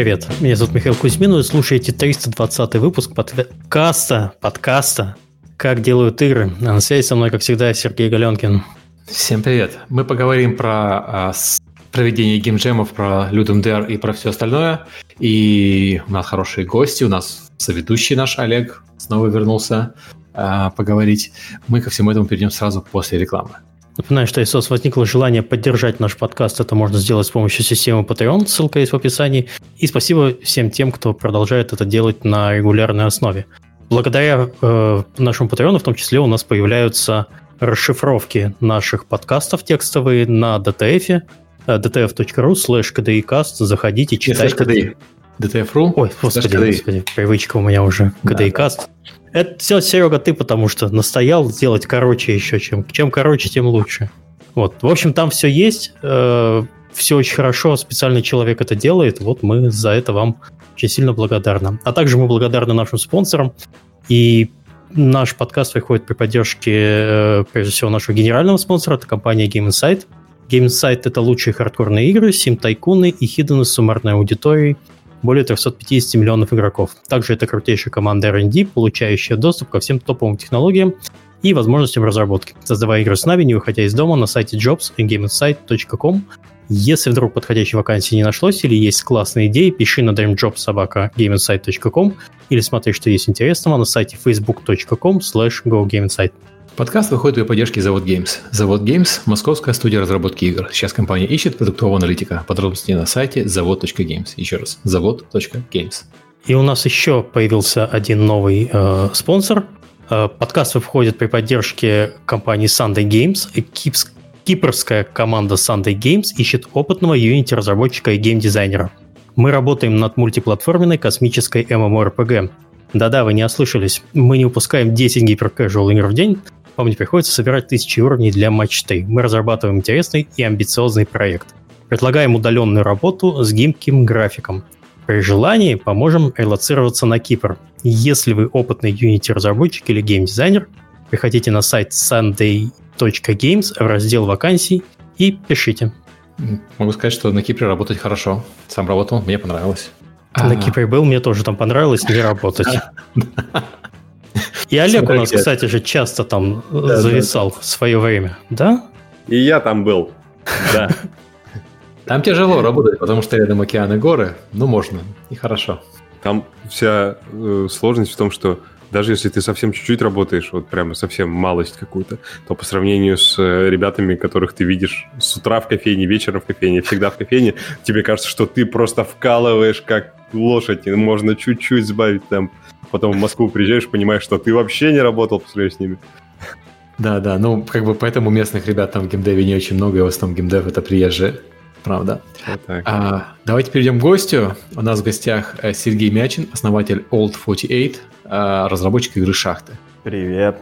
Привет, меня зовут Михаил Кузьмин, вы слушаете 320 выпуск подкаста, подкаста «Как делают игры». А на связи со мной, как всегда, Сергей Галенкин. Всем привет. Мы поговорим про а, проведение геймджемов, про Людum Dare и про все остальное. И у нас хорошие гости, у нас соведущий наш Олег снова вернулся а, поговорить. Мы ко всему этому перейдем сразу после рекламы. Напоминаю, что если у вас возникло желание поддержать наш подкаст, это можно сделать с помощью системы Patreon, ссылка есть в описании. И спасибо всем тем, кто продолжает это делать на регулярной основе. Благодаря э, нашему Patreon в том числе у нас появляются расшифровки наших подкастов текстовые на DTF, dtf.ru slash kdicast. Заходите, читайте. DTF.ru? Ой, господи, господи, привычка у меня уже. KDIcast. Да, да. Это все, Серега, ты, потому что настоял сделать короче еще, чем, чем короче, тем лучше. Вот, в общем, там все есть, э, все очень хорошо, специальный человек это делает, вот мы за это вам очень сильно благодарны. А также мы благодарны нашим спонсорам, и наш подкаст выходит при поддержке, э, прежде всего, нашего генерального спонсора, это компания Game Insight. Game Insight — это лучшие хардкорные игры, сим-тайкуны и хидены с суммарной аудиторией, более 350 миллионов игроков. Также это крутейшая команда R&D, получающая доступ ко всем топовым технологиям и возможностям разработки, создавая игры с нами, не выходя из дома на сайте jobs и. Если вдруг подходящей вакансии не нашлось или есть классные идеи, пиши на dreamjobs.gameinsight.com или смотри, что есть интересного на сайте facebook.com slash gogameinsight. Подкаст выходит при поддержке Завод Games. Завод Games – московская студия разработки игр. Сейчас компания ищет продуктового аналитика. Подробности на сайте завод.games. Еще раз, завод.games. И у нас еще появился один новый э, спонсор. Э, подкаст выходит при поддержке компании Sunday Games. Кипс, кипрская команда Sunday Games ищет опытного Unity-разработчика и геймдизайнера. Мы работаем над мультиплатформенной космической MMORPG. Да-да, вы не ослышались. Мы не выпускаем 10 гиперкэжуал игр в день, вам не приходится собирать тысячи уровней для мечты. Мы разрабатываем интересный и амбициозный проект. Предлагаем удаленную работу с гибким графиком. При желании поможем релацироваться на Кипр. Если вы опытный Unity-разработчик или геймдизайнер, приходите на сайт sunday.games в раздел вакансий и пишите. Могу сказать, что на Кипре работать хорошо. Сам работал, мне понравилось. На Кипре был, мне тоже там понравилось не работать. И Олег у нас, кстати же, часто там да, зависал да. в свое время, да? И я там был, да. Там тяжело работать, потому что рядом океан и горы, но можно, и хорошо. Там вся э, сложность в том, что даже если ты совсем чуть-чуть работаешь, вот прямо совсем малость какую-то, то по сравнению с э, ребятами, которых ты видишь с утра в кофейне, вечером в кофейне, всегда в кофейне, тебе кажется, что ты просто вкалываешь как лошадь, и можно чуть-чуть сбавить темп потом в Москву приезжаешь, понимаешь, что ты вообще не работал по сравнению с ними. Да, да, ну, как бы поэтому местных ребят там в геймдеве не очень много, и в основном геймдев это приезжие, правда. Вот а, давайте перейдем к гостю. У нас в гостях э, Сергей Мячин, основатель Old 48, э, разработчик игры «Шахты». Привет.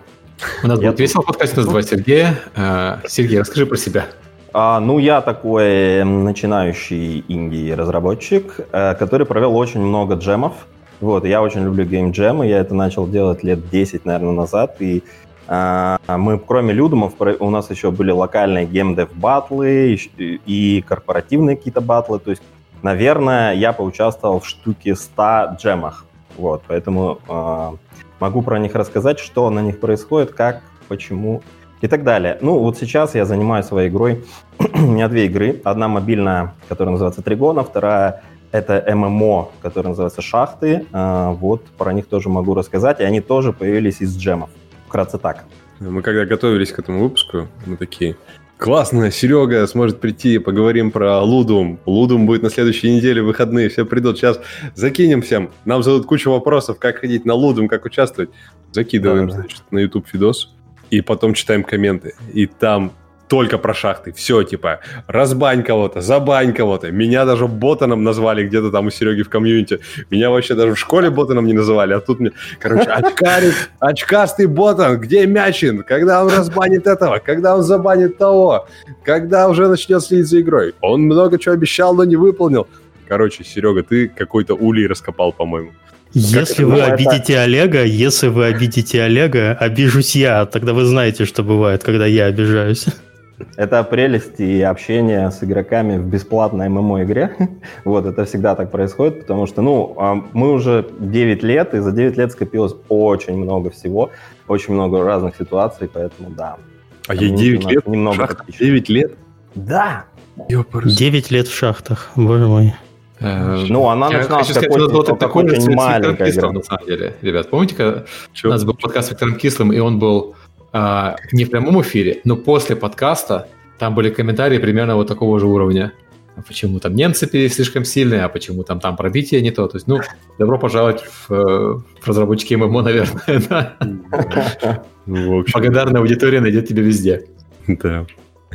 У нас будет весело подкаст, у нас два Сергея. Э, Сергей, расскажи про себя. А, ну, я такой начинающий инди-разработчик, который провел очень много джемов вот, я очень люблю геймджемы, я это начал делать лет 10, наверное, назад, и а, мы, кроме Людумов, у нас еще были локальные геймдев батлы и, и корпоративные какие-то батлы, то есть, наверное, я поучаствовал в штуке 100 джемах, вот, поэтому э, могу про них рассказать, что на них происходит, как, почему и так далее. Ну, вот сейчас я занимаюсь своей игрой. У меня две игры. Одна мобильная, которая называется Тригона, вторая это ММО, который называется «Шахты». А, вот про них тоже могу рассказать. И они тоже появились из джемов. Вкратце так. Мы когда готовились к этому выпуску, мы такие, классно, Серега сможет прийти, поговорим про Лудум. Лудум будет на следующей неделе, выходные, все придут. Сейчас закинем всем. Нам задают кучу вопросов, как ходить на Лудум, как участвовать. Закидываем, да, да. значит, на YouTube видос. И потом читаем комменты. И там только про шахты. Все, типа, разбань кого-то, забань кого-то. Меня даже ботаном назвали где-то там у Сереги в комьюнити. Меня вообще даже в школе ботаном не называли, а тут мне, короче, очкарик, очкастый ботан, где Мячин? Когда он разбанит этого? Когда он забанит того? Когда уже начнет следить за игрой? Он много чего обещал, но не выполнил. Короче, Серега, ты какой-то улей раскопал, по-моему. Если вы обидите так? Олега, если вы обидите Олега, обижусь я, тогда вы знаете, что бывает, когда я обижаюсь. Это прелесть и общение с игроками в бесплатной ММО-игре. вот, это всегда так происходит, потому что, ну, а, мы уже 9 лет, и за 9 лет скопилось очень много всего, очень много разных ситуаций, поэтому да. А ей 9 лет? Немного 9 лет? Да. 9 лет в шахтах, боже мой. Э, ну, она я начинала хочу сказать, такой, вот типа, такой же очень с Виктором маленькой Кислым, на самом деле. Ребят, помните, когда Чё? у нас был подкаст с Виктором Кислым, и он был а, не в прямом эфире, но после подкаста там были комментарии примерно вот такого же уровня. А почему там немцы слишком сильные, а почему там, там пробитие не то. То есть, ну, добро пожаловать в, э, в разработчики ММО, наверное. да. Ну, Благодарная аудитория найдет тебя везде. да.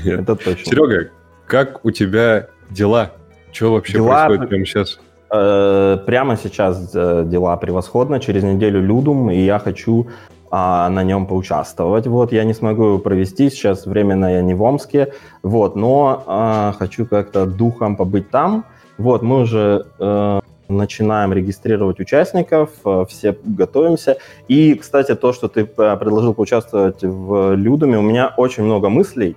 Это точно. Серега, как у тебя дела? Что вообще Дела- происходит прямо сейчас? Э, Прямо сейчас э, дела превосходно. Через неделю Людум, и я хочу а, на нем поучаствовать. Вот, я не смогу его провести, сейчас временно я не в Омске, вот, но а, хочу как-то духом побыть там. Вот, мы уже э, начинаем регистрировать участников, э, все готовимся. И, кстати, то, что ты э, предложил поучаствовать в Людуме, у меня очень много мыслей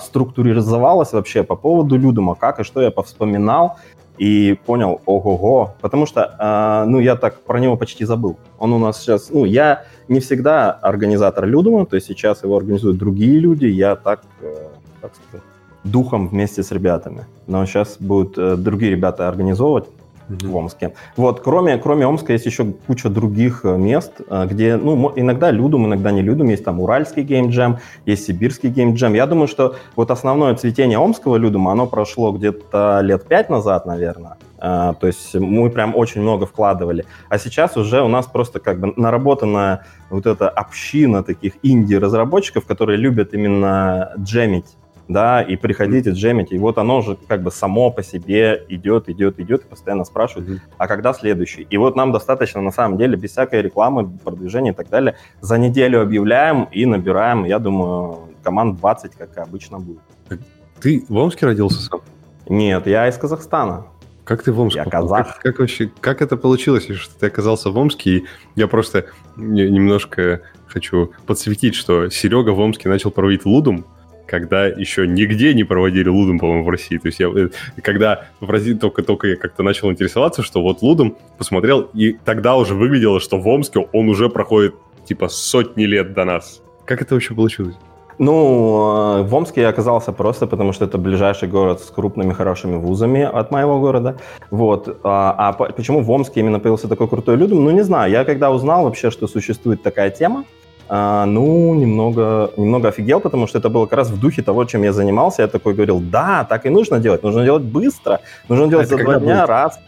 структуризовалось вообще по поводу Людума, как и что я повспоминал и понял, ого-го, потому что, а, ну, я так про него почти забыл. Он у нас сейчас, ну, я не всегда организатор Людума, то есть сейчас его организуют другие люди, я так, э, так сказать, духом вместе с ребятами. Но сейчас будут э, другие ребята организовывать в Омске. Вот, кроме, кроме Омска есть еще куча других э, мест, э, где, ну, иногда Людум, иногда не Людум, есть там Уральский геймджем, есть Сибирский геймджем. Я думаю, что вот основное цветение Омского Людума, оно прошло где-то лет пять назад, наверное. Э, То есть мы прям очень много вкладывали. А сейчас уже у нас просто как бы наработана вот эта община таких инди-разработчиков, которые любят именно джемить да, и приходить и джемить, и вот оно же как бы само по себе идет, идет, идет, и постоянно спрашивают, а когда следующий? И вот нам достаточно, на самом деле, без всякой рекламы, продвижения и так далее, за неделю объявляем и набираем, я думаю, команд 20, как и обычно будет. Ты в Омске родился сам? Нет, я из Казахстана. Как ты в Омске? Я попал? казах. Как, как вообще, как это получилось, что ты оказался в Омске? И я просто не- немножко хочу подсветить, что Серега в Омске начал проводить лудум, когда еще нигде не проводили лудум, по-моему, в России. То есть я, э, когда в России только-только я как-то начал интересоваться, что вот лудум посмотрел, и тогда уже выглядело, что в Омске он уже проходит типа сотни лет до нас. Как это вообще получилось? Ну, э, в Омске я оказался просто потому, что это ближайший город с крупными хорошими вузами от моего города. Вот. А, а по- почему в Омске именно появился такой крутой людом? Ну, не знаю. Я когда узнал вообще, что существует такая тема, а, ну, немного, немного офигел, потому что это было как раз в духе того, чем я занимался. Я такой говорил, да, так и нужно делать. Нужно делать быстро. Нужно делать это за два дня было? раз.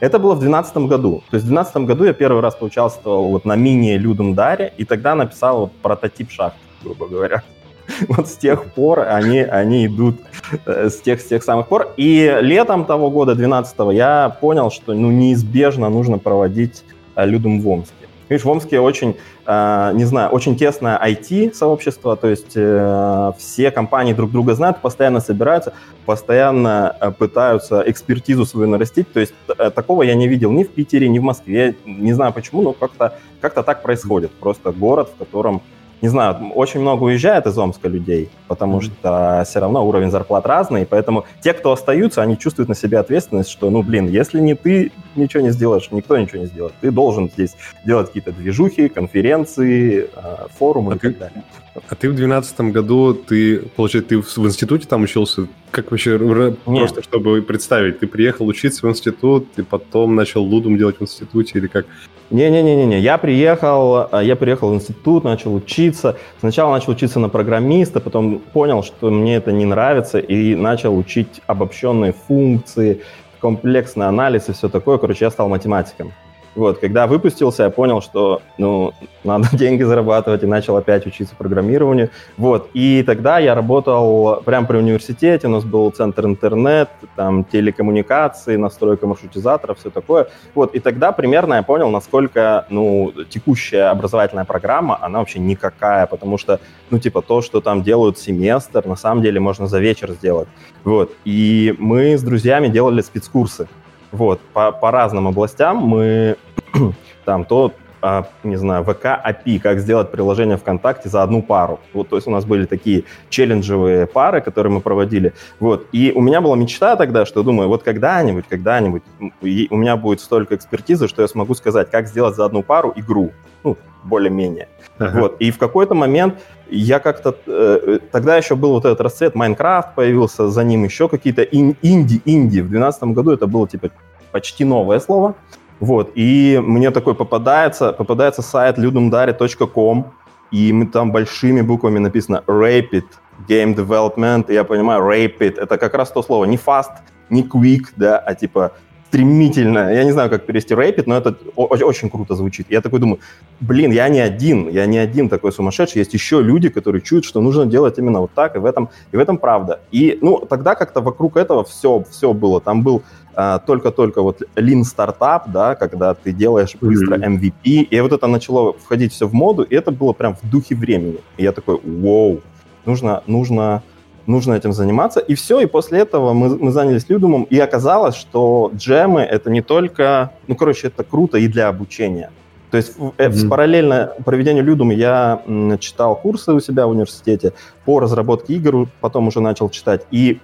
Это было в 2012 году. То есть в 2012 году я первый раз поучаствовал вот на мини-Людум Даре, и тогда написал вот прототип шахты, грубо говоря. Вот с тех пор они, они идут э, с тех, с тех самых пор. И летом того года, 12 я понял, что ну, неизбежно нужно проводить э, Людум в Омске. Видишь, в Омске очень, э, не знаю, очень тесное IT-сообщество, то есть э, все компании друг друга знают, постоянно собираются, постоянно э, пытаются экспертизу свою нарастить. То есть э, такого я не видел ни в Питере, ни в Москве. Не знаю почему, но как-то как так происходит. Просто город, в котором не знаю, очень много уезжает из Омска людей, потому что все равно уровень зарплат разный, поэтому те, кто остаются, они чувствуют на себе ответственность, что, ну, блин, если не ты ничего не сделаешь, никто ничего не сделает. Ты должен здесь делать какие-то движухи, конференции, э, форумы А и ты- так далее. А ты в 2012 году, ты, получается, ты в, институте там учился? Как вообще, Нет. просто чтобы представить, ты приехал учиться в институт, и потом начал лудум делать в институте, или как? Не-не-не-не, я приехал, э, я приехал в институт, начал учиться. Сначала начал учиться на программиста, потом понял, что мне это не нравится, и начал учить обобщенные функции, комплексный анализ и все такое. Короче, я стал математиком. Вот, когда выпустился, я понял, что, ну, надо деньги зарабатывать, и начал опять учиться программированию. Вот, и тогда я работал прямо при университете, у нас был центр интернет, там, телекоммуникации, настройка маршрутизатора, все такое. Вот, и тогда примерно я понял, насколько, ну, текущая образовательная программа, она вообще никакая, потому что, ну, типа, то, что там делают семестр, на самом деле можно за вечер сделать. Вот, и мы с друзьями делали спецкурсы. Вот, по, по разным областям мы там то а, не знаю, ВК API, как сделать приложение ВКонтакте за одну пару. Вот, то есть у нас были такие челленджевые пары, которые мы проводили. Вот, и у меня была мечта тогда, что думаю, вот когда-нибудь, когда-нибудь у меня будет столько экспертизы, что я смогу сказать, как сделать за одну пару игру, ну, более-менее. Ага. Вот, и в какой-то момент я как-то... Э, тогда еще был вот этот расцвет, Майнкрафт появился, за ним еще какие-то ин, инди, инди. В 2012 году это было, типа, почти новое слово. Вот, и мне такой попадается, попадается сайт ludumdare.com, и там большими буквами написано Rapid Game Development, и я понимаю, Rapid, это как раз то слово, не fast, не quick, да, а типа стремительно. Я не знаю, как перевести Rapid, но это очень, круто звучит. Я такой думаю, блин, я не один, я не один такой сумасшедший, есть еще люди, которые чуют, что нужно делать именно вот так, и в этом, и в этом правда. И, ну, тогда как-то вокруг этого все, все было. Там был а, только-только вот lean стартап, да, когда ты делаешь быстро MVP, и вот это начало входить все в моду, и это было прям в духе времени. И я такой, вау, нужно, нужно, нужно этим заниматься. И все, и после этого мы, мы занялись Людумом, и оказалось, что джемы — это не только, ну, короче, это круто и для обучения. То есть mm-hmm. параллельно проведению Людума я читал курсы у себя в университете по разработке игр, потом уже начал читать, и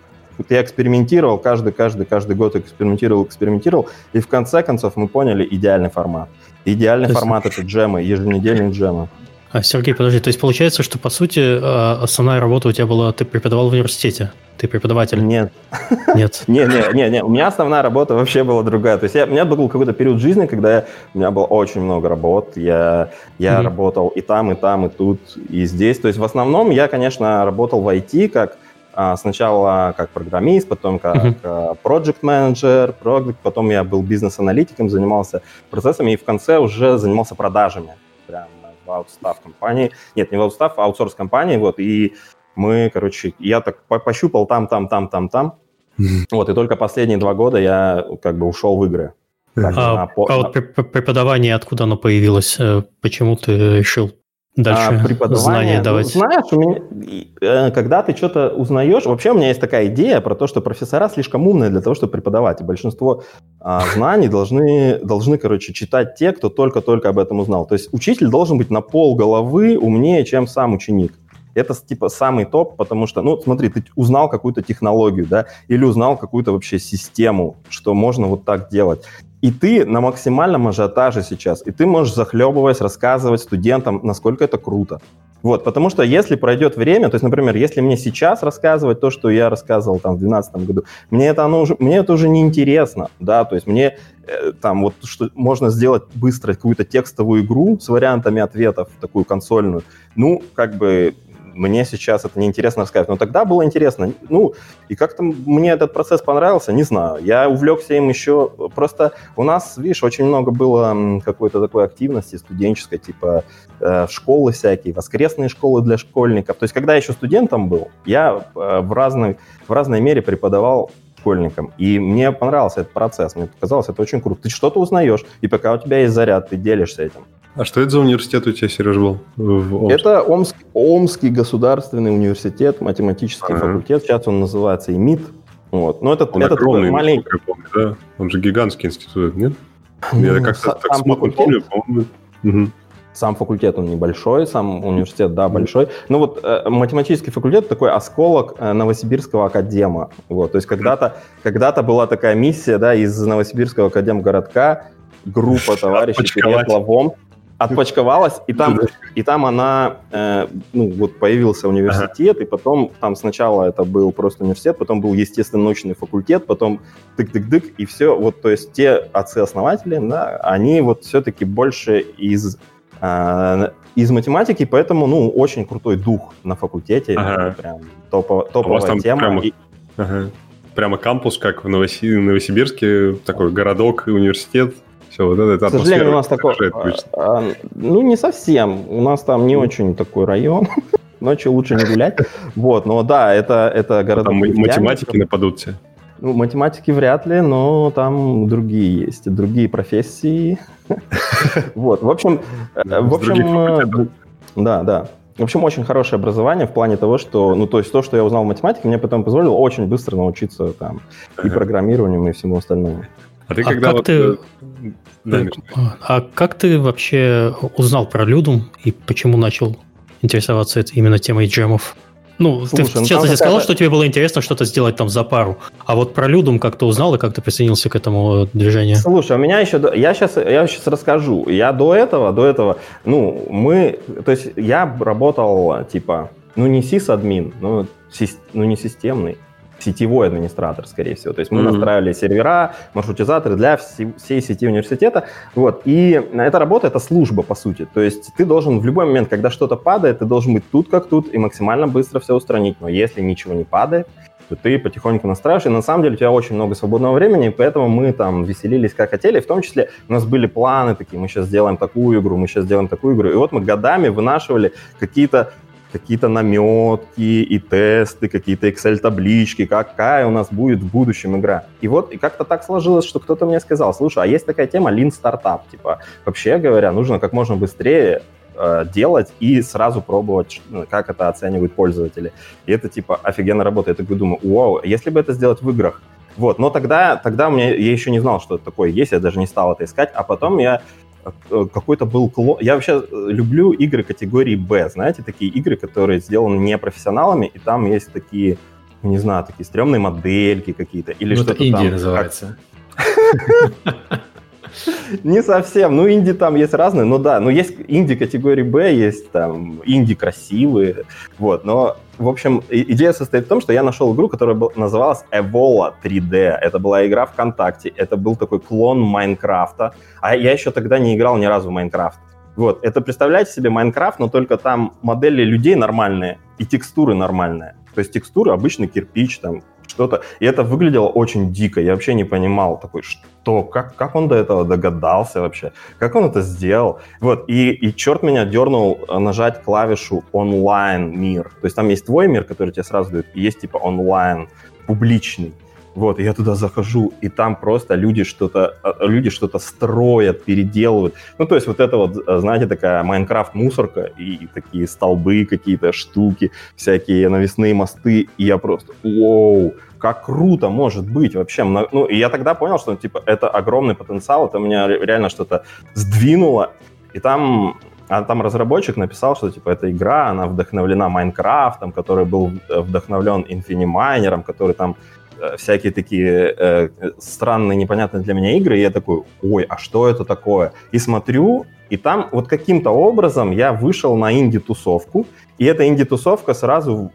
я экспериментировал, каждый, каждый, каждый год экспериментировал, экспериментировал, и в конце концов мы поняли идеальный формат. Идеальный формат это джемы, еженедельные джемы. А, Сергей, подожди, то есть получается, что по сути а, основная работа у тебя была, ты преподавал в университете? Ты преподаватель? Нет. Нет. Не, не, не, не. У меня основная работа вообще была другая. То есть я, у меня был какой-то период жизни, когда я, у меня было очень много работ. Я, я mm-hmm. работал и там, и там, и тут, и здесь. То есть в основном я, конечно, работал в IT как а, сначала как программист, потом как uh-huh. project менеджер, потом я был бизнес-аналитиком, занимался процессами и в конце уже занимался продажами. В аутстав компании. Нет, не в аутстав, а аутсорс компании. Вот, и мы, короче, я так пощупал там, там, там, там, там. Вот, и только последние два года я как бы ушел в игры. Так, а, по... а вот преподавание, откуда оно появилось? Э, почему ты решил Дальше а, преподавание, знания ну, давать. Знаешь, у меня, э, когда ты что-то узнаешь, вообще у меня есть такая идея про то, что профессора слишком умные для того, чтобы преподавать. И большинство а, знаний должны, должны, короче, читать те, кто только-только об этом узнал. То есть учитель должен быть на пол головы умнее, чем сам ученик. Это типа самый топ, потому что, ну, смотри, ты узнал какую-то технологию, да, или узнал какую-то вообще систему, что можно вот так делать. И ты на максимальном ажиотаже сейчас, и ты можешь, захлебываясь, рассказывать студентам, насколько это круто. Вот, потому что если пройдет время, то есть, например, если мне сейчас рассказывать то, что я рассказывал там в 2012 году, мне это, оно уже, мне это уже не интересно, да, то есть мне э, там вот что можно сделать быстро какую-то текстовую игру с вариантами ответов, такую консольную, ну, как бы мне сейчас это неинтересно рассказать, но тогда было интересно. Ну, и как-то мне этот процесс понравился, не знаю. Я увлекся им еще, просто у нас, видишь, очень много было какой-то такой активности студенческой, типа э, школы всякие, воскресные школы для школьников. То есть, когда я еще студентом был, я э, в, разной, в разной мере преподавал школьникам. И мне понравился этот процесс. Мне показалось, это очень круто. Ты что-то узнаешь, и пока у тебя есть заряд, ты делишься этим. А что это за университет у тебя, Сереж, был? Это Омск, Омский государственный университет, математический ага. факультет. Сейчас он называется ИМИТ. Вот. Но это, он это огромный, маленький. Я помню, да? Он же гигантский институт, нет? Ну, я как-то так смутно помню, по-моему. Угу. Сам факультет он небольшой, сам университет, да, большой. Ну вот э, математический факультет такой осколок э, Новосибирского академа. Вот, то есть когда-то когда была такая миссия, да, из Новосибирского академгородка группа товарищей переехала в Омск, отпочковалась, и там, и там она, э, ну, вот появился университет, ага. и потом там сначала это был просто университет, потом был естественно-научный факультет, потом тык-тык-тык, и все, вот, то есть те отцы-основатели, да, они вот все-таки больше из, э, из математики, поэтому, ну, очень крутой дух на факультете, ага. прям топовая а у вас там тема. Прямо... И... Ага. Прямо кампус, как в Новосибирске, такой городок университет. Все, вот это К сожалению, у нас такой... А, а, ну, не совсем. У нас там не очень такой район. Ночью лучше не гулять. Вот, но да, это, это города... Там математики нападут все. Ну, математики вряд ли, но там другие есть, другие профессии. Вот, в общем, э, в общем, э, да, да. В общем, очень хорошее образование в плане того, что, ну, то есть то, что я узнал в математике, мне потом позволило очень быстро научиться там и программированию, и всему остальному. А ты А когда как вот... ты- э, да, А как ты вообще узнал про Людум и почему начал интересоваться это- именно темой джемов? Ну, Слушай, ты ну тебе сказал, что тебе было интересно что-то сделать там за пару. А вот про Людум как ты узнал и как ты присоединился к этому э, движению? Слушай, у меня еще... Я сейчас, я сейчас расскажу. Я до этого, до этого... Ну, мы... То есть я работал, типа... Ну, не сис-админ, ну, ну, не системный. Сетевой администратор, скорее всего. То есть мы Мгм. настраивали сервера, маршрутизаторы для все- всей сети университета. Вот. И эта работа — это служба, по сути. То есть ты должен в любой момент, когда что-то падает, ты должен быть тут как тут и максимально быстро все устранить. Но если ничего не падает, то ты потихоньку настраиваешь, и на самом деле у тебя очень много свободного времени, и поэтому мы там веселились как хотели, в том числе у нас были планы такие, мы сейчас сделаем такую игру, мы сейчас сделаем такую игру, и вот мы годами вынашивали какие-то какие-то наметки и тесты, какие-то Excel-таблички, какая у нас будет в будущем игра. И вот и как-то так сложилось, что кто-то мне сказал, слушай, а есть такая тема Lean Startup, типа, вообще говоря, нужно как можно быстрее э, делать и сразу пробовать, ну, как это оценивают пользователи. И это типа офигенно работает. Я такой думаю, вау, если бы это сделать в играх. Вот, но тогда, тогда меня, я еще не знал, что это такое есть, я даже не стал это искать, а потом я какой-то был клон. Я вообще э, люблю игры категории Б, знаете, такие игры, которые сделаны не профессионалами, и там есть такие, ну, не знаю, такие стрёмные модельки какие-то, или Ну, что-то там. называется. Не совсем. Ну, инди там есть разные. Ну да, но есть инди категории Б, есть там инди красивые. Вот, но, в общем, идея состоит в том, что я нашел игру, которая называлась Evola 3D. Это была игра ВКонтакте. Это был такой клон Майнкрафта. А я еще тогда не играл ни разу в Майнкрафт. Вот, это представляете себе Майнкрафт, но только там модели людей нормальные и текстуры нормальные. То есть текстуры обычный кирпич, там что-то. И это выглядело очень дико. Я вообще не понимал такой, что, как, как он до этого догадался вообще, как он это сделал. Вот, и, и черт меня дернул э, нажать клавишу онлайн мир. То есть там есть твой мир, который тебе сразу дают, и есть типа онлайн, публичный. Вот, я туда захожу, и там просто люди что-то, э, люди что-то строят, переделывают. Ну, то есть вот это вот, э, знаете, такая Майнкрафт-мусорка и такие столбы какие-то, штуки, всякие навесные мосты, и я просто, вау, как круто может быть вообще. Ну, и я тогда понял, что, типа, это огромный потенциал, это меня ре- реально что-то сдвинуло, и там а там разработчик написал, что типа эта игра, она вдохновлена Майнкрафтом, который был э, вдохновлен Infiniminer, который там всякие такие э, странные, непонятные для меня игры, и я такой, ой, а что это такое? И смотрю, и там вот каким-то образом я вышел на инди-тусовку, и эта инди-тусовка сразу...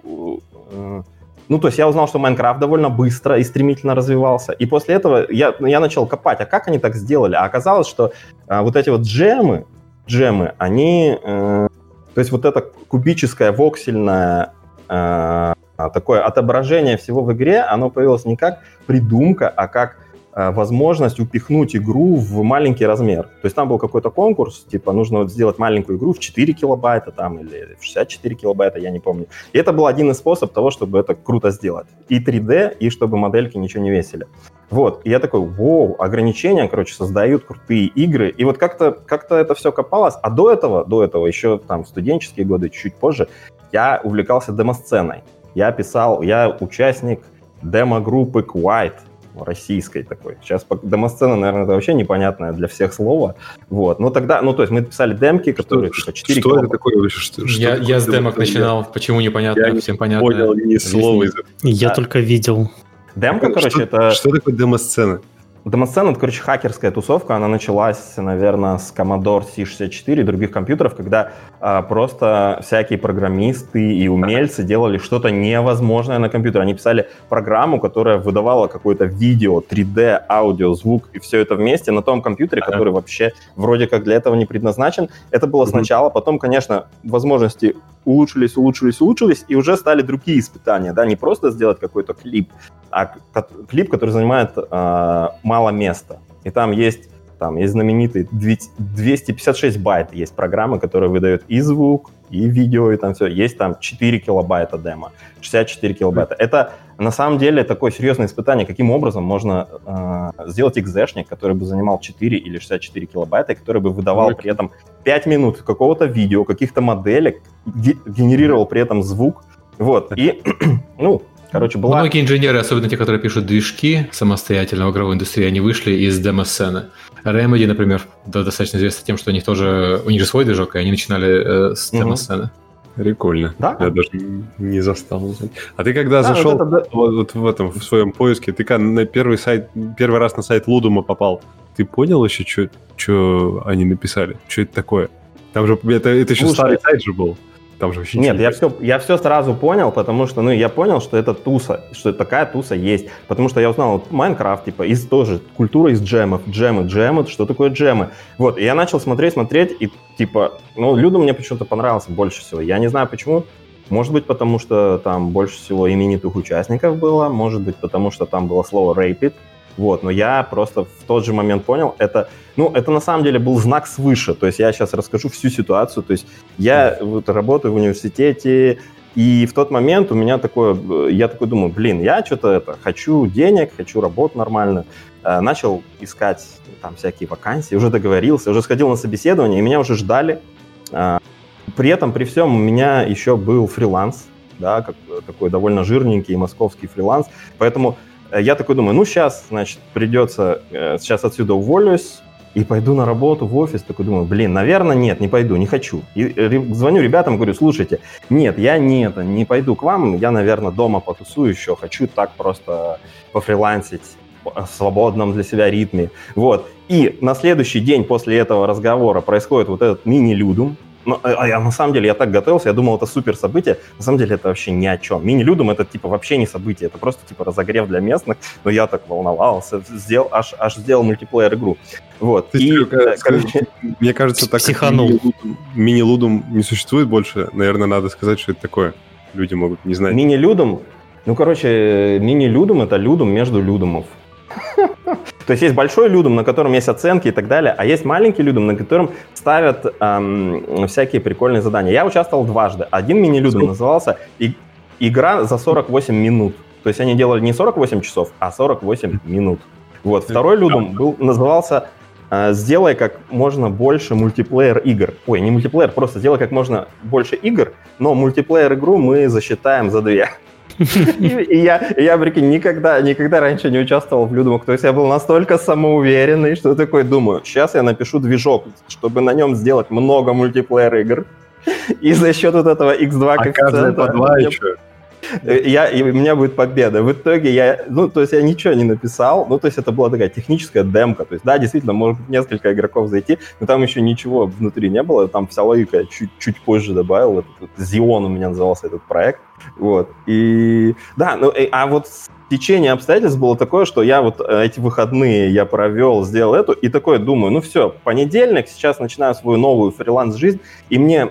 э, ну, то есть я узнал, что Майнкрафт довольно быстро и стремительно развивался. И после этого я, ну, я начал копать, а как они так сделали? А оказалось, что а, вот эти вот джемы, джемы, они... э, то есть вот это кубическое, воксельное э, такое отображение всего в игре, оно появилось не как придумка, а как э, возможность упихнуть игру в маленький размер. То есть там был какой-то конкурс, типа нужно вот сделать маленькую игру в 4 килобайта там или в 64 килобайта, я не помню. И это был один из способов того, чтобы это круто сделать. И 3D, и чтобы модельки ничего не весили. Вот, и я такой, вау, ограничения, короче, создают крутые игры. И вот как-то как это все копалось. А до этого, до этого, еще там студенческие годы, чуть позже, я увлекался демосценой. Я писал, я участник демо-группы Quite, российской такой. Сейчас демосцена, наверное, это вообще непонятное для всех слово. Вот. Но тогда, ну, то есть мы писали демки, которые Что, типа 4 что это такое вообще? Что, что Я, такое я с демок? начинал, почему непонятно, Я не всем понятно. Понял ни слова из этого. Я А- только видел. Демка, короче, что, это... что такое демосцена? Демосцена, это, короче, хакерская тусовка. Она началась, наверное, с Commodore C64 и других компьютеров, когда а, просто всякие программисты и умельцы делали что-то невозможное на компьютере. Они писали программу, которая выдавала какое-то видео, 3D, аудио, звук и все это вместе на том компьютере, который вообще вроде как для этого не предназначен. Это было сначала, потом, конечно, возможности улучшились, улучшились, улучшились, и уже стали другие испытания, да, не просто сделать какой-то клип, а клип, который занимает а, мало места. И там есть, там есть знаменитый 200 256 байт, есть программы, которые выдают и звук, и видео, и там все. Есть там 4 килобайта демо, 64 килобайта. Это на самом деле такое серьезное испытание, каким образом можно э, сделать экзешник, который бы занимал 4 или 64 килобайта, и который бы выдавал при этом 5 минут какого-то видео, каких-то моделек, ге- генерировал при этом звук. Вот, и, ну, Короче, была... Многие инженеры, особенно те, которые пишут движки самостоятельно в игровой индустрии, они вышли из демо-сцены. Remedy, например, да, достаточно известны тем, что у них тоже, у них же свой движок, и они начинали э, с Мгм. демо-сцены. Прикольно. Да. Я даже не застал. А ты когда Да, зашел вот это да. вот, вот в этом в своем поиске, ты когда на первый сайт, первый раз на сайт Лудума попал, ты понял еще, что они написали? Что это такое? Там же это, это еще Слушай, старый сайт же был. Там же вообще Нет, я все, я все сразу понял, потому что, ну, я понял, что это туса, что такая туса есть. Потому что я узнал, Майнкрафт, типа, из тоже культура из джемов, джемы, джемы, что такое джемы. Вот, и я начал смотреть, смотреть, и, типа, ну, Люду мне почему-то понравился больше всего. Я не знаю почему, может быть, потому что там больше всего именитых участников было, может быть, потому что там было слово «rapid», вот, но я просто в тот же момент понял, это, ну, это на самом деле был знак свыше, то есть я сейчас расскажу всю ситуацию, то есть я вот работаю в университете, и в тот момент у меня такое, э, я такой думаю, блин, я что-то это, хочу денег, хочу работу нормально, Э, начал искать там всякие вакансии, уже договорился, уже сходил на собеседование, и меня уже ждали. А, При этом, при всем, у меня еще был фриланс, да, как, такой довольно жирненький московский фриланс, поэтому э, я такой думаю, ну, сейчас, значит, придется, э, сейчас отсюда уволюсь, и пойду на работу в офис, такой думаю, блин, наверное, нет, не пойду, не хочу. И ре- звоню ребятам, говорю, слушайте, нет, я не это, не пойду к вам, я, наверное, дома потусую еще, хочу так просто пофрилансить в свободном для себя ритме. Вот. И на следующий день после этого разговора происходит вот этот мини-людум, но, а а я на самом деле я так готовился, я думал, это супер событие. На самом деле это вообще ни о чем. Мини-людум это типа вообще не событие, это просто типа разогрев для местных. Но я так волновался, сделал, аж, аж сделал мультиплеер игру. Вот. Ты, И, короче, Мне кажется, так Психанул. мини-лудум не существует больше, наверное, надо сказать, что это такое. Люди могут не знать. Мини-людум, ну, короче, мини-людум это людум между людумов. То есть есть большой людум, на котором есть оценки и так далее, а есть маленький людум, на котором ставят эм, всякие прикольные задания. Я участвовал дважды. Один мини-людум назывался «И- «Игра за 48 минут». То есть они делали не 48 часов, а 48 минут. Вот. Второй людум был, назывался э, «Сделай как можно больше мультиплеер игр». Ой, не мультиплеер, просто сделай как можно больше игр, но мультиплеер игру мы засчитаем за две. И, я, я, прикинь, никогда, никогда раньше не участвовал в Людумах. То есть я был настолько самоуверенный, что такой думаю, сейчас я напишу движок, чтобы на нем сделать много мультиплеер игр. И за счет вот этого X2 А каждая по два еще. Э, я, и у меня будет победа. В итоге я, ну, то есть я ничего не написал, ну, то есть это была такая техническая демка, то есть, да, действительно, может несколько игроков зайти, но там еще ничего внутри не было, там вся логика чуть, чуть позже добавил, этот, Xeon у меня назывался этот проект, вот, и, да, ну, и- а вот течение обстоятельств было такое, что я вот э, эти выходные я провел, сделал эту, и такое думаю, ну все, понедельник, сейчас начинаю свою новую фриланс-жизнь, и мне,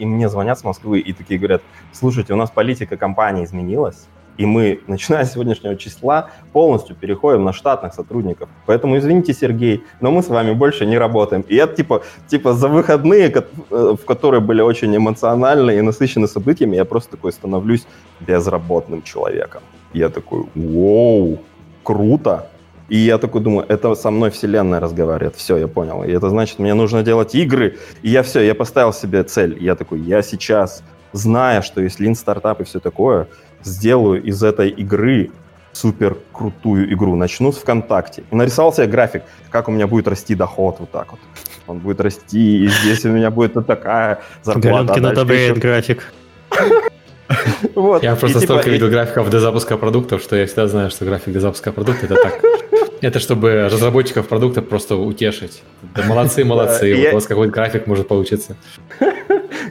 и мне звонят с Москвы и такие говорят, слушайте, у нас политика компании изменилась, и мы, начиная с сегодняшнего числа, полностью переходим на штатных сотрудников. Поэтому извините, Сергей, но мы с вами больше не работаем. И я типа, типа за выходные, э, в которые были очень эмоциональны и насыщены событиями, я просто такой становлюсь безработным человеком. Я такой, вау, круто. И я такой думаю, это со мной вселенная разговаривает. Все, я понял. И это значит, мне нужно делать игры. И я все, я поставил себе цель. И я такой, я сейчас, зная, что есть лин стартап и все такое, сделаю из этой игры супер крутую игру. Начну с ВКонтакте. И нарисовал себе график, как у меня будет расти доход вот так вот. Он будет расти, и здесь у меня будет вот такая зарплата. а Галенкин дальше одобряет график. Вот. Я И просто типа, столько и- видел графиков до запуска продуктов, что я всегда знаю, что график до запуска продукта это так. Это чтобы разработчиков продукта просто утешить. Да молодцы, молодцы, Да, вот я- у вас какой-то график может получиться.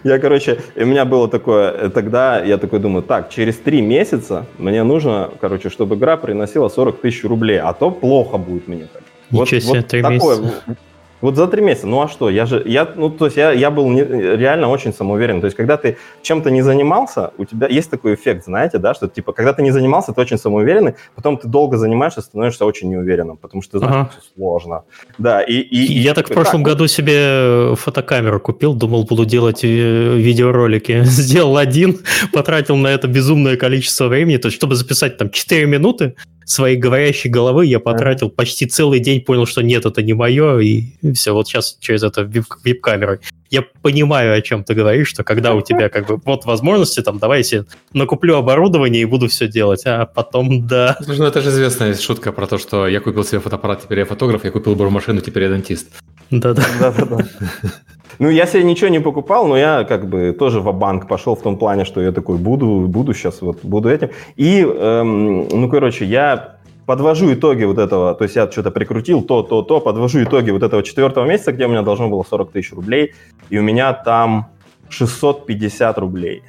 Я, короче, у меня было такое, э, тогда я такой думаю, так, через три месяца мне нужно, короче, чтобы игра приносила 40 тысяч рублей, а то плохо будет мне так. Ничего себе, три такое, месяца. Вот за три месяца, ну а что? Я же, я, ну то есть я, я был не- реально очень самоуверен. То есть когда ты чем-то не занимался, у тебя есть такой эффект, знаете, да, что типа когда ты не занимался, ты очень самоуверенный, потом ты долго занимаешься, становишься очень неуверенным, потому что ты знаешь, Ага. что сложно. Да, и, и, И я так в прошлом «Так, году себе фотокамеру купил, думал, буду делать э, видеоролики. Сделал один, потратил на это безумное количество времени, то есть, чтобы записать там 4 минуты, своей говорящей головы я потратил почти целый день, понял, что нет, это не мое, и все, вот сейчас через это вип-камерой. Я понимаю, о чем ты говоришь, что когда у тебя как бы вот возможности, там, давай я накуплю оборудование и буду все делать, а потом, да. Слушай, ну это же известная шутка про то, что я купил себе фотоаппарат, теперь я фотограф, я купил машину, теперь я дантист. Да-да. Ну, я себе ничего не покупал, но я как бы тоже в банк пошел в том плане, что я такой буду, буду сейчас, вот буду этим. И, эм, ну, короче, я подвожу итоги вот этого, то есть я что-то прикрутил, то, то, то, подвожу итоги вот этого четвертого месяца, где у меня должно было 40 тысяч рублей, и у меня там 650 рублей.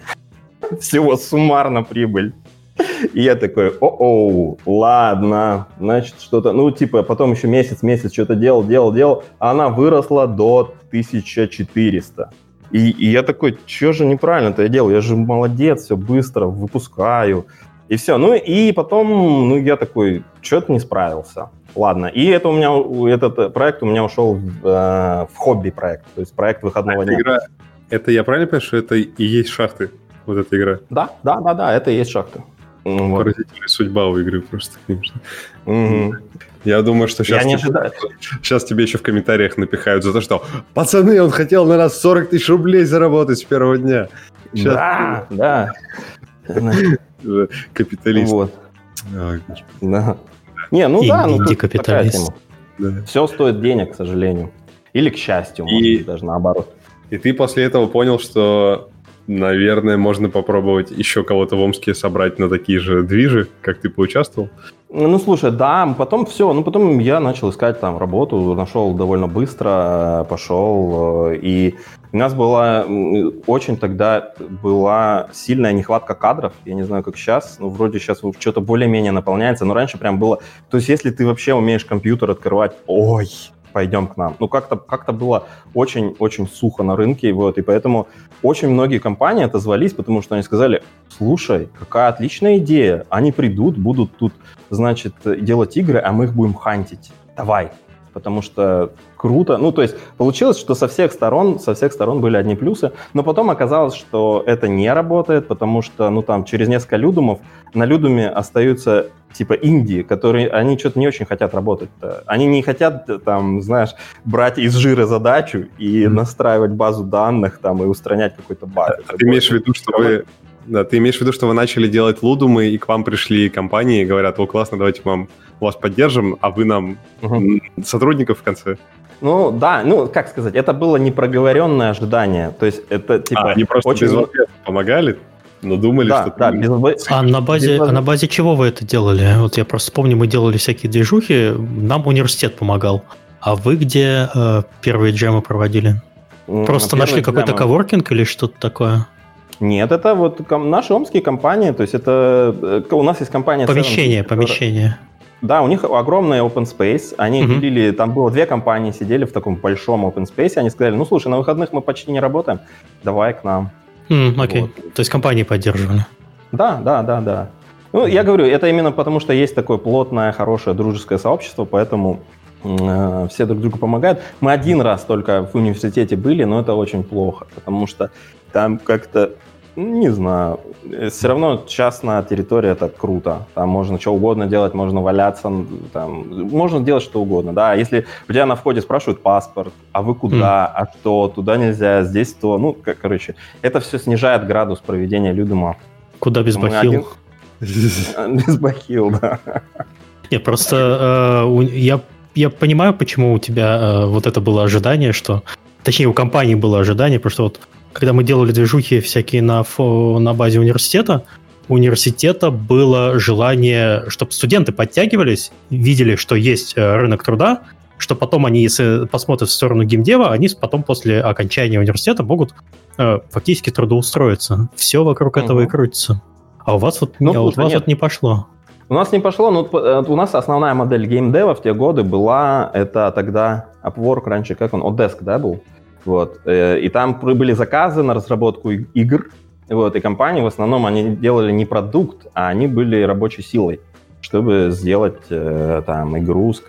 Всего суммарно прибыль. И я такой, о-оу, ладно, значит, что-то, ну, типа, потом еще месяц, месяц что-то делал, делал, делал, а она выросла до 1400. И, и я такой, что же неправильно-то я делал? Я же молодец, все быстро выпускаю. И все. Ну и потом, ну я такой, что-то не справился. Ладно. И это у меня, этот проект у меня ушел в, э, в хобби-проект, то есть проект выходного а дня. Игра, это я правильно понимаю, что это и есть шахты, вот эта игра? Да, да, да, да, это и есть шахты. Вот. Поразительная судьба у игры просто, конечно. Угу. Я думаю, что сейчас, Я тебе, сейчас тебе еще в комментариях напихают за то, что пацаны, он хотел на нас 40 тысяч рублей заработать с первого дня. Сейчас... Да, да. Капиталист. Вот. Да. Не, ну да, ну капиталист. Да. Все стоит денег, к сожалению. Или к счастью, может и, быть, даже наоборот. И ты после этого понял, что наверное, можно попробовать еще кого-то в Омске собрать на такие же движи, как ты поучаствовал. Ну, слушай, да, потом все, ну, потом я начал искать там работу, нашел довольно быстро, пошел, э, и у нас была очень тогда была сильная нехватка кадров, я не знаю, как сейчас, ну, вроде сейчас что-то более-менее наполняется, но раньше прям было, то есть если ты вообще умеешь компьютер открывать, ой, пойдем к нам. Ну, как-то как было очень-очень сухо на рынке, вот, и поэтому очень многие компании отозвались, потому что они сказали, слушай, какая отличная идея, они придут, будут тут, значит, делать игры, а мы их будем хантить. Давай, потому что круто. Ну, то есть получилось, что со всех сторон, со всех сторон были одни плюсы, но потом оказалось, что это не работает, потому что, ну, там, через несколько людумов на людуме остаются типа Индии, которые, они что-то не очень хотят работать. -то. Они не хотят, там, знаешь, брать из жира задачу и mm-hmm. настраивать базу данных там и устранять какой-то баг. А ты имеешь в виду, что вы да, ты имеешь в виду, что вы начали делать лудумы, и к вам пришли компании и говорят, о, классно, давайте вам вас поддержим, а вы нам угу. сотрудников в конце? Ну, да, ну, как сказать, это было непроговоренное ожидание. То есть это, типа... А, они просто очень... без помогали? Но думали, да, что... Да, без... А на базе, без... а на базе чего вы это делали? Вот я просто помню, мы делали всякие движухи, нам университет помогал. А вы где э, первые джемы проводили? Просто нашли какой-то коворкинг или что-то такое? Нет, это вот наши омские компании, то есть это э, у нас есть компания... Помещение, 70, помещение. Да, у них огромный open space. Они uh-huh. делили, там было две компании, сидели в таком большом open space. Они сказали, ну слушай, на выходных мы почти не работаем, давай к нам. Mm, окей, вот. то есть компании поддерживали. Да, да, да, да. Ну, я говорю, это именно потому, что есть такое плотное, хорошее, дружеское сообщество, поэтому э, все друг другу помогают. Мы один раз только в университете были, но это очень плохо, потому что там как-то не знаю. Все равно частная территория это круто. Там можно что угодно делать, можно валяться, там, можно делать что угодно. Да, если у тебя на входе спрашивают паспорт, а вы куда, mm. а что, туда нельзя, здесь то, ну, как, короче, это все снижает градус проведения Людума. Куда без бахил? Без бахил, да. Нет, просто э, я, я понимаю, почему у тебя э, вот это было ожидание, что... Точнее, у компании было ожидание, потому что вот когда мы делали движухи всякие на, на базе университета, у университета было желание, чтобы студенты подтягивались, видели, что есть э, рынок труда, что потом они, если посмотрят в сторону геймдева, они потом после окончания университета могут э, фактически трудоустроиться. Все вокруг угу. этого и крутится. А у вас вот, ну, а у вас вот не пошло. У нас не пошло, но э, у нас основная модель геймдева в те годы была, это тогда Upwork раньше, как он, Odesk, да, был? Вот. Э, и там были заказы на разработку игр, вот, и компании в основном они делали не продукт, а они были рабочей силой, чтобы сделать э, там игру с,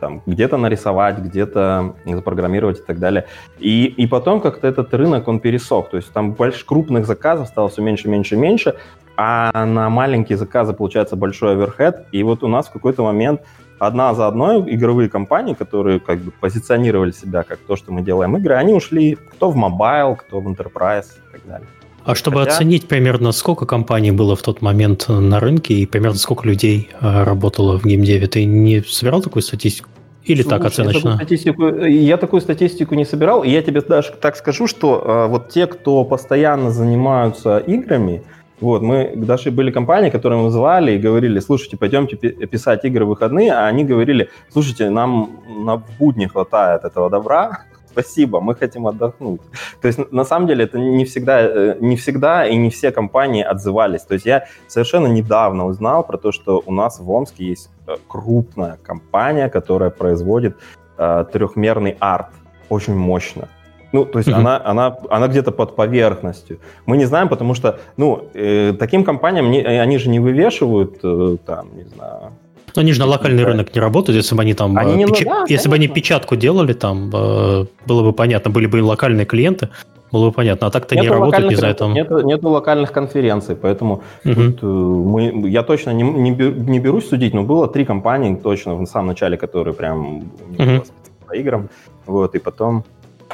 там, где-то нарисовать, где-то запрограммировать и так далее. И, и потом как-то этот рынок, он пересох. То есть там больше крупных заказов стало все меньше, меньше, меньше. а на маленькие заказы получается большой overhead. И вот у нас в какой-то момент одна за одной игровые компании, которые как бы позиционировали себя как то, что мы делаем игры, они ушли кто в mobile, кто в enterprise и так далее. А чтобы Хотя... оценить примерно, сколько компаний было в тот момент на рынке и примерно сколько людей э, работало в геймдеве, ты не собирал такую статистику? Или Слушай, так оценочно? Я такую, статистику, я такую статистику не собирал, и я тебе даже так скажу, что э, вот те, кто постоянно занимаются играми, вот, мы даже были компании, которые мы звали и говорили, слушайте, пойдемте писать игры в выходные, а они говорили, слушайте, нам на будни хватает этого добра, спасибо, мы хотим отдохнуть. То есть, на самом деле, это не всегда, э, не всегда и не все компании отзывались. То есть, я совершенно недавно узнал про то, что у нас в Омске есть э, крупная компания, которая производит э, трехмерный арт. Очень мощно. Ну, то есть mm-hmm. она, она, она где-то под поверхностью. Мы не знаем, потому что, ну, э, таким компаниям, не, они же не вывешивают, э, там, не знаю, но они же на локальный да. рынок не работают, если бы они там... Они э, печ... да, если бы они печатку делали, там э, было бы понятно, были бы локальные клиенты, было бы понятно. А так-то не работают, не знаю, там... Нету, нету локальных конференций, поэтому угу. тут, э, мы, я точно не, не, не берусь судить, но было три компании точно в самом начале, которые прям угу. по играм. Вот, и потом,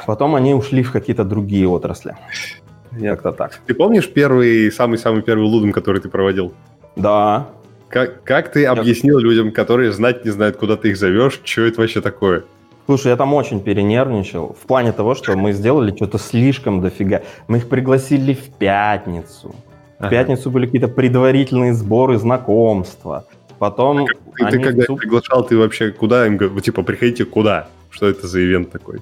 потом они ушли в какие-то другие отрасли. Как-то так. Ты помнишь первый, самый-самый первый лудом, который ты проводил? Да, как, как ты объяснил людям, которые знать не знают, куда ты их зовешь, что это вообще такое? Слушай, я там очень перенервничал. В плане того, что мы сделали что-то слишком дофига. Мы их пригласили в пятницу. В ага. пятницу были какие-то предварительные сборы, знакомства. Потом... А ты, ты когда суп... приглашал, ты вообще куда им говорил? Типа, приходите куда? Что это за ивент такой?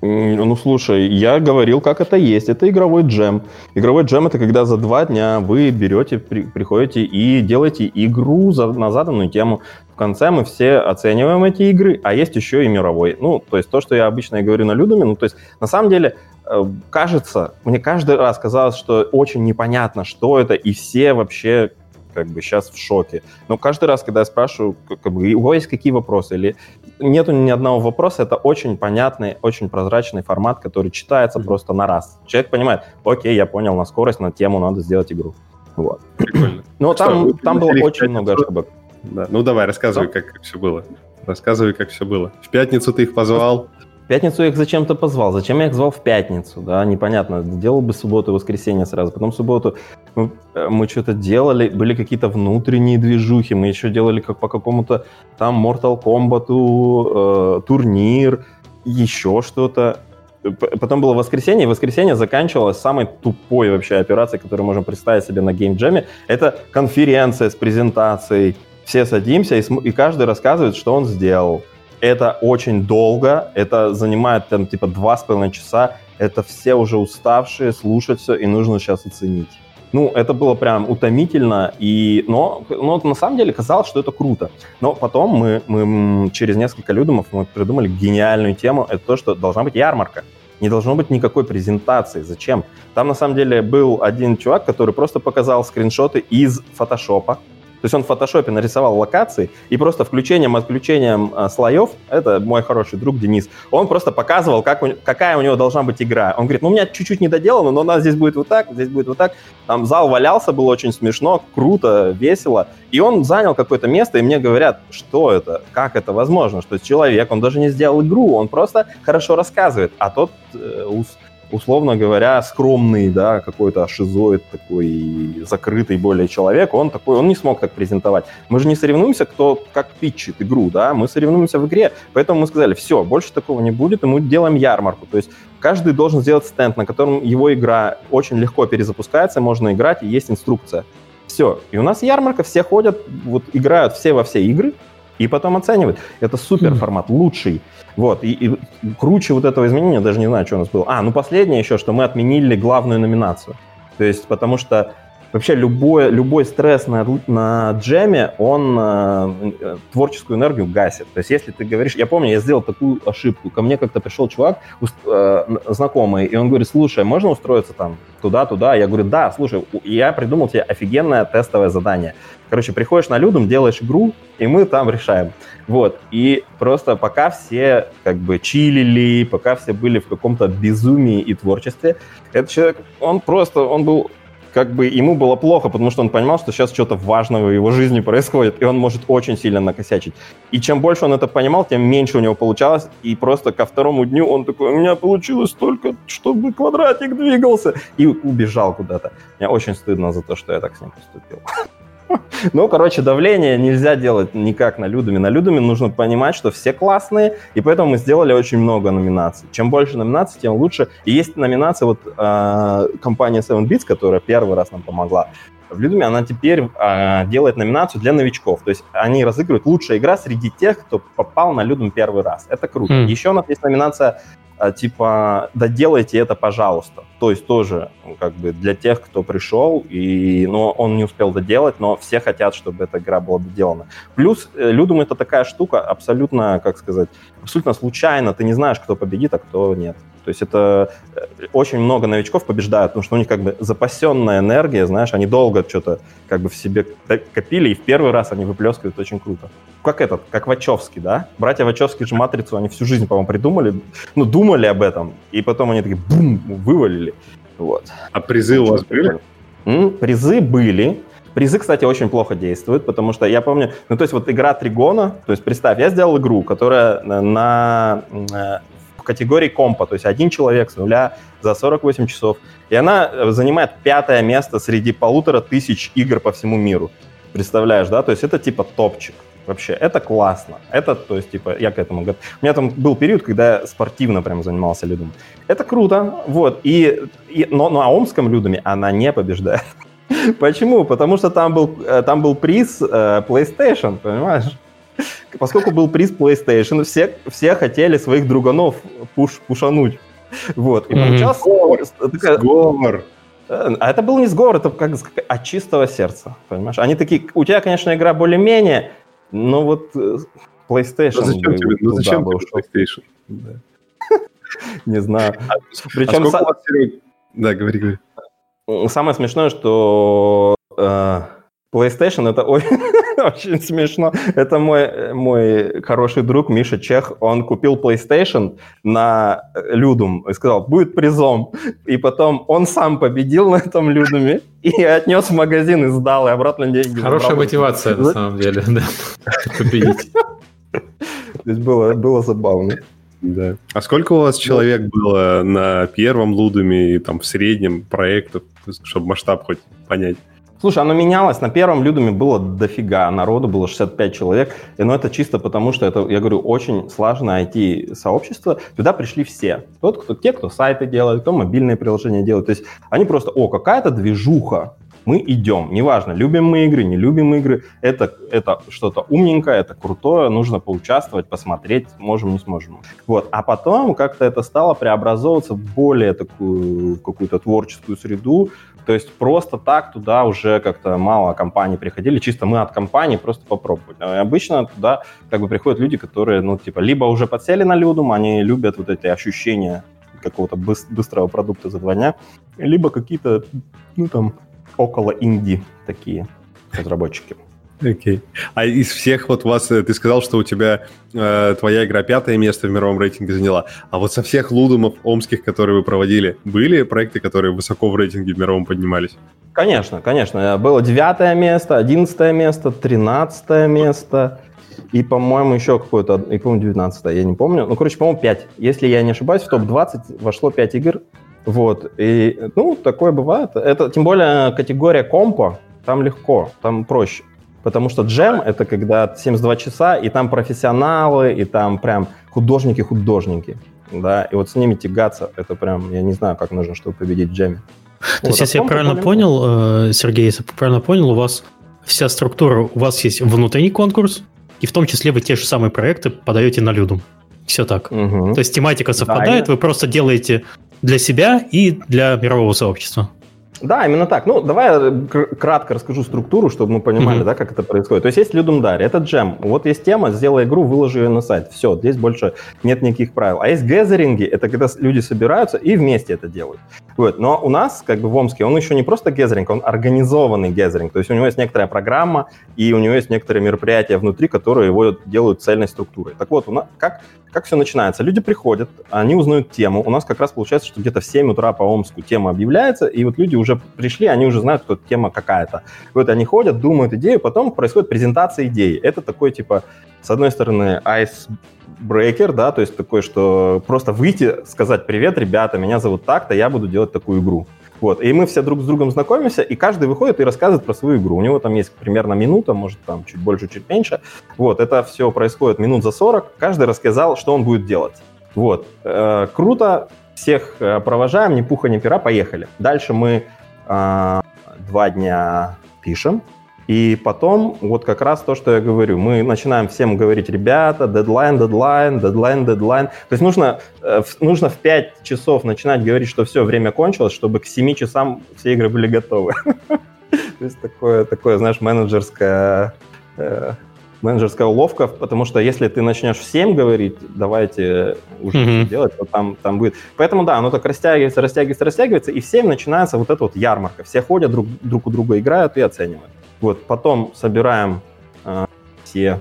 Ну, слушай, я говорил, как это есть. Это игровой джем. Игровой джем — это когда за два дня вы берете, при, приходите и делаете игру за, на заданную тему. В конце мы все оцениваем эти игры, а есть еще и мировой. Ну, то есть то, что я обычно говорю на Людуме, ну, то есть на самом деле э, кажется, мне каждый раз казалось, что очень непонятно, что это, и все вообще как бы сейчас в шоке. Но каждый раз, когда я спрашиваю, как бы, у вас есть какие вопросы, или нету ни одного вопроса, это очень понятный, очень прозрачный формат, который читается mm-hmm. просто на раз. Человек понимает, окей, я понял, на скорость, на тему надо сделать игру. Вот. Прикольно. Ну, там, там было очень много ошибок. Да. Ну, давай, рассказывай, как, как все было. Рассказывай, как все было. В пятницу ты их позвал? Пятницу я их зачем-то позвал. Зачем я их звал в пятницу? Да, непонятно. Делал бы субботу и воскресенье сразу. Потом субботу мы, э, мы что-то делали, были какие-то внутренние движухи. Мы еще делали как по какому-то там Mortal Kombat э, турнир, еще что-то. Потом было воскресенье, и воскресенье заканчивалось самой тупой вообще операцией, которую можем представить себе на геймджеме. Это конференция с презентацией. Все садимся, и, и каждый рассказывает, что он сделал. Это очень долго, это занимает там типа два с половиной часа. Это все уже уставшие, слушать все, и нужно сейчас оценить. Ну, это было прям утомительно, и, но, но на самом деле казалось, что это круто. Но потом мы, мы через несколько людумов мы придумали гениальную тему. Это то, что должна быть ярмарка. Не должно быть никакой презентации. Зачем? Там на самом деле был один чувак, который просто показал скриншоты из фотошопа, то есть он в фотошопе нарисовал локации, и просто включением-отключением э, слоев, это мой хороший друг Денис, он просто показывал, как у, какая у него должна быть игра. Он говорит, ну у меня чуть-чуть не доделано, но у нас здесь будет вот так, здесь будет вот так. Там зал валялся, было очень смешно, круто, весело. И он занял какое-то место, и мне говорят, что это, как это возможно, что человек, он даже не сделал игру, он просто хорошо рассказывает, а тот э, условно говоря, скромный, да, какой-то шизоид такой закрытый более человек, он такой, он не смог так презентовать. Мы же не соревнуемся, кто как питчит игру, да, мы соревнуемся в игре, поэтому мы сказали, все, больше такого не будет, и мы делаем ярмарку, то есть каждый должен сделать стенд, на котором его игра очень легко перезапускается, можно играть, и есть инструкция. Все. И у нас ярмарка, все ходят, вот играют все во все игры, и потом оценивать. Это супер формат, лучший. Вот, и, и круче вот этого изменения, даже не знаю, что у нас было. А, ну последнее еще, что мы отменили главную номинацию. То есть, потому что вообще любой, любой стресс на, на джеме, он э, творческую энергию гасит. То есть если ты говоришь... Я помню, я сделал такую ошибку. Ко мне как-то пришел чувак, э, знакомый, и он говорит, слушай, можно устроиться там туда-туда? Я говорю, да, слушай, я придумал тебе офигенное тестовое задание. Короче, приходишь на Людум, делаешь игру, и мы там решаем. Вот. И просто пока все как бы чилили, пока все были в каком-то безумии и творчестве, этот человек, он просто, он был как бы ему было плохо, потому что он понимал, что сейчас что-то важное в его жизни происходит, и он может очень сильно накосячить. И чем больше он это понимал, тем меньше у него получалось, и просто ко второму дню он такой, у меня получилось только, чтобы квадратик двигался, и убежал куда-то. Мне очень стыдно за то, что я так с ним поступил. Ну, короче, давление нельзя делать никак на Людуме. На Людуме нужно понимать, что все классные, и поэтому мы сделали очень много номинаций. Чем больше номинаций, тем лучше. И есть номинация, вот э, компания 7bits, которая первый раз нам помогла. В Людуме она теперь э, делает номинацию для новичков. То есть они разыгрывают лучшая игра среди тех, кто попал на Людум первый раз. Это круто. Mm. Еще у нас есть номинация типа, доделайте это, пожалуйста. То есть тоже ну, как бы для тех, кто пришел, и, но он не успел доделать, но все хотят, чтобы эта игра была доделана. Плюс э, Людум это такая штука абсолютно, как сказать, абсолютно случайно. Ты не знаешь, кто победит, а кто нет. То есть это э, очень много новичков побеждают, потому что у них как бы запасенная энергия, знаешь, они долго что-то как бы в себе копили, и в первый раз они выплескивают очень круто. Как этот, как Вачовский, да? Братья Вачовски же «Матрицу» они всю жизнь, по-моему, придумали, ну, думали об этом, и потом они такие бум, вывалили. Вот. А призы у вас были? М? Призы были, Призы, кстати, очень плохо действуют, потому что я помню, ну, то есть вот игра Тригона, то есть представь, я сделал игру, которая на, на категории компа, то есть один человек с нуля за 48 часов. И она э, занимает пятое место среди полутора тысяч игр по всему миру. Представляешь, да? То есть это типа топчик. Вообще, это классно. Это, то есть, типа, я к этому готов. У меня там был период, когда я спортивно прям занимался людом. Это круто, вот. И, и, но, но а омском людами она не побеждает. Почему? Потому что там был, э, там был приз э, PlayStation, понимаешь? Поскольку был приз PlayStation, все, все хотели своих друганов пуш, пушануть. Вот. И mm-hmm. получался... Сговор. Такая... сговор. Э, а это был не сговор, это как от чистого сердца, понимаешь? Они такие, у тебя, конечно, игра более-менее, но вот э, PlayStation... Ну зачем тебе, ну, зачем тебе PlayStation? Да. Не знаю. А, Причем... А. Да, говори, говори. Самое смешное, что э, PlayStation это очень, смешно. Это мой, мой хороший друг Миша Чех. Он купил PlayStation на Людум и сказал, будет призом. И потом он сам победил на этом Людуме и отнес в магазин и сдал, и обратно деньги. Хорошая забрал. мотивация, на самом деле, да, победить. То есть было, было забавно. Да. А сколько у вас человек было на первом Лудуме и там в среднем проектов, чтобы масштаб хоть понять? Слушай, оно менялось. На первом Людуме было дофига народу, было 65 человек. И, ну, это чисто потому, что это, я говорю, очень сложное IT-сообщество. Туда пришли все. Тот, кто, те, кто сайты делают, кто мобильные приложения делают. То есть они просто, о, какая-то движуха, мы идем. Неважно, любим мы игры, не любим игры. Это, это что-то умненькое, это крутое, нужно поучаствовать, посмотреть, можем, не сможем. Вот. А потом как-то это стало преобразовываться в более такую какую-то творческую среду, то есть просто так туда уже как-то мало компаний приходили, чисто мы от компании просто попробовать. А обычно туда как бы приходят люди, которые, ну, типа, либо уже подсели на Людум, они любят вот эти ощущения какого-то быстрого продукта за два дня, либо какие-то, ну, там, около инди такие разработчики. Окей. Okay. А из всех вот вас, э, ты сказал, что у тебя э, твоя игра пятое место в мировом рейтинге заняла. А вот со всех лудумов омских, которые вы проводили, были проекты, которые высоко в рейтинге в мировом поднимались? Конечно, конечно. Было девятое место, одиннадцатое место, тринадцатое место и, по-моему, еще какое-то, и, по-моему, 19 я не помню. Ну, короче, по-моему, 5. Если я не ошибаюсь, в топ-20 вошло 5 игр. Вот. И, ну, такое бывает. Это, тем более, категория компа, там легко, там проще. Потому что джем — это когда 72 часа, и там профессионалы, и там прям художники-художники. Да, и вот с ними тягаться, это прям, я не знаю, как нужно, чтобы победить в джеме. То вот, есть, если я правильно понял, э, Сергей, если я правильно понял, у вас вся структура, у вас есть внутренний конкурс, и в том числе вы те же самые проекты подаете на Людум. Все так. Угу. То есть тематика совпадает, да, вы просто делаете для себя и для мирового сообщества. Да, именно так. Ну, давай я кратко расскажу структуру, чтобы мы понимали, mm-hmm. да, как это происходит. То есть есть Людумдари, это джем. Вот есть тема, сделай игру, выложи ее на сайт. Все, здесь больше нет никаких правил. А есть гэзеринги, это когда люди собираются и вместе это делают. Вот. Но у нас, как бы в Омске, он еще не просто гезеринг, он организованный гезеринг. То есть у него есть некоторая программа, и у него есть некоторые мероприятия внутри, которые его делают цельной структурой. Так вот, у нас, как, как все начинается? Люди приходят, они узнают тему. У нас как раз получается, что где-то в 7 утра по Омску тема объявляется, и вот люди уже пришли, они уже знают, что тема какая-то. Вот они ходят, думают идею, потом происходит презентация идеи. Это такой, типа, с одной стороны, ice брейкер, да, то есть такой, что просто выйти, сказать «Привет, ребята, меня зовут так-то, я буду делать такую игру». Вот, и мы все друг с другом знакомимся, и каждый выходит и рассказывает про свою игру. У него там есть примерно минута, может, там чуть больше, чуть меньше. Вот, это все происходит минут за 40. Каждый рассказал, что он будет делать. Вот, э, круто, всех э, провожаем, ни пуха, ни пера, поехали. Дальше мы э, два дня пишем, и потом, вот как раз то, что я говорю, мы начинаем всем говорить, ребята, дедлайн, дедлайн, дедлайн, дедлайн. То есть нужно, э, нужно в 5 часов начинать говорить, что все, время кончилось, чтобы к 7 часам все игры были готовы. То есть такое, такое знаешь, менеджерское э, менеджерская уловка, потому что если ты начнешь всем говорить, давайте уже mm-hmm. делать, то там, там будет. Поэтому да, оно так растягивается, растягивается, растягивается, и всем начинается вот эта вот ярмарка. Все ходят друг, друг у друга, играют и оценивают. Вот, потом собираем э, все,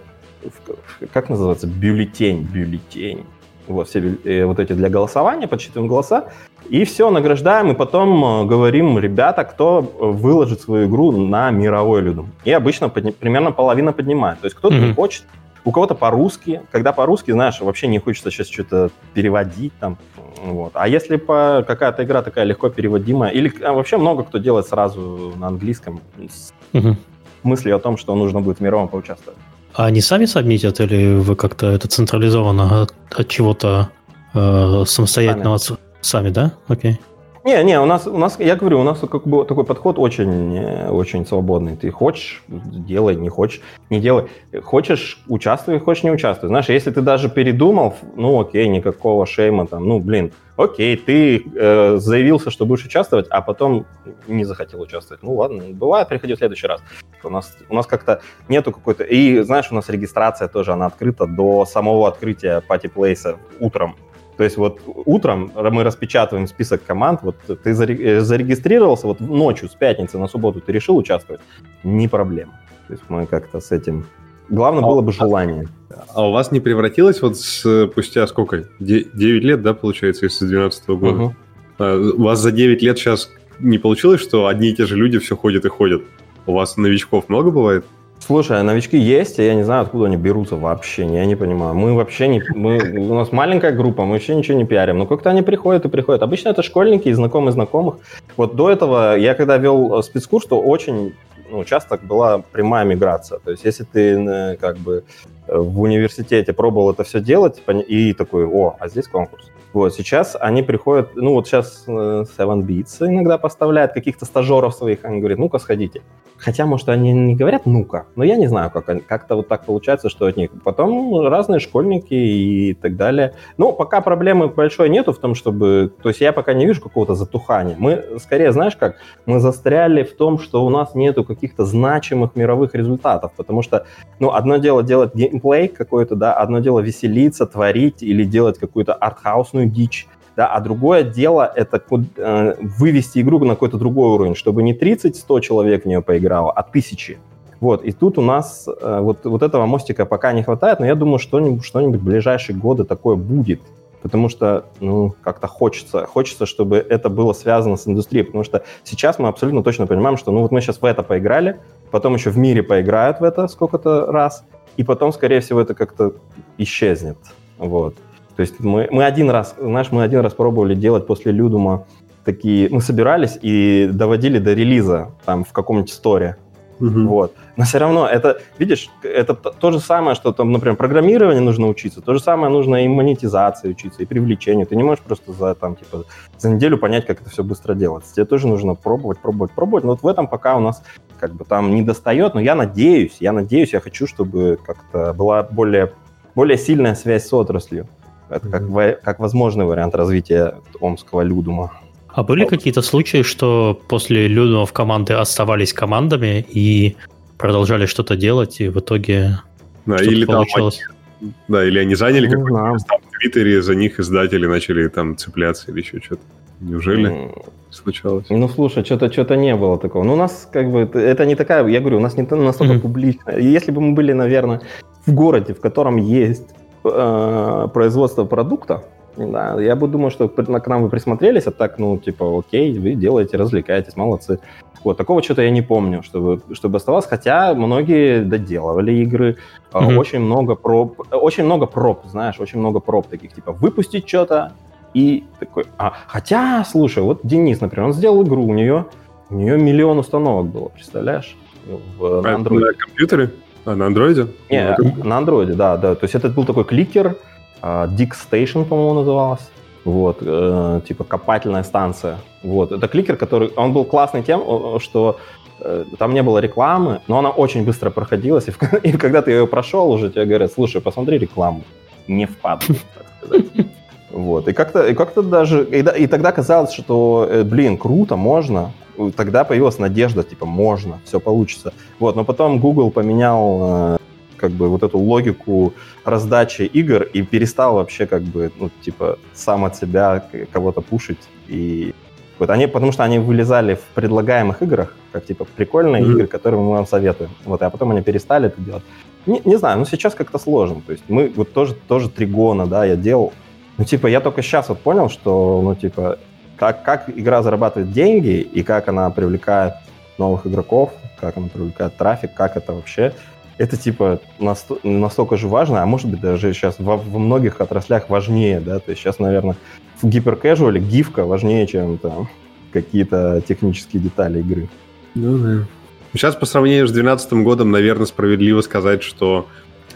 как называется, бюллетень, бюллетень. Вот, все э, вот эти для голосования, подсчитываем голоса, и все, награждаем, и потом э, говорим, ребята, кто выложит свою игру на мировой людом. И обычно подни- примерно половина поднимает. То есть кто-то mm-hmm. не хочет, у кого-то по-русски. Когда по-русски, знаешь, вообще не хочется сейчас что-то переводить там. Вот. А если по какая-то игра такая легко переводимая, или а вообще много кто делает сразу на английском с угу. мыслью о том, что нужно будет в мировом поучаствовать. А они сами сабмитят или вы как-то это централизованно от, от чего-то э, самостоятельного сами. сами, да? Окей. Не, не, у нас, у нас, я говорю, у нас как бы такой подход очень, очень свободный. Ты хочешь, делай, не хочешь, не делай. Хочешь, участвуй, хочешь, не участвуй. Знаешь, если ты даже передумал, ну окей, никакого шейма там, ну блин, окей, ты э, заявился, что будешь участвовать, а потом не захотел участвовать. Ну ладно, бывает, приходи в следующий раз. У нас, у нас как-то нету какой-то... И знаешь, у нас регистрация тоже, она открыта до самого открытия пати-плейса утром. То есть вот утром мы распечатываем список команд, вот ты э, зарегистрировался, вот ночью с пятницы на субботу ты решил участвовать, не проблема. То есть мы как-то с этим... Главное а было бы желание. А у вас не превратилось вот спустя сколько? 9 лет, да, получается, если с 2012 года? Угу. У вас за 9 лет сейчас не получилось, что одни и те же люди все ходят и ходят? У вас новичков много бывает? Слушай, а новички есть, а я не знаю, откуда они берутся вообще, я не понимаю. Мы вообще не... Мы, у нас маленькая группа, мы вообще ничего не пиарим. Но как-то они приходят и приходят. Обычно это школьники и знакомые знакомых. Вот до этого, я когда вел спецкурс, то очень ну, часто была прямая миграция. То есть если ты э, как бы в университете пробовал это все делать и такой, о, а здесь конкурс. Вот, сейчас они приходят, ну вот сейчас э, Seven Beats иногда поставляет каких-то стажеров своих, они говорят, ну-ка сходите. Хотя, может, они не говорят «ну-ка», но я не знаю, как как-то вот так получается, что от них. Потом разные школьники и так далее. Ну, пока проблемы большой нету в том, чтобы... То есть я пока не вижу какого-то затухания. Мы, скорее, знаешь как, мы застряли в том, что у нас нету каких-то значимых мировых результатов, потому что, ну, одно дело делать геймплей какой-то, да, одно дело веселиться, творить или делать какую-то артхаусную дичь, да, а другое дело это э, вывести игру на какой-то другой уровень, чтобы не 30-100 человек в нее поиграло, а тысячи. Вот, и тут у нас э, вот, вот этого мостика пока не хватает, но я думаю, что-нибудь, что-нибудь в ближайшие годы такое будет, потому что, ну, как-то хочется, хочется, чтобы это было связано с индустрией, потому что сейчас мы абсолютно точно понимаем, что, ну, вот мы сейчас в это поиграли, потом еще в мире поиграют в это сколько-то раз, и потом, скорее всего, это как-то исчезнет, вот. То есть мы, мы один раз, знаешь, мы один раз пробовали делать после Людума такие, мы собирались и доводили до релиза там в каком-нибудь сторе. Угу. Вот. Но все равно это, видишь, это то же самое, что там, например, программирование нужно учиться, то же самое нужно и монетизации учиться, и привлечению. Ты не можешь просто за, там, типа, за неделю понять, как это все быстро делать. Тебе тоже нужно пробовать, пробовать, пробовать. Но вот в этом пока у нас как бы там не достает, но я надеюсь, я надеюсь, я хочу, чтобы как-то была более, более сильная связь с отраслью. Это как, как возможный вариант развития омского людума. А были вот. какие-то случаи, что после людумов команды оставались командами и продолжали что-то делать, и в итоге да, или получалось? Там, да, или они заняли какой-то место в Твиттере, за них издатели начали там цепляться или еще что-то. Неужели М, случалось? Ну, слушай, что-то что не было такого. Ну, у нас как бы, это- это не такая, я говорю, у нас не настолько Мгм. публично. Если бы мы были, наверное, в городе, в котором есть э, производство продукта, да, я бы думал, что при- к нам вы присмотрелись, а так, ну, типа, окей, вы делаете, развлекаетесь, молодцы. Вот, такого что-то я не помню, чтобы, чтобы оставалось, хотя многие доделывали игры, Мгм. очень много проб, э, очень много проб, знаешь, очень много проб таких, типа, выпустить что-то, и такой, а, хотя, слушай, вот Денис, например, он сделал игру, у нее, у нее миллион установок было, представляешь, в, на А. На компьютере? А, на андроиде? Не, Ну, на андроиде, да, да. То есть это был такой кликер, а, Dick Station, по-моему, называлась. Вот, э, типа копательная станция. Вот, это кликер, который, он был классный тем, что э, там не было рекламы, но она очень быстро проходилась, и, в- и когда ты ее прошел, уже тебе говорят, слушай, посмотри рекламу, не впадай, так сказать. Вот, и как-то, и как-то даже, и, и тогда казалось, что, э, блин, круто, можно, тогда появилась надежда, типа, можно, все получится. Вот, но потом Google поменял э, как бы вот эту логику раздачи игр и перестал вообще как бы, ну, типа, сам от себя кого-то пушить. И вот они, потому что они вылезали в предлагаемых играх, как, типа, прикольные Мгм. игры, которые мы вам советуем. Вот, а потом они перестали это делать. Не, не знаю, ну, сейчас как-то сложно. То есть мы вот тоже, тоже Тригона, да, я делал. Ну, типа, я только сейчас вот понял, что, ну, типа, как, как игра зарабатывает деньги и как она привлекает новых игроков, как она привлекает трафик, как это вообще. Это типа насто- настолько же важно, а может быть даже сейчас во, во многих отраслях важнее, да, то есть сейчас, наверное, в гиперкэжуале гифка важнее, чем там какие-то технические детали игры. Ну да. Сейчас по сравнению с 2012 годом, наверное, справедливо сказать, что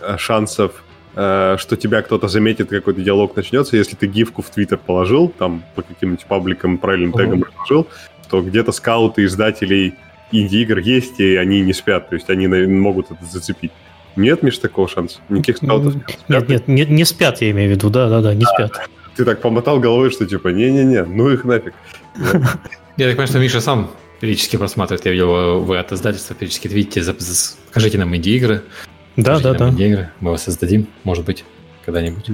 э, шансов, что тебя кто-то заметит, какой-то диалог начнется, если ты гифку в Твиттер положил, там по каким-нибудь пабликам правильным Мгм. тегом разложил, то где-то скауты издателей инди-игр есть, и они не спят, то есть они могут это зацепить. Нет, Миш, такого шанса? Никаких скаутов не спят? Нет, нет, не, не спят, я имею в виду, да-да-да, не спят. Ты так помотал головой, что типа, не-не-не, ну их нафиг. Я так понимаю, что Миша сам периодически просматривает. Я видел, вы от издательства периодически за- покажите нам инди-игры. Покажите нам Да-да-да, инди-игры. Мы вас создадим, может быть, когда-нибудь.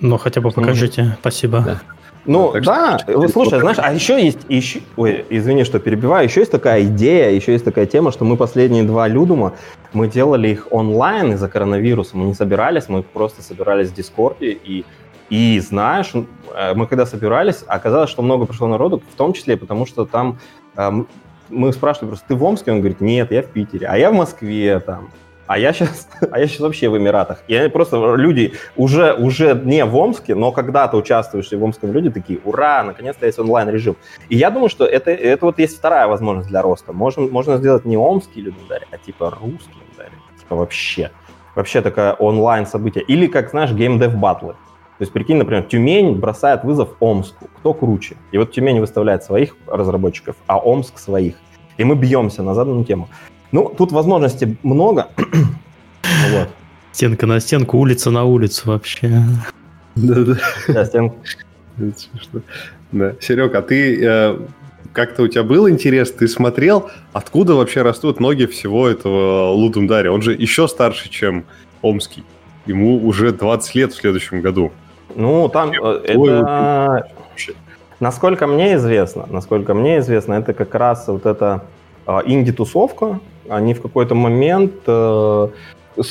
но хотя бы покажите, спасибо. Да. Ну, Так что- да, вот слушай, знаешь, а еще есть, еще, ой, извини, что перебиваю, еще есть такая идея, еще есть такая тема, что мы последние два Людума, мы делали их онлайн из-за коронавируса, мы не собирались, мы просто собирались в Дискорде, и, и знаешь, э, мы когда собирались, оказалось, что много пришло народу, в том числе потому, что там э, м- мы спрашивали просто, ты в Омске? Он говорит, нет, я в Питере, а я в Москве там. А я сейчас, а я сейчас вообще в Эмиратах. Они просто люди уже, уже не в Омске, но когда-то участвующие в Омском люди такие, ура, наконец-то есть онлайн-режим. И я думаю, что это, это вот есть вторая возможность для роста. Можно, можно сделать не омский людодарь, а типа русский людодарь. Типа вообще. Вообще такое онлайн-событие. Или, как знаешь, геймдев-батлы. То есть, прикинь, например, Тюмень бросает вызов Омску. Кто круче? И вот Тюмень выставляет своих разработчиков, а Омск своих. И мы бьемся на заданную тему. Ну, тут возможностей много. Вот. Стенка на стенку, улица на улицу вообще. Да-да. Да, стен- Это смешно. Да. Серег, а ты э, как-то у тебя был интерес, ты смотрел, откуда вообще растут ноги всего этого Лудундаря? Он же еще старше, чем Омский. Ему уже 20 лет в следующем году. Ну, там э, Ой, это... вообще. Насколько мне известно, насколько мне известно, это как раз вот эта э, инди-тусовка. Они в какой-то момент... э,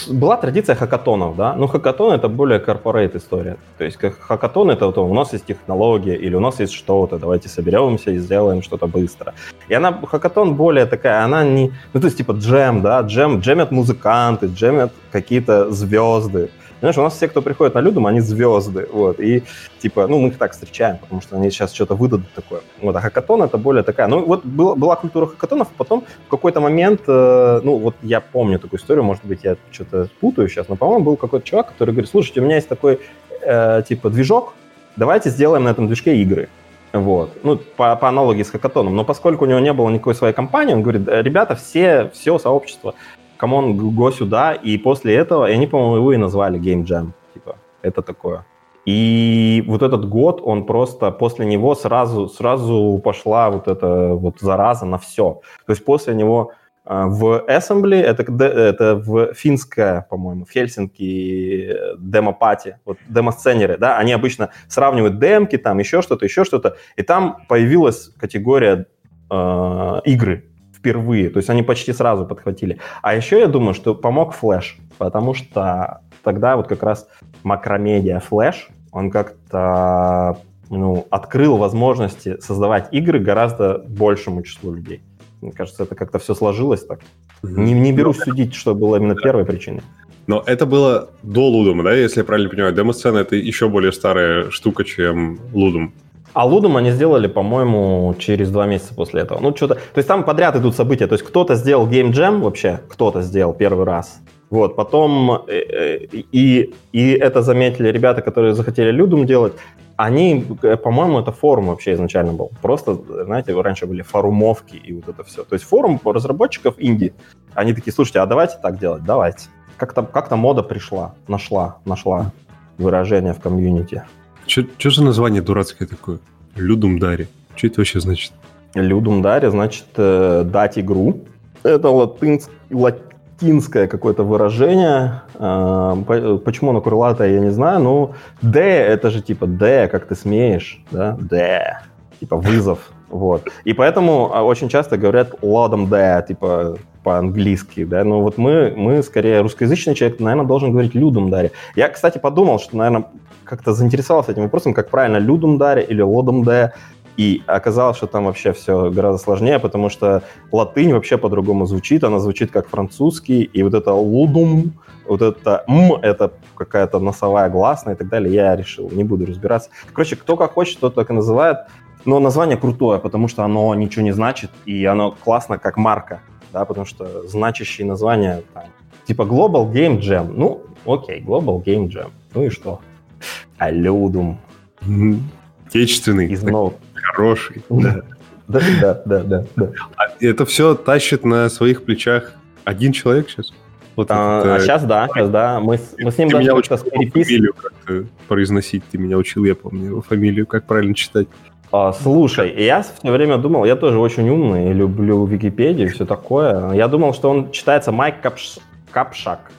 была традиция хакатонов, да? Ну, хакатон это более корпорейт история. То есть как хакатон это вот у нас есть технология или у нас есть что-то, давайте соберемся и сделаем что-то быстро. И она, хакатон более такая, она не... Ну, то есть типа джем, да? Джем, джемят музыканты, джемят какие-то звезды. Знаешь, у нас все, кто приходит на Людум, они звезды, вот, и, типа, ну, мы их так встречаем, потому что они сейчас что-то выдадут такое. Вот, а хакатон это более такая, ну, вот была, была культура хакатонов, потом в какой-то момент, э, ну, вот я помню такую историю, может быть, я что-то путаю сейчас, но, по-моему, был какой-то чувак, который говорит, слушайте, у меня есть такой, э, типа, движок, давайте сделаем на этом движке игры. Вот. Ну, по, по аналогии с хакатоном. Но поскольку у него не было никакой своей компании, он говорит, «Э, ребята, все, все сообщество, come on, go сюда, и после этого, и они, по-моему, его и назвали Game Jam, типа, это такое. И вот этот год, он просто, после него сразу, сразу пошла вот эта вот зараза на все. То есть после него А, в Assembly, это, это в финское, по-моему, в Хельсинки э, demo party, вот демо-сценеры, да, они обычно сравнивают демки, там еще что-то, еще что-то, и там появилась категория э, игры впервые, то есть они почти сразу подхватили. А еще я думаю, что помог Flash, потому что тогда вот как раз макромедиа Flash, он как-то ну, открыл возможности создавать игры гораздо большему числу людей. Мне кажется, это как-то все сложилось так. Не, не берусь судить, что было именно первой причиной. Но это было до Лудума, да, если я правильно понимаю? Демо-сцена — это еще более старая штука, чем Лудум. А Лудум они сделали, по-моему, через два месяца после этого. Ну, что-то... То есть там подряд идут события. То есть кто-то сделал Game Jam вообще, кто-то сделал первый раз. Вот, потом э, э, и, и это заметили ребята, которые захотели Людум делать. Они, э, по-моему, это форум вообще изначально был. Просто, знаете, раньше были форумовки и вот это все. То есть форум разработчиков инди. Они такие, слушайте, а давайте так делать, давайте. Как-то как мода пришла, нашла, нашла выражение в комьюнити. Что за название дурацкое такое? Людум Дари. Что это вообще значит? Людум Дари значит э, дать игру. Это латынск, лат, латинское какое-то выражение. А, почему оно крылатое, я не знаю. Ну, «д» — это же типа «д», как ты смеешь, да? «д», типа вызов. Вот. И поэтому а, очень часто говорят «ладом «д», типа по-английски, да, но вот мы, мы скорее русскоязычный человек, наверное, должен говорить «людум даре». Я, кстати, подумал, что, наверное, как-то заинтересовался этим вопросом, как правильно «людум даре» или «лодом даре», и оказалось, что там вообще все гораздо сложнее, потому что латынь вообще по-другому звучит, она звучит как французский, и вот это лудум, вот это м, это какая-то носовая гласная и так далее, я решил, не буду разбираться. Короче, кто как хочет, тот так и называет, но название крутое, потому что оно ничего не значит, и оно классно как марка, да, потому что значащие названия, там, типа Global Game Jam, ну, окей, Global Game Jam, ну и что? Алюдум. Отечественный. Из хороший. Да, да, да, да. да. А это все тащит на своих плечах один человек сейчас? Вот а, это... а сейчас да, сейчас да. Мы, мы с ним ты даже меня учил фамилию как произносить, ты меня учил, я помню его фамилию, как правильно читать. А, слушай, я все время думал, я тоже очень умный, люблю Википедию и все такое. Я думал, что он читается Майк Капш... Капшак.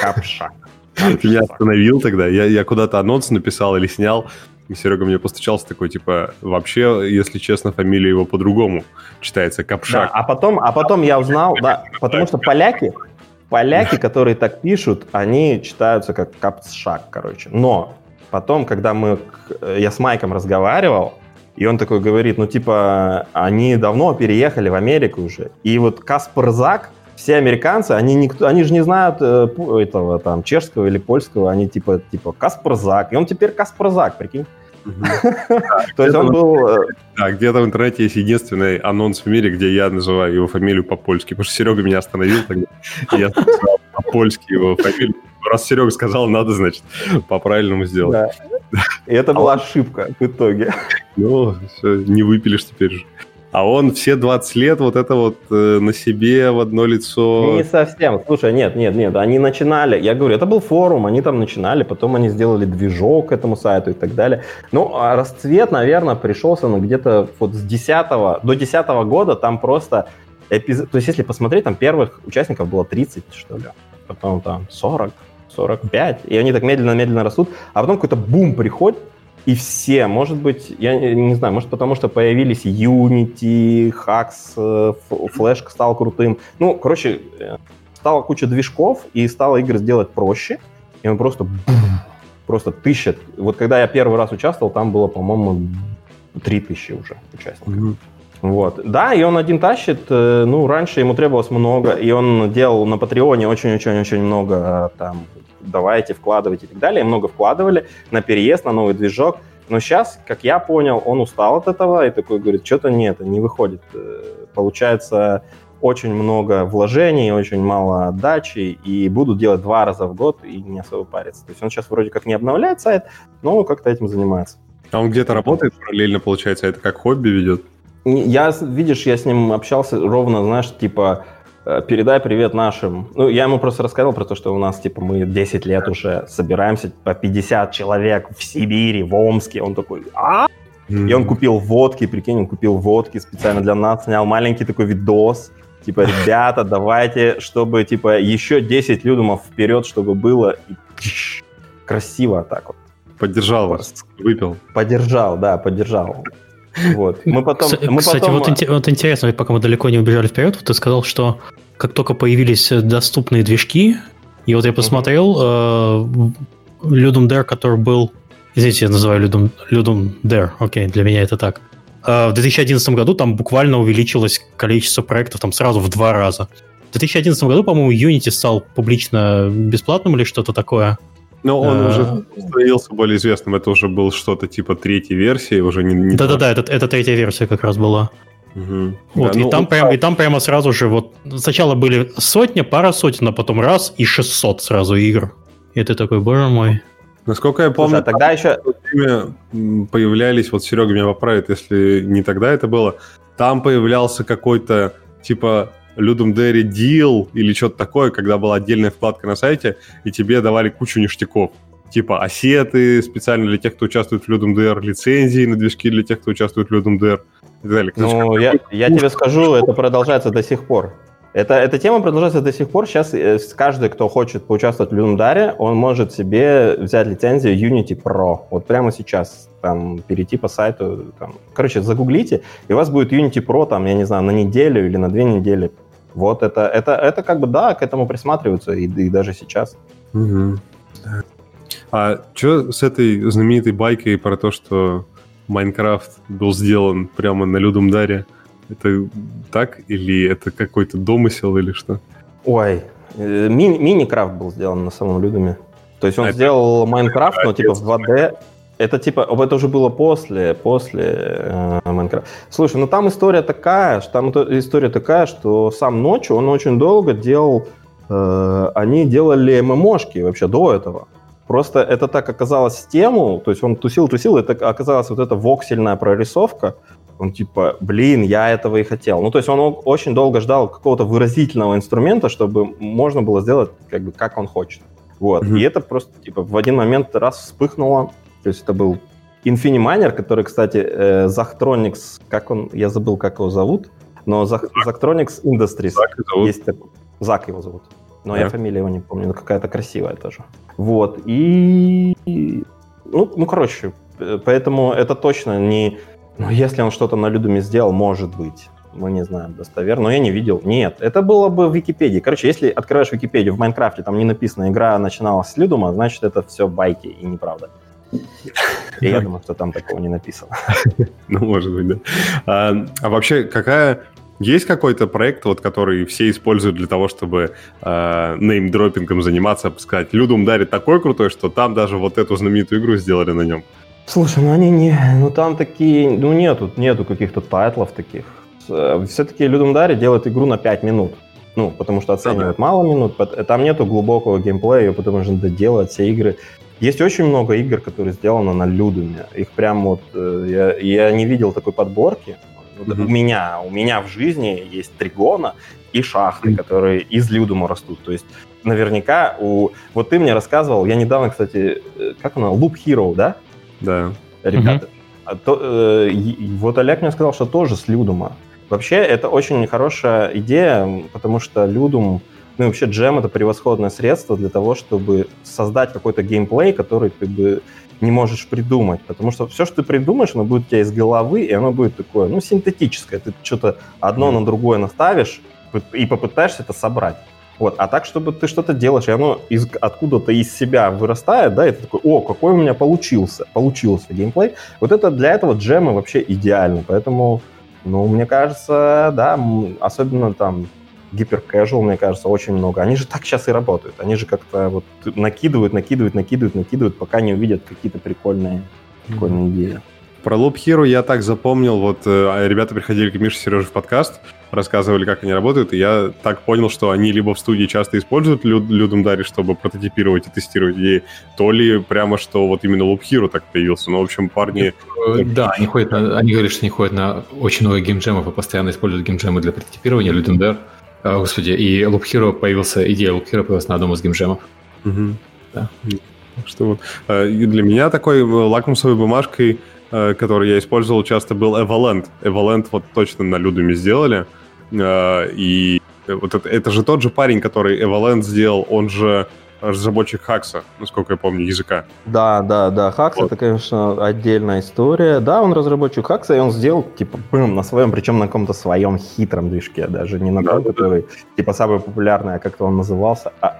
Капшак. Ты меня остановил тогда. Я, я куда-то анонс написал или снял. И Серега мне постучался такой, типа, вообще, если честно, фамилия его по-другому читается, Капшак. Да, а потом, а потом я узнал, да, потому что поляки, поляки, которые так пишут, они читаются как Капшак, короче. Но потом, когда мы, я с Майком разговаривал, и он такой говорит, ну, типа, они давно переехали в Америку уже. И вот Каспар Зак, все американцы, они, никто, они же не знают э, этого там чешского или польского, они типа, типа Каспар Зак. И он теперь Каспар Зак, прикинь. То есть он был... Э, да, где-то в интернете есть единственный анонс в мире, где я называю его фамилию по-польски, потому что Серега меня остановил тогда, я сказал по-польски его фамилию. Раз Серега сказал, надо, значит, по-правильному сделать. И это была ошибка в итоге. Ну, все, не выпилишь теперь же. А он все 20 лет вот это вот э, на себе в одно лицо... Не совсем. Слушай, нет, нет, нет, они начинали, я говорю, это был форум, они там начинали, потом они сделали движок к этому сайту и так далее. Ну, а расцвет, наверное, пришелся ну, где-то вот с 10 до 10 года там просто... Эпизод... То есть если посмотреть, там первых участников было 30, что ли, потом там 40, 45, и они так медленно-медленно растут, а потом какой-то бум приходит, и все, может быть, я не знаю, может потому что появились Unity, Hax, э, Flash стал крутым. Ну, короче, э, стала куча движков, и стало игры сделать проще, и он просто просто тысяча. Вот когда я первый раз участвовал, там было, по-моему, три тысячи уже участников. Mm-hmm. Вот. Да, и он один тащит. Э, ну, раньше ему требовалось много, и он делал на Патреоне очень-очень-очень много там давайте, вкладывайте и так далее. много вкладывали на переезд, на новый движок. Но сейчас, как я понял, он устал от этого и такой говорит, что-то нет, не выходит. Э, получается, очень много вложений, очень мало отдачи, и будут делать два раза в год и не особо париться. То есть он сейчас вроде как не обновляет сайт, но как-то этим занимается. А он где-то работает параллельно, получается, это как хобби ведет? Я, видишь, я с ним общался ровно, знаешь, типа передай привет нашим. Ну, я ему просто рассказал про то, что у нас, типа, мы 10 лет уже собираемся по 50 человек в Сибири, в Омске. Он такой, а? И он купил водки, прикинь, он купил водки специально для нас, снял маленький такой видос. Типа, ребята, давайте, чтобы, типа, еще 10 людумов вперед, чтобы было и красиво так вот. Поддержал вас, выпил. Поддержал, да, поддержал. Вот. Мы потом, Кстати, мы потом... вот, вот интересно, пока мы далеко не убежали вперед, вот ты сказал, что как только появились доступные движки, и вот я посмотрел, э, Ludum Dare, который был... Извините, я называю Ludum, Ludum Dare, окей, для меня это так. Э, в 2011 году там буквально увеличилось количество проектов там сразу в два раза. В 2011 году, по-моему, Unity стал публично бесплатным или что-то такое. Но он А. уже становился более известным. Это уже был что-то типа третьей версии, уже не... не Да-да-да, это, это третья версия как раз была. Мгм. Вот, Да, и, ну, там он- прям, и там прямо сразу же вот сначала были сотня, пара сотен, а потом раз и 600 сразу игр. И ты такой, боже мой. Насколько я Слушай, помню, а тогда еще... в то время появлялись, вот Серега меня поправит, если не тогда это было, там появлялся какой-то типа Ludum Dare Deal или что-то такое, когда была отдельная вкладка на сайте, и тебе давали кучу ништяков. Типа осеты специально для тех, кто участвует в Ludum Dare, лицензии на движки для тех, кто участвует в и так далее. Короче, Ну, я, я тебе скажу, это продолжается до сих пор. Это, эта тема продолжается до сих пор. Сейчас э, каждый, кто хочет поучаствовать в Люмдаре, он может себе взять лицензию Unity Pro. Вот прямо сейчас там перейти по сайту. Там. Короче, загуглите, и у вас будет Unity Pro, там, я не знаю, на неделю или на две недели. Вот это, это, это как бы, да, к этому присматриваются, и, и даже сейчас. Мгм. А что с этой знаменитой байкой про то, что Майнкрафт был сделан прямо на Людум Даре? Это так или это какой-то домысел или что? Ой, э, ми- мини-крафт был сделан на самом Людуме. То есть он Это- сделал Майнкрафт, но типа в 2D. Это типа, это уже было после, после э, Майнкрафта. Слушай, ну там история такая, что там то- история такая, что сам ночью он очень долго делал, э, они делали ММОшки вообще до этого. Просто это так оказалось в тему, то есть он тусил-тусил, это оказалась вот эта воксельная прорисовка, он типа, блин, я этого и хотел. Ну, то есть он очень долго ждал какого-то выразительного инструмента, чтобы можно было сделать как бы как он хочет. Вот. Мгм. И это просто типа в один момент раз вспыхнуло. То есть это был Infiniminer, который, кстати, э, Zachtronics, как он, я забыл, как его зовут, но Zach- Zachtronics Industries Так и зовут. есть такой. Зак его зовут. Но Да. я фамилию его не помню, но какая-то красивая тоже. Вот. И... Ну, ну, короче, э, поэтому это точно не... Ну, если он что-то на Людуме сделал, может быть. Мы не знаем достоверно, но я не видел. Нет, это было бы в Википедии. Короче, если открываешь Википедию в Майнкрафте, там не написано «игра начиналась с Людума», значит, это все байки и неправда. Я думаю, что там такого не написано. Ну, может быть, да. А, а вообще, какая... Есть какой-то проект, вот, который все используют для того, чтобы э, неймдропингом заниматься, сказать, Людум дарит такой крутой, что там даже вот эту знаменитую игру сделали на нем. Слушай, ну они не... Ну там такие... Ну нету, нету каких-то тайтлов таких. Э, Все-таки Людum Dare делает игру на 5 минут. Ну, потому что оценивают мало минут. пот- Там нету глубокого геймплея, ее потом нужно доделать, все игры. Есть очень много игр, которые сделаны на Людуме. Их прям вот... э, Я, я не видел такой подборки. Мгм. У меня, у меня в жизни есть тригона и шахты, которые из Людума растут. То есть наверняка у... Вот ты мне рассказывал, я недавно, кстати, э, как она, Loop Hero, да? Да. ребята. А то, э, вот Олег мне сказал, что тоже с Людума. Вообще, это очень хорошая идея, потому что Людум, ну и вообще джем это превосходное средство для того, чтобы создать какой-то геймплей, который ты бы не можешь придумать. Потому что все, что ты придумаешь, оно будет у тебя из головы, и оно будет такое, ну, синтетическое. Ты что-то одно на другое наставишь и попытаешься это собрать. Вот. А так, чтобы ты что-то делаешь, и оно из, откуда-то из себя вырастает, да, и ты такой, о, какой у меня получился, получился геймплей. Вот это для этого джемы вообще идеально. Поэтому, ну, мне кажется, да, особенно там гиперкэжуал, мне кажется, очень много. Они же так сейчас и работают. Они же как-то вот накидывают, накидывают, накидывают, накидывают, пока не увидят какие-то прикольные, прикольные идеи. Про Loop Hero я так запомнил, вот э, ребята приходили к Мише Сереже в подкаст, рассказывали, как они работают, и я так понял, что они либо в студии часто используют Людум Дари, чтобы прототипировать и тестировать идеи, то ли прямо, что вот именно Loop Hero так появился. Ну, в общем, парни... Э, Да, они, ходят на, они говорят, что они ходят на очень много геймджемов и постоянно используют геймджемы для прототипирования, Ludum Dare. А, господи, и Loop Hero появился, идея Loop Hero появилась на одном из геймджемов. Мгм. Да. Так Что вот. э, и для меня такой э, лакмусовой бумажкой, э, которую я использовал часто, был Evalent. Evalent вот точно на Людуме сделали. Э, и вот это, это же тот же парень, который Evalent сделал, он же разработчик Хакса, насколько я помню, языка. Да, да, да. Хакс вот. это, конечно, отдельная история. Да, он разработчик Хакса, и он сделал, типа, бым, на своем, причем на каком-то своем хитром движке, даже не на том, да, который, да. типа, самый популярный, а как-то он назывался, а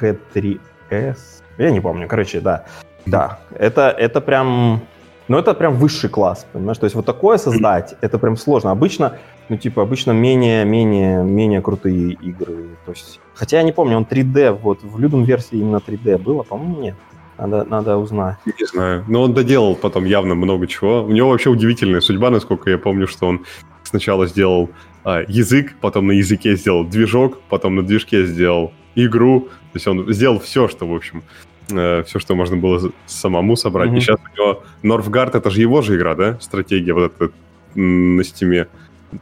H3S. Я не помню, короче, да. Да, это, это прям но это прям высший класс, понимаешь? То есть вот такое создать, это прям сложно. Обычно, ну, типа, обычно менее, менее, менее крутые игры. То есть, хотя я не помню, он 3D, вот в Людум версии именно 3D было, по-моему, нет. Надо, надо узнать. Не знаю. Но он доделал потом явно много чего. У него вообще удивительная судьба, насколько я помню, что он сначала сделал а, язык, потом на языке сделал движок, потом на движке сделал игру. То есть он сделал все, что, в общем, э, все, что можно было самому собрать. Mm-hmm. И сейчас у него Норфгард, это же его же игра, да? Стратегия вот эта на стиме.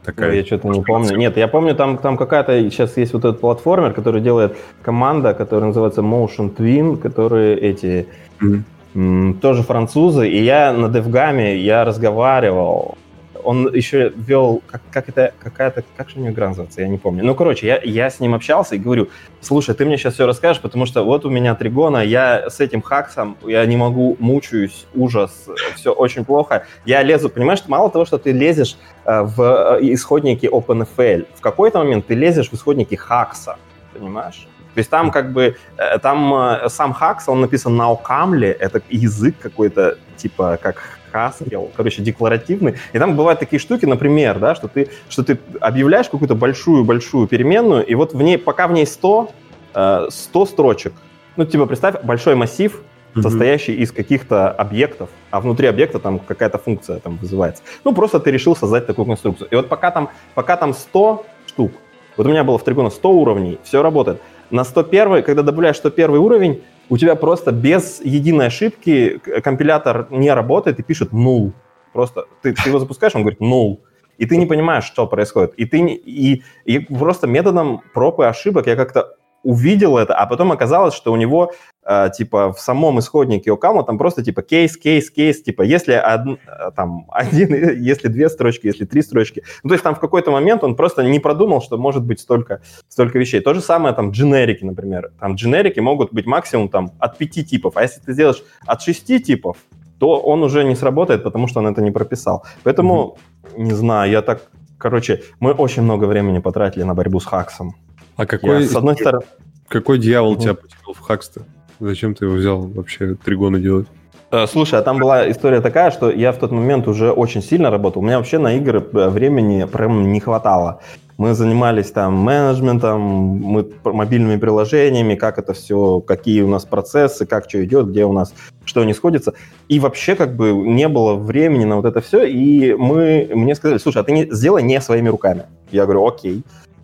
Такая. Ну, я что-то не помню. Нет, я помню, там, там какая-то сейчас есть вот этот платформер, который делает команда, которая называется Motion Twin, которые эти mm-hmm. тоже французы. И я на Девгаме я разговаривал он еще вел, как, как это, какая-то, как же у него игра называется, я не помню. Ну, короче, я, я с ним общался и говорю, слушай, ты мне сейчас все расскажешь, потому что вот у меня тригона, я с этим хаксом, я не могу, мучаюсь, ужас, все очень плохо. Я лезу, понимаешь, мало того, что ты лезешь э, в э, исходники OpenFL, в какой-то момент ты лезешь в исходники хакса, понимаешь? То есть там как бы, э, там сам Хакс, он написан на Окамле, это язык какой-то, типа, как Haskell, короче, декларативный. И там бывают такие штуки, например, да, что ты, что ты объявляешь какую-то большую-большую переменную, и вот в ней, пока в ней 100, 100 э, строчек. Ну, типа, представь, большой массив, состоящий из каких-то объектов, а внутри объекта там какая-то функция там вызывается. Ну, просто ты решил создать такую конструкцию. И вот пока там, пока там 100 штук, вот у меня было в Тригона 100 уровней, все работает. На 101, когда добавляешь 101 уровень, у тебя просто без единой ошибки компилятор не работает и пишет null. Просто ты, ты его запускаешь, он говорит null. И ты не понимаешь, что происходит. И ты и, и просто методом проб и ошибок я как-то увидел это, а потом оказалось, что у него э, типа в самом исходнике Окама там просто типа кейс, кейс, кейс, типа если од, там один, если две строчки, если три строчки. Ну, то есть там в какой-то момент он просто не продумал, что может быть столько, столько вещей. То же самое там дженерики, например. Там дженерики могут быть максимум там от пяти типов, а если ты сделаешь от шести типов, то он уже не сработает, потому что он это не прописал. Поэтому, mm-hmm. не знаю, я так... Короче, мы очень много времени потратили на борьбу с Хаксом. А какой, Я, с одной стороны... какой дьявол тебя потянул в Хакс-то? Зачем ты его взял вообще тригоны делать? Э, слушай, а там была история такая, что я в тот момент уже очень сильно работал. У меня вообще на игры э, времени прям не хватало. Мы занимались там менеджментом, мы мобильными приложениями, как это все, какие у нас процессы, как что идет, где у нас что не сходится. И вообще как бы не было времени на вот это все. И мы, мне сказали, слушай, а ты не, сделай не своими руками. Я говорю, окей.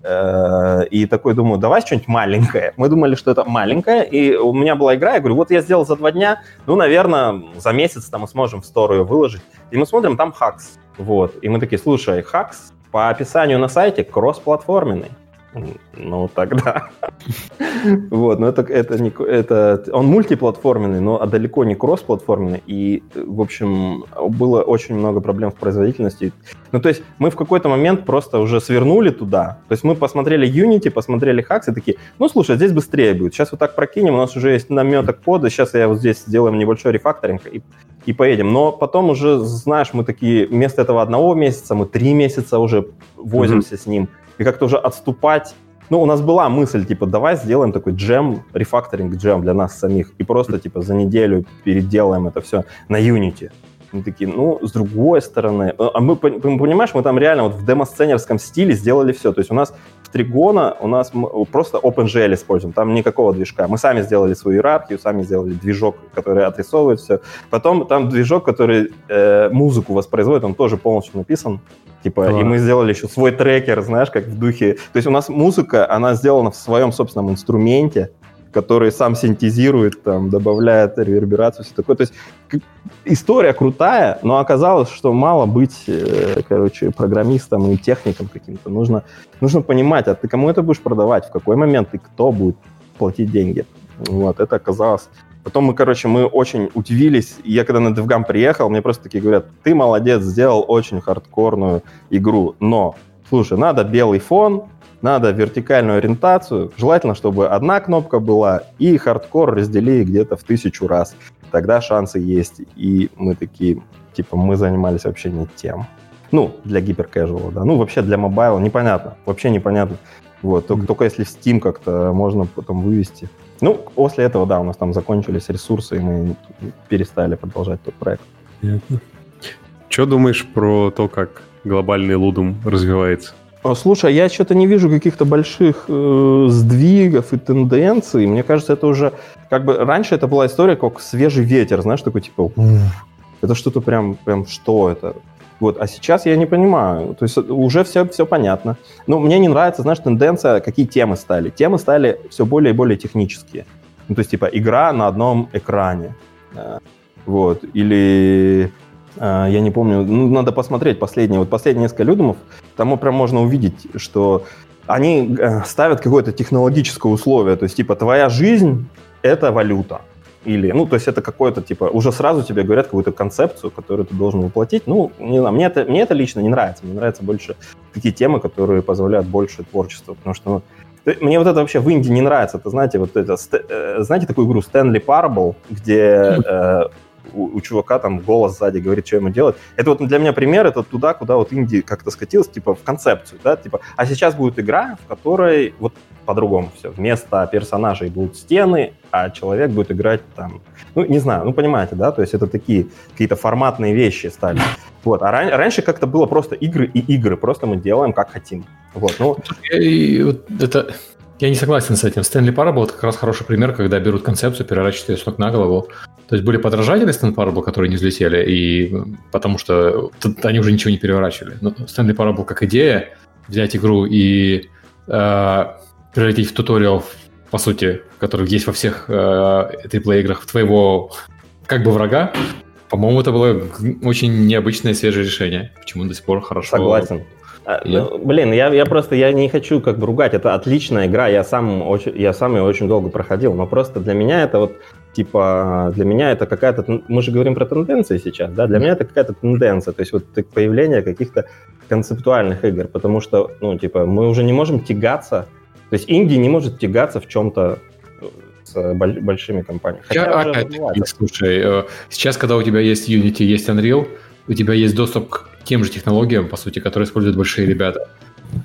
Э, и такой думаю, давай что-нибудь маленькое. Мы думали, что это маленькое, и у меня была игра, я говорю, вот я сделал за два дня, ну, наверное, за месяц там мы сможем в стору ее выложить. И мы смотрим, там хакс. Вот. И мы такие, слушай, хакс по описанию на сайте кроссплатформенный. Ну, тогда. вот, но это, это, не, это... Он мультиплатформенный, но далеко не кроссплатформенный. И, в общем, было очень много проблем в производительности. Ну, то есть мы в какой-то момент просто уже свернули туда. То есть мы посмотрели Unity, посмотрели Hacks и такие, ну, слушай, здесь быстрее будет. Сейчас вот так прокинем, у нас уже есть наметок кода, сейчас я вот здесь сделаем небольшой рефакторинг и, и поедем. Но потом уже, знаешь, мы такие, вместо этого одного месяца, мы три месяца уже возимся mm-hmm. с ним и как-то уже отступать. Ну, у нас была мысль, типа, давай сделаем такой джем, рефакторинг джем для нас самих, и просто, типа, за неделю переделаем это все на Unity. Мы такие, ну, с другой стороны, э, а мы, понимаешь, мы там реально вот в демосценерском стиле сделали все. То есть у нас в Тригона у нас просто OpenGL используем, там никакого движка. Мы сами сделали свою иерархию, сами сделали движок, который отрисовывает все. Потом там движок, который э, музыку воспроизводит, он тоже полностью написан. Типа, а. и мы сделали еще свой трекер, знаешь, как в духе... То есть у нас музыка, она сделана в своем собственном инструменте, который сам синтезирует, там, добавляет реверберацию, все такое. То есть история крутая, но оказалось, что мало быть, э, короче, программистом и техником каким-то. Нужно, нужно понимать, а ты кому это будешь продавать, в какой момент и кто будет платить деньги. Вот, это оказалось Потом мы, короче, мы очень удивились. Я когда на DevGAMM приехал, мне просто такие говорят, ты молодец, сделал очень хардкорную игру, но слушай, надо белый фон, надо вертикальную ориентацию, желательно, чтобы одна кнопка была, и хардкор раздели где-то в тысячу раз. Тогда шансы есть. И мы такие, типа, мы занимались вообще не тем. Ну, для гиперкэжуала, да. Ну, вообще для мобайла непонятно. Вообще непонятно. Вот, только, только если в Steam как-то можно потом вывести. Ну, после этого, да, у нас там закончились ресурсы, и мы перестали продолжать тот проект. Понятно. Что думаешь про то, как глобальный лудум развивается? О, Слушай, я что-то не вижу каких-то больших э, сдвигов и тенденций. Мне кажется, это уже как бы раньше это была история как свежий ветер, знаешь, такой типа, «Уф, это что-то прям, прям что это? Вот, а сейчас я не понимаю. То есть уже все, все понятно. Ну, мне не нравится, знаешь, тенденция, какие темы стали. Темы стали все более и более технические. Ну, то есть, типа, игра на одном экране. Э, Вот. Или, я не помню, ну, надо посмотреть последние. Вот последние несколько людумов, там прям можно увидеть, что они э, ставят какое-то технологическое условие. То есть, типа, твоя жизнь — это валюта. Или, ну, то есть это какое-то, типа, уже сразу тебе говорят какую-то концепцию, которую ты должен воплотить. Ну, не знаю, мне это, мне это лично не нравится. Мне нравятся больше такие темы, которые позволяют больше творчества. Потому что, ну, мне вот это вообще в Индии не нравится. Это, знаете, вот это, э, знаете такую игру Stanley Parable, где э, у, у чувака там голос сзади говорит, что ему делать. Это вот для меня пример, это туда, куда вот Индия как-то скатилась, типа, в концепцию, да, типа, а сейчас будет игра, в которой вот по-другому все. Вместо персонажей будут стены, а человек будет играть там, ну, не знаю, ну, понимаете, да, то есть это такие какие-то форматные вещи стали. Вот, а ран- раньше как-то было просто игры и игры, просто мы делаем как хотим. Вот, ну, это, я не согласен с этим. Stanley Parable это как раз хороший пример, когда берут концепцию, переворачивают ее с ног на голову. То есть были подражатели Stanley Parable, которые не взлетели, и потому что они уже ничего не переворачивали. Но Stanley Parable как идея, взять игру и э, превратить в туториал, по сути, который есть во всех э, AAA-играх, твоего как бы врага, по-моему, это было очень необычное свежее решение. Почему до сих пор хорошо... Согласен. А, Я- ну, Блин, я, я просто я не хочу как бы ругать. Это отличная игра. Я сам очень, я сам ее очень долго проходил. Но просто для меня это вот типа для меня это какая-то тен- мы же говорим про тенденции сейчас, да? Для меня это какая-то тенденция. То есть вот появление каких-то концептуальных игр, потому что ну типа мы уже не можем тягаться. То есть инди не может тягаться в чем-то с боль- большими компаниями. Я Хотя уже опять-таки, развивается. слушай, э, сейчас, когда у тебя есть Unity, есть Unreal, у тебя есть доступ к тем же технологиям, по сути, которые используют большие ребята.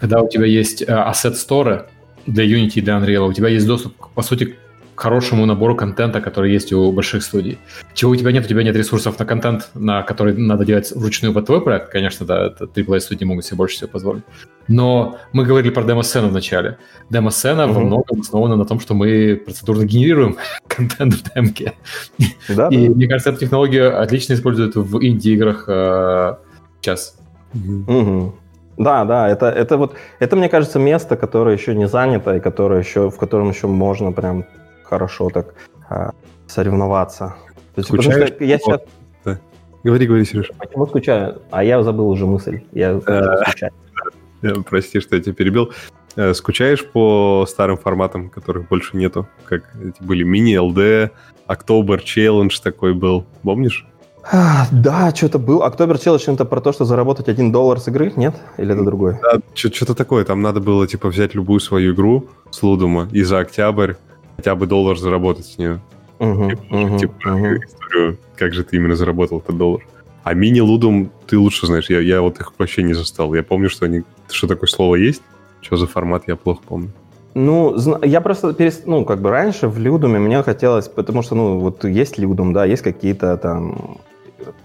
Когда у тебя есть э, Store для Unity и для Unreal, у тебя есть доступ, по сути, хорошему набору контента, который есть у больших студий. Чего у тебя нет? У тебя нет ресурсов на контент, на который надо делать вручную под твой проект. Конечно, да, это AAA студии могут себе больше всего позволить. Но мы говорили про демо-сцену в начале. Демо-сцена во Мгм. многом основана на том, что мы процедурно генерируем контент в демке. Да, И да. мне кажется, эту технологию отлично используют в инди-играх э, сейчас. Мгм. Да, да, это, это вот, это, мне кажется, место, которое еще не занято и которое еще, в котором еще можно прям хорошо так а, соревноваться. То есть, потому Скучаешь что я сейчас Говори, говори, Сереж. почему скучаю, а я забыл уже мысль. Я скучаю. Э, Прости, что я тебя перебил. Э, Скучаешь по старым форматам, которых больше нету? Как эти были мини-ЛД, Октобер челлендж такой был. Помнишь? А, Да, что-то был. Октобер Челлендж это про то, что заработать один доллар с игры, нет? Или это другое? Да, что-то такое. Там надо было, типа, взять любую свою игру с Лудума и за октябрь хотя бы доллар заработать с нее. Мгм, мгм, типа, мгм. историю, как же ты именно заработал этот доллар. А мини-лудум ты лучше знаешь. Я, я вот их вообще не застал. Я помню, что они... Что такое слово есть? Что за формат, я плохо помню. Ну, я просто, перес... ну, как бы раньше в Людуме мне хотелось, потому что, ну, вот есть Людум, да, есть какие-то там,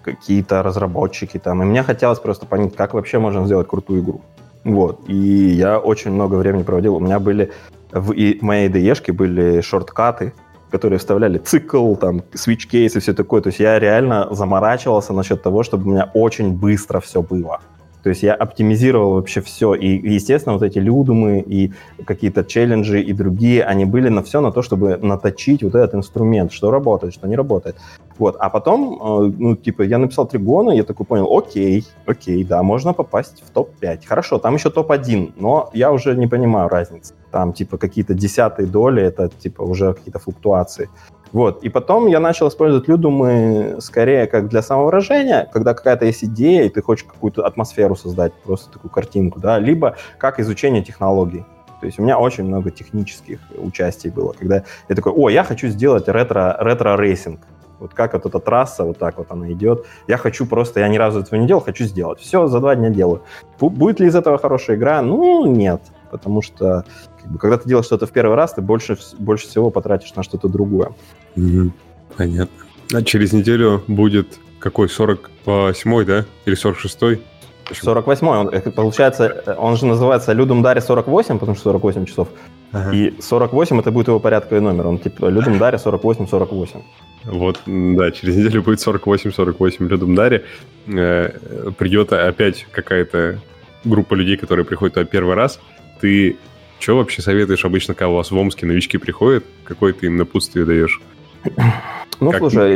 какие-то разработчики там, и мне хотелось просто понять, как вообще можно сделать крутую игру. Вот, и я очень много времени проводил, у меня были, в и- моей IDE были шорткаты, которые вставляли цикл, там, switch кейс и все такое. То есть я реально заморачивался насчет того, чтобы у меня очень быстро все было. То есть я оптимизировал вообще все. И, естественно, вот эти людумы и какие-то челленджи и другие, они были на все на то, чтобы наточить вот этот инструмент, что работает, что не работает. Вот. А потом, э, ну, типа, я написал тригона, я такой понял, окей, окей, да, можно попасть в топ-5. Хорошо, там еще топ-1, но я уже не понимаю разницы. Там, типа, какие-то десятые доли, это, типа, уже какие-то флуктуации. Вот. И потом я начал использовать людумы скорее как для самовыражения, когда какая-то есть идея, и ты хочешь какую-то атмосферу создать, просто такую картинку, да, либо как изучение технологий. То есть у меня очень много технических участий было, когда я такой, о, я хочу сделать ретро, ретро-racing. Вот как вот эта трасса, вот так вот она идет. Я хочу просто, я ни разу этого не делал, хочу сделать. Все, за два дня делаю. Будет ли из этого хорошая игра? Ну, нет. Потому что как бы, когда ты делаешь что-то в первый раз, ты больше, больше всего потратишь на что-то другое. Мгм. Понятно. А через неделю будет какой, 48-й, да? Или 46-й? 48 он, получается, э, он же называется Людум Даре 48, потому что 48 часов. Ага. И 48 это будет его порядковый номер. Он типа Людум Даре 48-48. Вот, да, через неделю будет 48-48 Людум Даре. Э, придет опять какая-то группа людей, которые приходят туда первый раз. Ты что вообще советуешь обычно, когда у вас в Омске новички приходят? Какое ты им напутствие даешь? Ну, Как слушай,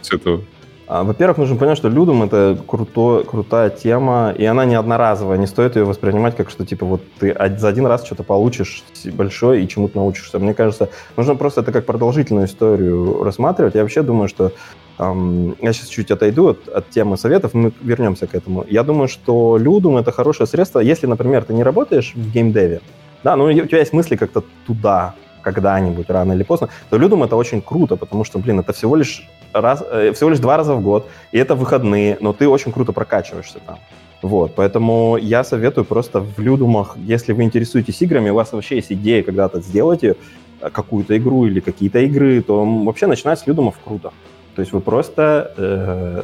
с этого? А, Во-первых, нужно понять, что Людум это круто, крутая тема, и она не одноразовая. Не стоит ее воспринимать как что типа вот ты за один раз что-то получишь большое и чему-то научишься. Мне кажется, нужно просто это как продолжительную историю рассматривать. Я вообще думаю, что я сейчас чуть отойду от, от темы советов, мы вернемся к этому. Я думаю, что Людум это хорошее средство, если, например, ты не работаешь в геймдеве, да, ну у тебя есть мысли как-то туда когда-нибудь, рано или поздно, то Людум это очень круто, потому что, блин, это всего лишь раз, э, всего лишь два раза в год, и это выходные, но ты очень круто прокачиваешься там. Вот, поэтому я советую просто в Людумах, если вы интересуетесь играми, у вас вообще есть идея когда-то сделать э, какую-то игру или какие-то игры, то вообще начинать с Людумов круто. То есть вы просто э,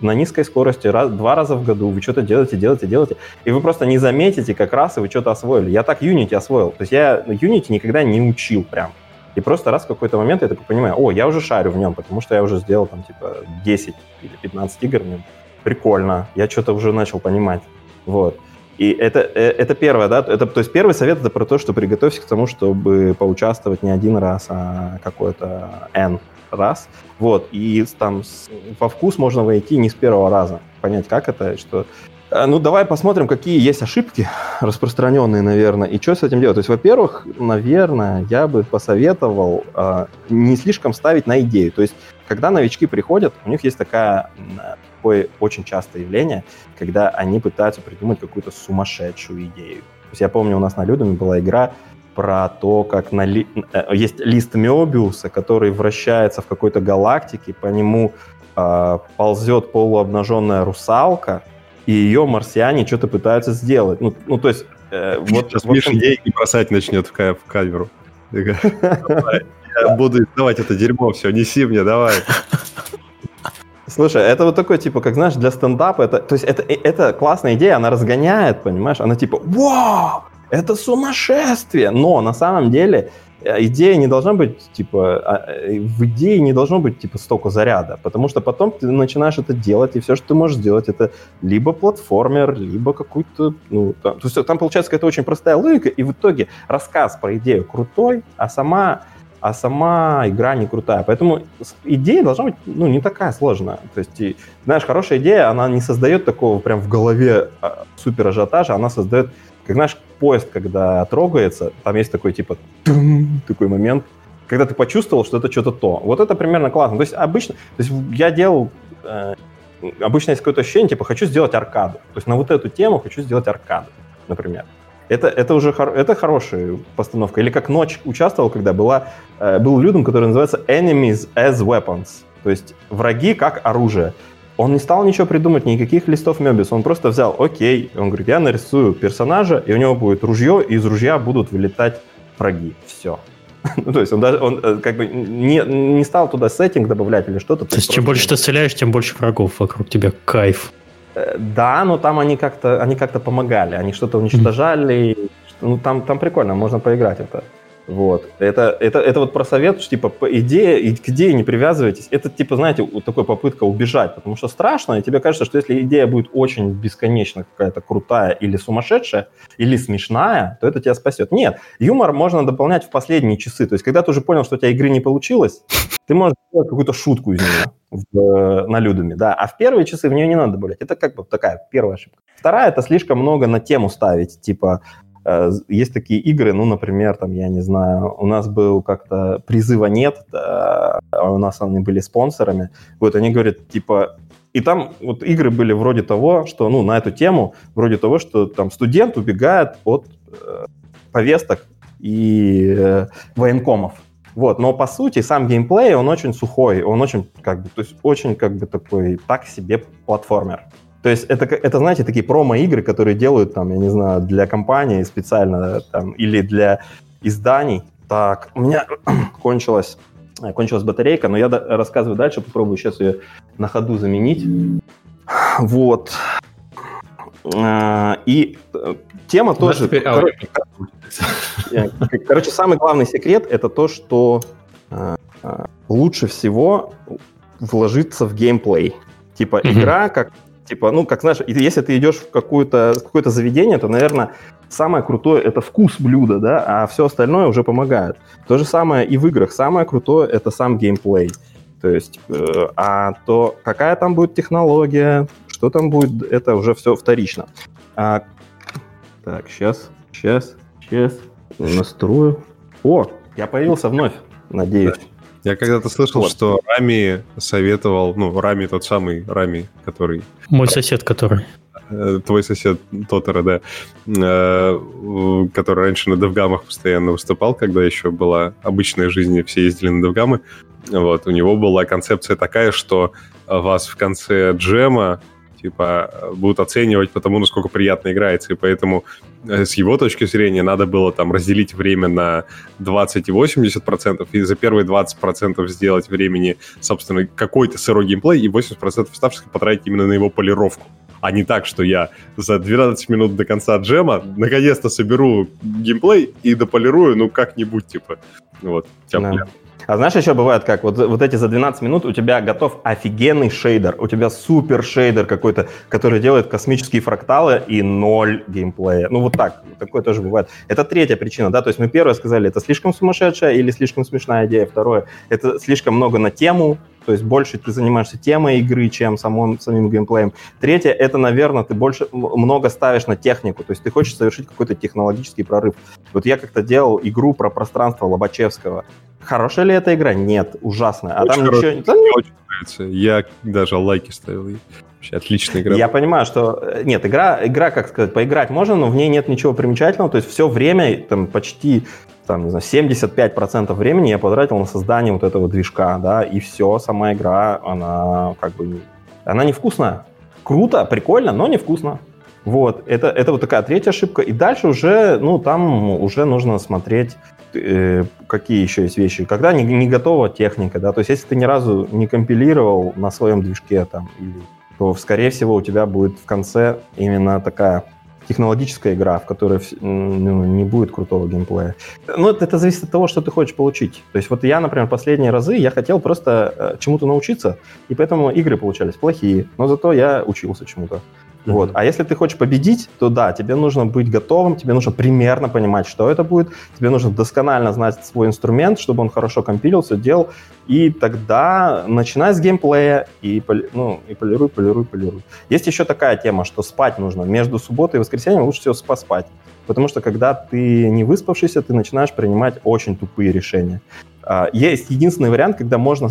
на низкой скорости раз, два раза в году вы что-то делаете, делаете, делаете, и вы просто не заметите как раз, и вы что-то освоили. Я так Unity освоил. То есть я Unity никогда не учил прям. И просто раз в какой-то момент я такой понимаю, о, я уже шарю в нем, потому что я уже сделал там типа 10 или 15 игр в нем. Прикольно, я что-то уже начал понимать. Вот. И это, э, это первое, да, это, то есть первый совет это про то, что приготовься к тому, чтобы поучаствовать не один раз, а какой-то N раз. Вот, и там во вкус можно войти не с первого раза, понять, как это, что... Э, Ну, давай посмотрим, какие есть ошибки распространенные, наверное, и что с этим делать. То есть, во-первых, наверное, я бы посоветовал э, не слишком ставить на идею. То есть, когда новички приходят, у них есть такая, такое очень частое явление, когда они пытаются придумать какую-то сумасшедшую идею. То есть я помню, у нас на Людуме была игра про то, как на ли- э, есть лист Мёбиуса, который вращается в какой-то галактике, по нему э, ползет полуобнаженная русалка, и ее марсиане что-то пытаются сделать. Ну, ну то есть... э, вот, Сейчас в общем, Миша деньги бросать начнет в, ка- в камеру. Такая, «Давай, Я буду давать это дерьмо, все, неси мне, давай. Слушай, это вот такой, типа, как знаешь, для стендапа, это, то есть это, э, это классная идея, она разгоняет, понимаешь? Она типа, вау, это сумасшествие! Но на самом деле э, идея не должна быть, типа, а, э, в идее не должно быть, типа, столько заряда, потому что потом ты начинаешь это делать, и все, что ты можешь сделать, это либо платформер, либо какой-то, ну, там, то есть там получается какая-то очень простая логика, и в итоге рассказ про идею крутой, а сама а сама игра не крутая. Поэтому идея должна быть, ну, не такая сложная. То есть, и, знаешь, хорошая идея, она не создает такого прям в голове а, супер ажиотажа, она создает, как, знаешь, поезд, когда трогается, там есть такой, типа, такой момент, когда ты почувствовал, что это что-то то. Вот это примерно классно. То есть, обычно, то есть я делал, э, обычно есть какое-то ощущение, типа, хочу сделать аркаду. То есть на вот эту тему хочу сделать аркаду, например. Это, это уже хор- это хорошая постановка. Или как ночь участвовал, когда была, э, был людом, который называется Enemies as Weapons. То есть враги как оружие. Он не стал ничего придумать, никаких листов Мебиуса. Он просто взял, окей, он говорит, я нарисую персонажа, и у него будет ружье, и из ружья будут вылетать враги. Все. Ну, то есть он, даже, он э, как бы не, не стал туда сеттинг добавлять или что-то. То есть, чем больше ты стреляешь, тем больше врагов вокруг тебя. Кайф. Э, Да, но там они как-то они как-то помогали, они что-то уничтожали. Ну, там, там прикольно, можно поиграть это. Вот. Это, это, это вот про совет, что, типа, по идее, к идее не привязывайтесь. Это, типа, знаете, вот такая попытка убежать, потому что страшно, и тебе кажется, что если идея будет очень бесконечно какая-то крутая или сумасшедшая, или смешная, то это тебя спасет. Нет, юмор можно дополнять в последние часы. То есть, когда ты уже понял, что у тебя игры не получилось, ты можешь сделать какую-то шутку из нее в, э, на людами, да, а в первые часы в нее не надо добавлять. Это как бы такая первая ошибка. Вторая – это слишком много на тему ставить, типа, есть такие игры, ну, например, там, я не знаю, у нас был как-то призыва нет, да, а у нас они были спонсорами, вот они говорят, типа, и там вот игры были вроде того, что, ну, на эту тему, вроде того, что там студент убегает от э, повесток и э, военкомов. Вот, но по сути сам геймплей, он очень сухой, он очень, как бы, то есть очень, как бы, такой, так себе платформер. То есть это, это, знаете, такие промо-игры, которые делают, там, я не знаю, для компании специально, там, или для изданий. Так, у меня кончилась, кончилась батарейка, но я рассказываю дальше, попробую сейчас ее на ходу заменить. Вот. А, и э, тема тоже... Теперь... Короче, э, короче, самый главный секрет это то, что э, лучше всего вложиться в геймплей. Типа mm-hmm. игра, как типа, ну, как знаешь, если ты идешь в какое-то какое заведение, то, наверное, самое крутое это вкус блюда, да, а все остальное уже помогает. То же самое и в играх. Самое крутое это сам геймплей. То есть, э, а то какая там будет технология, что там будет, это уже все вторично. А, так, сейчас, сейчас, сейчас настрою. О, я появился вновь, надеюсь. Я когда-то слышал, вот. что Рами советовал, ну, Рами тот самый Рами, который... Мой сосед, который. Э, твой сосед Тотера, да, э, который раньше на Девгамах постоянно выступал, когда еще была обычная жизнь, все ездили на Девгамы. Вот, у него была концепция такая, что вас в конце джема типа, будут оценивать по тому, насколько приятно играется, и поэтому э, с его точки зрения надо было там разделить время на 20 и 80%, и за первые 20% сделать времени, собственно, какой-то сырой геймплей, и 80% оставшихся потратить именно на его полировку. А не так, что я за 12 минут до конца джема наконец-то соберу геймплей и дополирую, ну, как-нибудь, типа, вот, тяп да. А знаешь, еще бывает как, вот, вот эти за 12 минут у тебя готов офигенный шейдер, у тебя супер шейдер какой-то, который делает космические фракталы и ноль геймплея. Ну вот так, такое тоже бывает. Это третья причина, да, то есть мы первое сказали, это слишком сумасшедшая или слишком смешная идея, второе, это слишком много на тему, то есть больше ты занимаешься темой игры, чем самым, самим геймплеем. Третье, это, наверное, ты больше много ставишь на технику, то есть ты хочешь совершить какой-то технологический прорыв. Вот я как-то делал игру про пространство Лобачевского. Хорошая ли эта игра? Нет, ужасная. А очень там ничего... Мне очень нравится. Я даже лайки ставил. Вообще отличная игра. Я понимаю, что... Э, нет, игра, игра, как сказать, поиграть можно, но в ней нет ничего примечательного. То есть все время, там, почти там, не знаю, 75% времени я потратил на создание вот этого движка, да, и все, сама игра, она как бы... Она невкусная. Круто, прикольно, но невкусно. Вот, это, это вот такая третья ошибка. И дальше уже, ну, там уже нужно смотреть, э, какие еще есть вещи. Когда не, не готова техника, да, то есть если ты ни разу не компилировал на своем движке там, то, скорее всего, у тебя будет в конце именно такая технологическая игра, в которой ну, не будет крутого геймплея. Ну, это, это зависит от того, что ты хочешь получить. То есть вот я, например, последние разы я хотел просто э, чему-то научиться, и поэтому игры получались плохие, но зато я учился чему-то. Mm-hmm. Вот. А если ты хочешь победить, то да, тебе нужно быть готовым, тебе нужно примерно понимать, что это будет, тебе нужно досконально знать свой инструмент, чтобы он хорошо компилился, делал, и тогда начинай с геймплея и, ну, и полируй, полируй, полируй. Есть еще такая тема, что спать нужно. Между субботой и воскресеньем лучше всего поспать. Потому что когда ты не выспавшийся, ты начинаешь принимать очень тупые решения. А, есть единственный вариант, когда можно,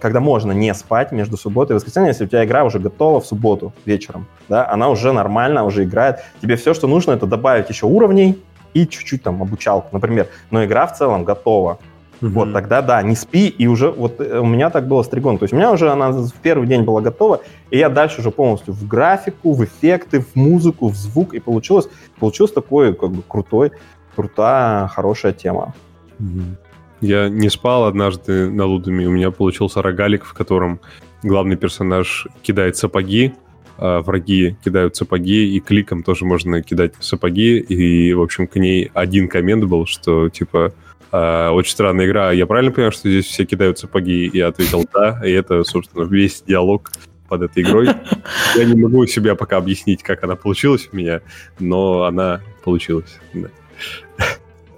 когда можно не спать между субботой и воскресеньем, если у тебя игра уже готова в субботу вечером. Да, она уже нормально, уже играет. Тебе все, что нужно, это добавить еще уровней и чуть-чуть там обучалку, например. Но игра в целом готова. Mm-hmm. Вот тогда да, не спи, и уже вот э, у меня так было с Тригон. То есть у меня уже она в первый день была готова, и я дальше уже полностью в графику, в эффекты, в музыку, в звук, и получилось, получилось такой как бы крутой, крутая, хорошая тема. Mm-hmm. Я не спал однажды на Лудами, у меня получился рогалик, в котором главный персонаж кидает сапоги, а враги кидают сапоги, и кликом тоже можно кидать сапоги, и, в общем, к ней один коммент был, что, типа, э, очень странная игра, я правильно понимаю, что здесь все кидают сапоги? И я ответил «да», и это, собственно, весь диалог под этой игрой. Я не могу себя пока объяснить, как она получилась у меня, но она получилась. Да.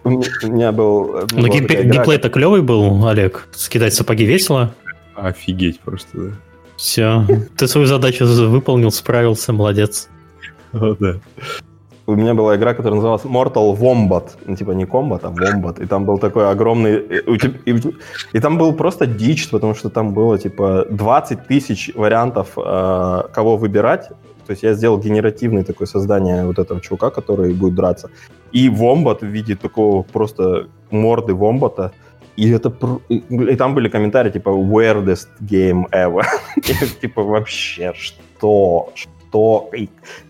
У меня был... Ну, геймплей-то клевый был, Олег. Скидать сапоги весело. Офигеть просто, да. Все. Ты свою задачу выполнил, справился, молодец. О, да. у меня была игра, которая называлась Mortal Wombat. Ну, типа не Combat, а Wombat. И там был такой огромный... И, и, и там был просто дичь, потому что там было типа 20 тысяч вариантов, э, кого выбирать. То есть я сделал генеративное такое создание вот этого чувака, который будет драться. И Вомбат в виде такого просто морды Вомбата. И это и там были комментарии типа weirdest game ever. типа вообще что? что,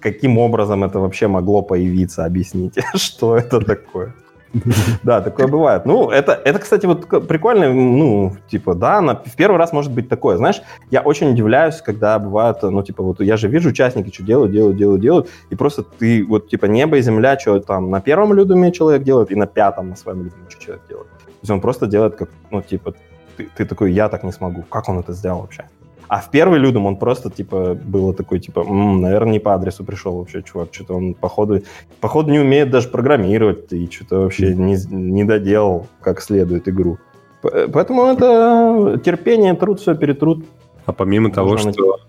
каким образом это вообще могло появиться, объясните, что это такое. Да, такое бывает. Ну, это, это, кстати, вот прикольно, ну, типа, да, на, в первый раз может быть такое. Знаешь, я очень удивляюсь, когда бывает, ну, типа, вот я же вижу участники, что делают, делают, делают, делают, и просто ты, вот, типа, небо и земля, что там на первом людуме человек делает, и на пятом на своем людуме что человек делает. То есть он просто делает, как, ну, типа, ты, ты такой, я так не смогу. Как он это сделал вообще? А в первый Людом он просто, типа, было такой, типа, м-м, наверное, не по адресу пришел вообще, чувак. Что-то он, походу, походу, не умеет даже программировать и что-то вообще не, не доделал как следует игру. Поэтому это терпение, труд, все перетрут. А помимо того, что...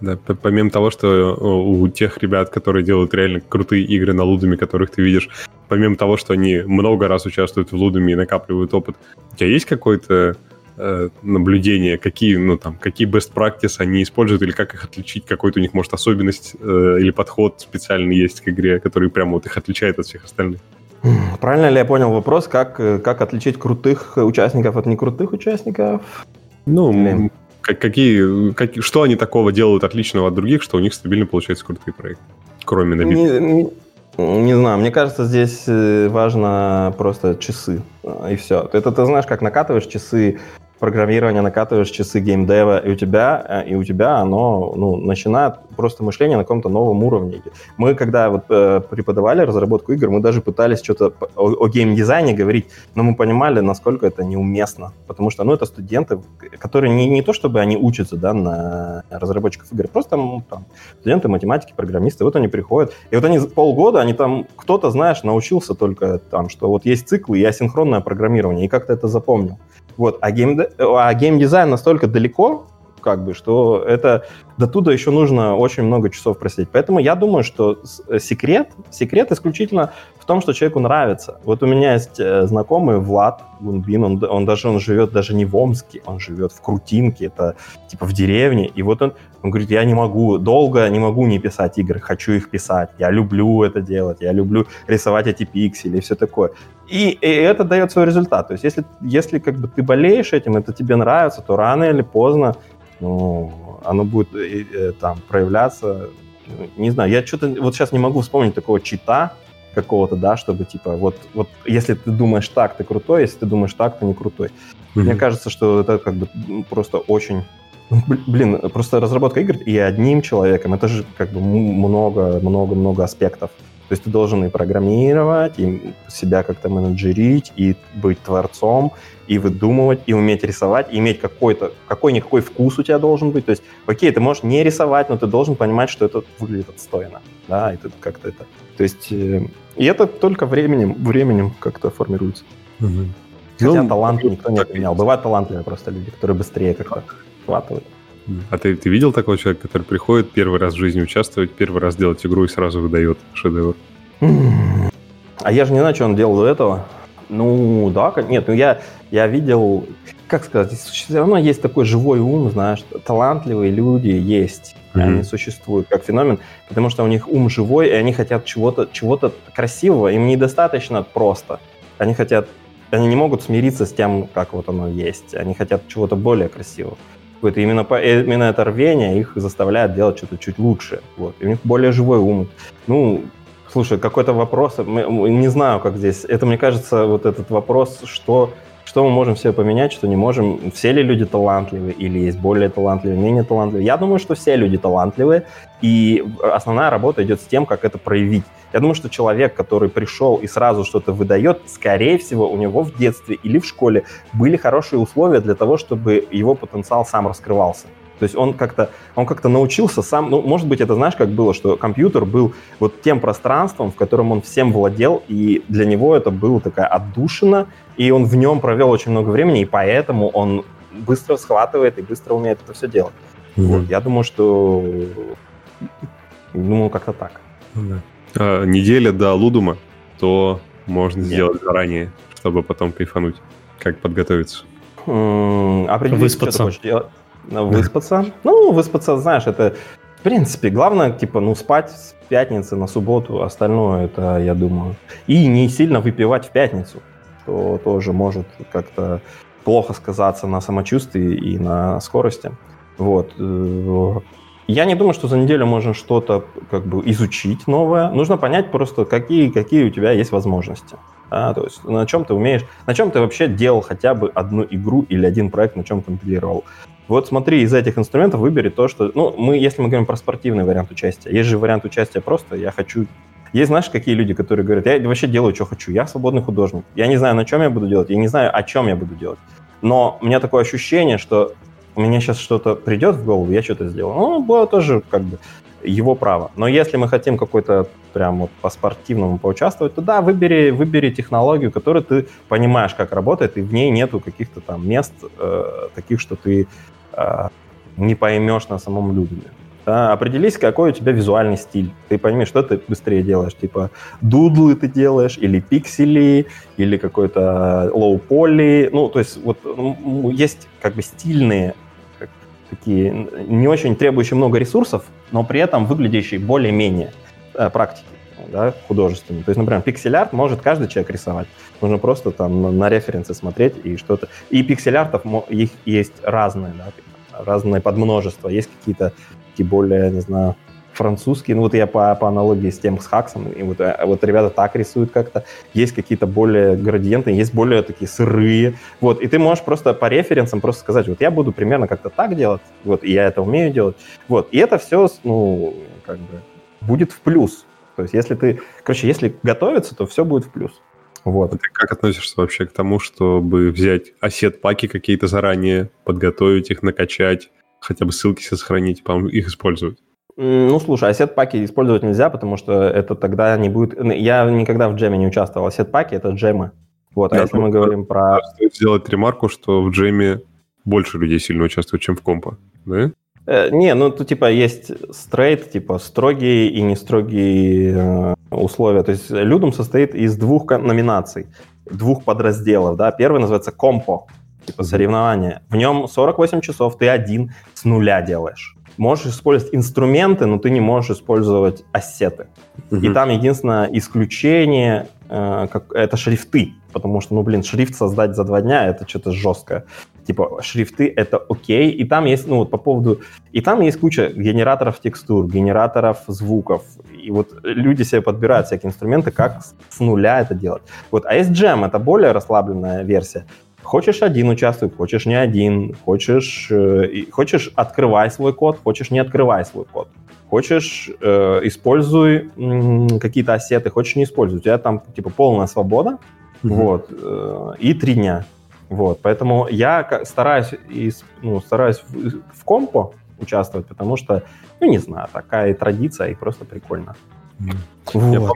Да, помимо того, что у тех ребят, которые делают реально крутые игры на лудами, которых ты видишь, помимо того, что они много раз участвуют в лудами и накапливают опыт, у тебя есть какой-то э, наблюдения, какие, ну, там, какие best practice они используют, или как их отличить, какой-то у них, может, особенность э, или подход специальный есть к игре, который прямо вот их отличает от всех остальных? Правильно ли я понял вопрос, как, э, как отличить крутых участников от некрутых участников? Ну, как, какие, как, что они такого делают отличного от других, что у них стабильно получается крутые проекты, кроме набитых? Не, не, не знаю, мне кажется, здесь важно просто часы, и все. Это ты знаешь, как накатываешь часы программирования накатываешь часы геймдева, и у тебя, э, и у тебя оно ну, начинает просто мышление на каком-то новом уровне. Мы, когда вот, э, преподавали разработку игр, мы даже пытались что-то о, о геймдизайне говорить, но мы понимали, насколько это неуместно. Потому что ну, это студенты, которые не, не то чтобы они учатся да, на разработчиков игр, просто ну, там, студенты математики, программисты, вот они приходят, и вот они полгода, они там, кто-то, знаешь, научился только там, что вот есть циклы и асинхронное программирование, и как-то это запомнил. Вот. А, гейм, а геймдизайн настолько далеко, как бы, что это до туда еще нужно очень много часов просидеть. Поэтому я думаю, что э, секрет, секрет исключительно в том, что человеку нравится. Вот у меня есть э, знакомый Влад Гунбин, он, он даже он живет даже не в Омске, он живет в Крутинке, это типа в деревне, и вот он, он говорит, я не могу, долго не могу не писать игры, хочу их писать, я люблю это делать, я люблю рисовать эти пиксели и все такое. И, и это дает свой результат. То есть если, если как бы ты болеешь этим, это тебе нравится, то рано или поздно ну, оно будет э, э, там проявляться. Не знаю, я что-то вот сейчас не могу вспомнить такого чита какого-то, да, чтобы типа вот, вот если ты думаешь так, ты крутой, если ты думаешь так, ты не крутой. Mm-hmm. Мне кажется, что это как бы просто очень ну, Блин, просто разработка игр и одним человеком, это же как бы много-много-много аспектов. То есть ты должен и программировать, и себя как-то менеджерить, и быть творцом, и выдумывать, и уметь рисовать, и иметь какой-то, какой-никакой вкус у тебя должен быть. То есть, окей, ты можешь не рисовать, но ты должен понимать, что это выглядит отстойно. Да, и ты как-то это... То есть, э, и это только временем, временем как-то формируется. Угу. Хотя ну, талант никто не отменял. Бывают талантливые просто люди, которые быстрее как-то схватывают. А ты, ты видел такого человека, который приходит первый раз в жизни участвовать, первый раз делать игру и сразу выдает шедевр? А я же не знаю, что он делал до этого. Ну, да, нет, ну я, я видел, как сказать, все равно есть такой живой ум, знаешь, талантливые люди есть, mm-hmm. они существуют как феномен, потому что у них ум живой, и они хотят чего-то чего красивого, им недостаточно просто. Они хотят, они не могут смириться с тем, как вот оно есть, они хотят чего-то более красивого какое-то именно, э, именно это рвение их заставляет делать что-то чуть лучше. Вот. И у них более живой ум. Ну, слушай, какой-то вопрос, не знаю, как здесь. Это, мне кажется, вот этот вопрос, что, что мы можем все поменять, что не можем. Все ли люди талантливые или есть более талантливые, менее талантливые? Я думаю, что все люди талантливые, и основная работа идет с тем, как это проявить. Я думаю, что человек, который пришел и сразу что-то выдает, скорее всего, у него в детстве или в школе были хорошие условия для того, чтобы его потенциал сам раскрывался. То есть он как-то он как-то научился сам, ну, может быть, это знаешь, как было, что компьютер был вот тем пространством, в котором он всем владел, и для него это было такая отдушина, и он в нем провел очень много времени, и поэтому он быстро схватывает и быстро умеет это все делать. Mm-hmm. Вот, я думаю, что, думаю, как-то так. Да. э, неделя до Лудума, то можно Нет. сделать заранее, чтобы потом кайфануть. Как подготовиться? М, Определись, что ты Выспаться. хочешь делать. Выспаться? Ну, выспаться, знаешь, это, в принципе, главное, типа, ну, спать с пятницы на субботу, остальное, это, я думаю. И не сильно выпивать в пятницу, то тоже может как-то плохо сказаться на самочувствии и на скорости. Вот. Э, Я не думаю, что за неделю можно что-то как бы изучить новое. Нужно понять просто, какие, какие у тебя есть возможности. Да, то есть на чем ты умеешь, на чем ты вообще делал хотя бы одну игру или один проект, на чем компилировал. Вот смотри, из этих инструментов выбери то, что... Ну, мы, если мы говорим про спортивный вариант участия, есть же вариант участия просто «я хочу...» Есть, знаешь, какие люди, которые говорят, я вообще делаю, что хочу, я свободный художник, я не знаю, на чем я буду делать, я не знаю, о чем я буду делать. Но у меня такое ощущение, что у меня сейчас что-то придет в голову, я что-то сделаю. Ну, было тоже как бы его право. Но если мы хотим какой-то прям вот по-спортивному поучаствовать, то да, выбери, выбери технологию, которую ты понимаешь, как работает, и в ней нету каких-то там мест э, таких, что ты не поймешь на самом людьме. Да, определись, какой у тебя визуальный стиль. Ты пойми, что ты быстрее делаешь. Типа дудлы ты делаешь, или пиксели, или какой-то лоу-поли. Ну, то есть вот ну, есть как бы стильные как, такие, не очень требующие много ресурсов, но при этом выглядящие более-менее э, практики да, художественные. То есть, например, пиксель-арт может каждый человек рисовать. Нужно просто там на, референсы смотреть и что-то. И пиксель-артов их есть разные, да, разное подмножество. Есть какие-то такие более, не знаю, французские. Ну вот я по, по аналогии с тем, с Хаксом, и вот, э, вот ребята так рисуют как-то. Есть какие-то более градиенты, есть более такие сырые. Вот, и ты можешь просто по референсам просто сказать, вот я буду примерно как-то так делать, вот, и я это умею делать. Вот, и это все, ну, как бы, будет в плюс. То есть если ты, короче, если готовиться, то все будет в плюс. Вот. А ты как относишься вообще к тому, чтобы взять осет-паки какие-то заранее, подготовить их, накачать, хотя бы ссылки себе сохранить, по-моему, их используют? М, Ну, слушай, ассет-паки использовать нельзя, потому что это тогда не будет... Я никогда в джеме не участвовал. Ассет-паки — это джемы. Вот, а Да, если ну, мы говорим про... Стоит сделать ремарку, что в джеме больше людей сильно участвуют, чем в компа, да? Э, не, ну, тут типа есть стрейт, типа строгие и не строгие э, условия. То есть Людум состоит из двух номинаций, двух подразделов, да. Первый называется компо, типа соревнования. В нем 48 часов ты один с нуля делаешь. Можешь использовать инструменты, но ты не можешь использовать ассеты. И Мгм. там единственное исключение э, как, это шрифты, потому что, ну, блин, шрифт создать за два дня это что-то жесткое. Типа шрифты это окей, и там есть, ну, вот по поводу, и там есть куча генераторов текстур, генераторов звуков, и вот люди себе подбирают всякие инструменты, как с- нуля это делать. Вот, а есть джем, это более расслабленная версия. Хочешь один участвуй, хочешь не один, хочешь, э, хочешь открывай свой код, хочешь не открывай свой код. Хочешь, э, используй м, какие-то ассеты, хочешь не используй. У тебя там типа полная свобода, Мгм. вот, э, и три дня. Вот, поэтому я стараюсь, из, ну, стараюсь в, в компо участвовать, потому что, ну, не знаю, такая традиция, и просто прикольно. Вот. Я помню,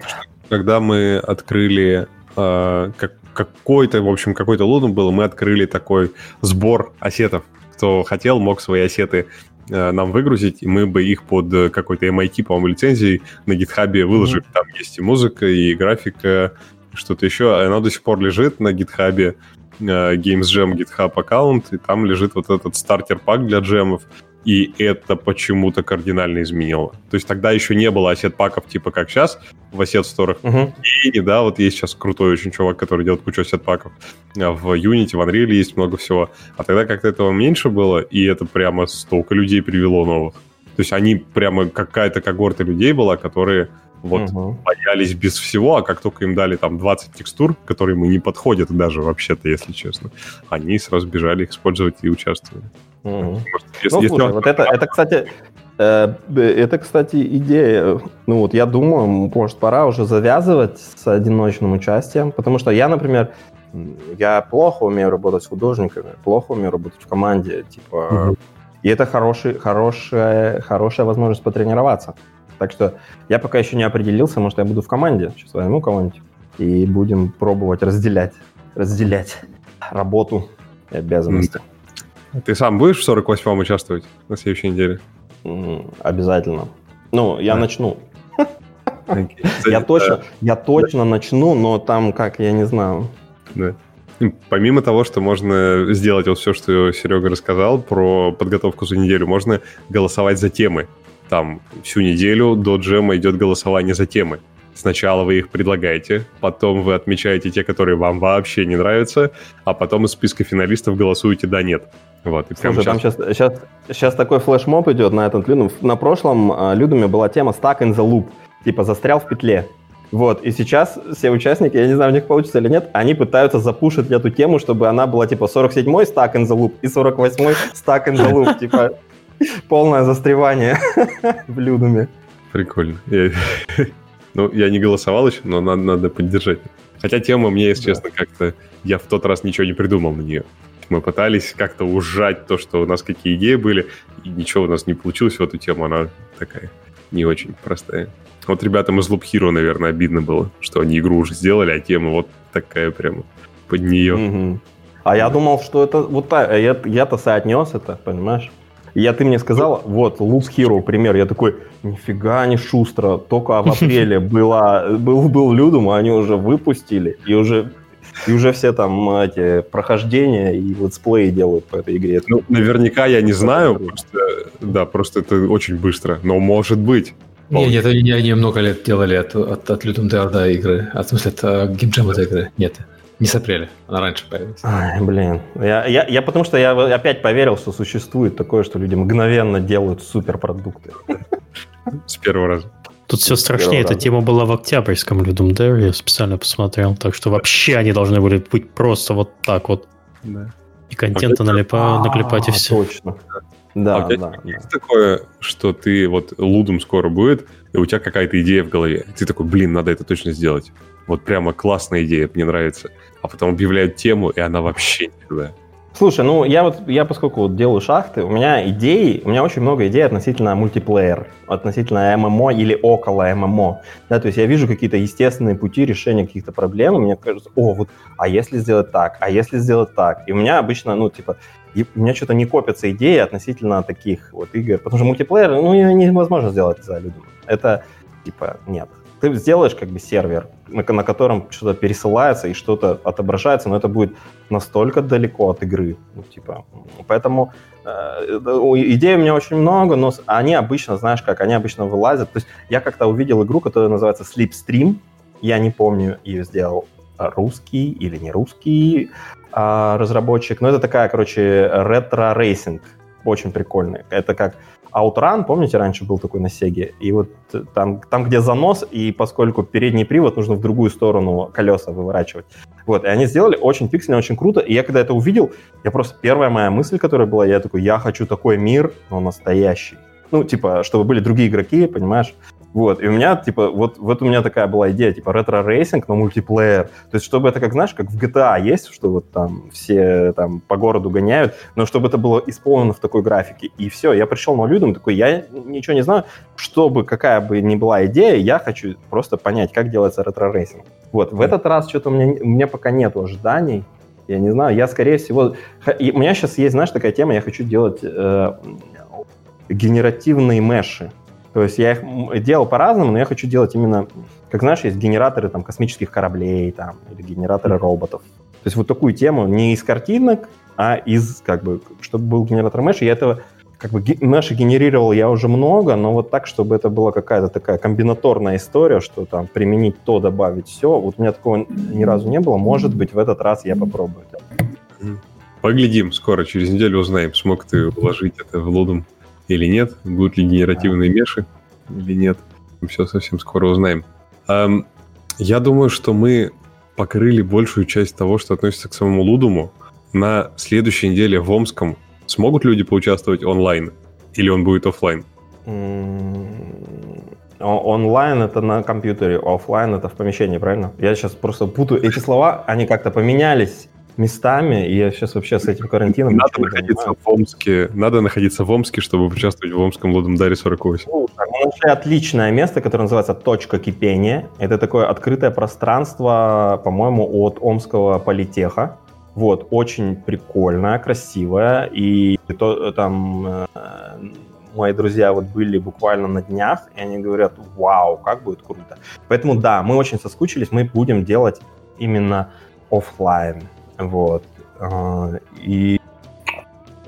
когда мы открыли э, как- какой-то, в общем, какой-то лудом был, мы открыли такой сбор ассетов. Кто хотел, мог свои ассеты э, нам выгрузить, и мы бы их под какой-то MIT, по-моему, лицензией на гитхабе выложили. Там есть и музыка, и графика, и что-то еще. Оно до сих пор лежит на гитхабе, Games Jam GitHub аккаунт, и там лежит вот этот стартер-пак для джемов. И это почему-то кардинально изменило. То есть тогда еще не было ассет-паков типа как сейчас в ассет-сторах. Мгм. И да, вот есть сейчас крутой очень чувак, который делает кучу ассет-паков. А В Unity, в Unreal есть много всего. А тогда как-то этого меньше было, и это прямо столько людей привело новых. То есть они прямо какая-то когорта людей была, которые вот Мгм. боялись без всего, а как только им дали там 20 текстур, которые ему не подходят даже вообще-то, если честно, они сразу бежали их использовать и участвовали. Мгм. Может, Ну, если- если слушай, он- вот это, это, кстати, э, это, кстати, идея. Ну, вот я думаю, может, пора уже завязывать с одиночным участием, потому что я, например, я плохо умею работать с художниками, плохо умею работать в команде, типа, Мгм. и это хороший, хорошая, хорошая возможность потренироваться. Так что я пока еще не определился, может, я буду в команде, сейчас возьму кого-нибудь, и будем пробовать разделять, разделять работу и обязанности. Ты сам будешь в 48-м участвовать на следующей неделе? Обязательно. Ну, я Да. начну. Я точно, я точно начну, но там как, я не знаю. Да. Помимо того, что можно сделать вот все, что Серега рассказал про подготовку за неделю, можно голосовать за темы. Там всю неделю до джема идет голосование за темы. Сначала вы их предлагаете, потом вы отмечаете те, которые вам вообще не нравятся, а потом из списка финалистов голосуете «да-нет». Вот, и Слушай, там сейчас, сейчас, сейчас такой флешмоб идет на этот Людум. На прошлом Людуме была тема «Stuck in the loop», типа «застрял в петле». Вот, и сейчас все участники, я не знаю, у них получится или нет, они пытаются запушить эту тему, чтобы она была типа 47-й Stuck in the loop и 48-й Stuck in the loop, типа полное застревание в Людуме. Прикольно. Ну, я не голосовал еще, но надо, надо поддержать. Хотя тема мне, если да. честно, как-то... Я в тот раз ничего не придумал на нее. Мы пытались как-то ужать то, что у нас какие идеи были, и ничего у нас не получилось в эту тему. Она такая не очень простая. Вот ребятам из Loop Hero, наверное, обидно было, что они игру уже сделали, а тема вот такая прямо под нее. Угу. А я думал, что это вот так. Я, я-то соотнес это, понимаешь? Я, ты мне сказал, вот, Loop Hero, пример. Я такой, нифига не шустро. Только в апреле была, был, был Людум, а они уже выпустили. И уже и уже все там эти прохождения и летсплеи делают по этой игре. Ну, наверняка я не знаю, просто, да, просто это очень быстро, но может быть. Нет, нет, они, они много лет делали от, от, от Людum Dare, да, игры, от, в смысле, от uh, геймджема этой игры. Нет, не с апреля, она раньше появилась. Ай, блин. Я, я, я потому что я опять поверил, что существует такое, что люди мгновенно делают суперпродукты. С первого раза. Тут все страшнее. Эта тема была в октябрьском Людум Dare, я специально посмотрел. Так что вообще они должны были быть просто вот так вот. Да. И контента а налипа, наклепать и все. Точно. Да, а у тебя да, есть да. такое, что ты вот лудом скоро будет, и у тебя какая-то идея в голове. Ты такой, блин, надо это точно сделать. Вот прямо классная идея, мне нравится. А потом объявляют тему, и она вообще никуда. Слушай, ну я вот, я поскольку вот делаю шахты, у меня идеи, у меня очень много идей относительно мультиплеер, относительно ММО или около ММО. Да, то есть я вижу какие-то естественные пути решения каких-то проблем, и мне кажется, о, вот, а если сделать так, а если сделать так? И у меня обычно, ну, типа, у меня что-то не копятся идеи относительно таких вот игр, потому что мультиплеер, ну, невозможно сделать за людьми. Это, типа, нет ты сделаешь как бы сервер, на, на котором что-то пересылается и что-то отображается, но это будет настолько далеко от игры. Ну, типа, поэтому э, идей у меня очень много, но они обычно, знаешь как, они обычно вылазят. То есть я как-то увидел игру, которая называется Slipstream, я не помню, ее сделал русский или не русский э, разработчик, но это такая, короче, ретро-racing, очень прикольный. Это как Outrun, помните, раньше был такой на Сеге, и вот там, там, где занос, и поскольку передний привод, нужно в другую сторону колеса выворачивать. Вот, и они сделали очень пиксельно, очень круто, и я когда это увидел, я просто, первая моя мысль, которая была, я такой, я хочу такой мир, но настоящий. Ну, типа, чтобы были другие игроки, понимаешь? Вот, и у меня, типа, вот, вот у меня такая была идея, типа, ретро-racing, но мультиплеер. То есть, чтобы это, как, знаешь, как в GTA есть, что вот там все там по городу гоняют, но чтобы это было исполнено в такой графике. И все, я пришел на Ludum, такой, я ничего не знаю, чтобы какая бы ни была идея, я хочу просто понять, как делается ретро-racing. Вот, в этот раз что-то у меня, у меня пока нету ожиданий, я не знаю, я, скорее всего... И у меня сейчас есть, знаешь, такая тема, я хочу делать э, генеративные меши. То есть я их делал по-разному, но я хочу делать именно, как знаешь, есть генераторы там космических кораблей там, или генераторы роботов. То есть вот такую тему не из картинок, а из, как бы, чтобы был генератор меш, и этого как бы меши генерировал я уже много, но вот так, чтобы это была какая-то такая комбинаторная история, что там применить то, добавить все, вот у меня такого ни разу не было. Может быть, в этот раз я попробую это. Поглядим скоро, через неделю узнаем, смог ты вложить это в лудом или нет, будут ли генеративные меши или нет. Мы все совсем скоро узнаем. Я думаю, что мы покрыли большую часть того, что относится к самому Лудуму. На следующей неделе в Омском смогут люди поучаствовать онлайн? Или он будет офлайн? Онлайн это на компьютере, офлайн это в помещении, правильно? Я сейчас просто путаю эти слова, они как-то поменялись местами, и я сейчас вообще с этим карантином... Надо находиться в Омске, надо находиться в Омске, чтобы участвовать в Омском Лодомдаре 48. Слушай, мы нашли отличное место, которое называется «Точка кипения». Это такое открытое пространство, по-моему, от Омского политеха. Вот, очень прикольное, красивое, и то, там э, мои друзья вот были буквально на днях, и они говорят, вау, как будет круто. Поэтому да, мы очень соскучились, мы будем делать именно офлайн. Вот. А, и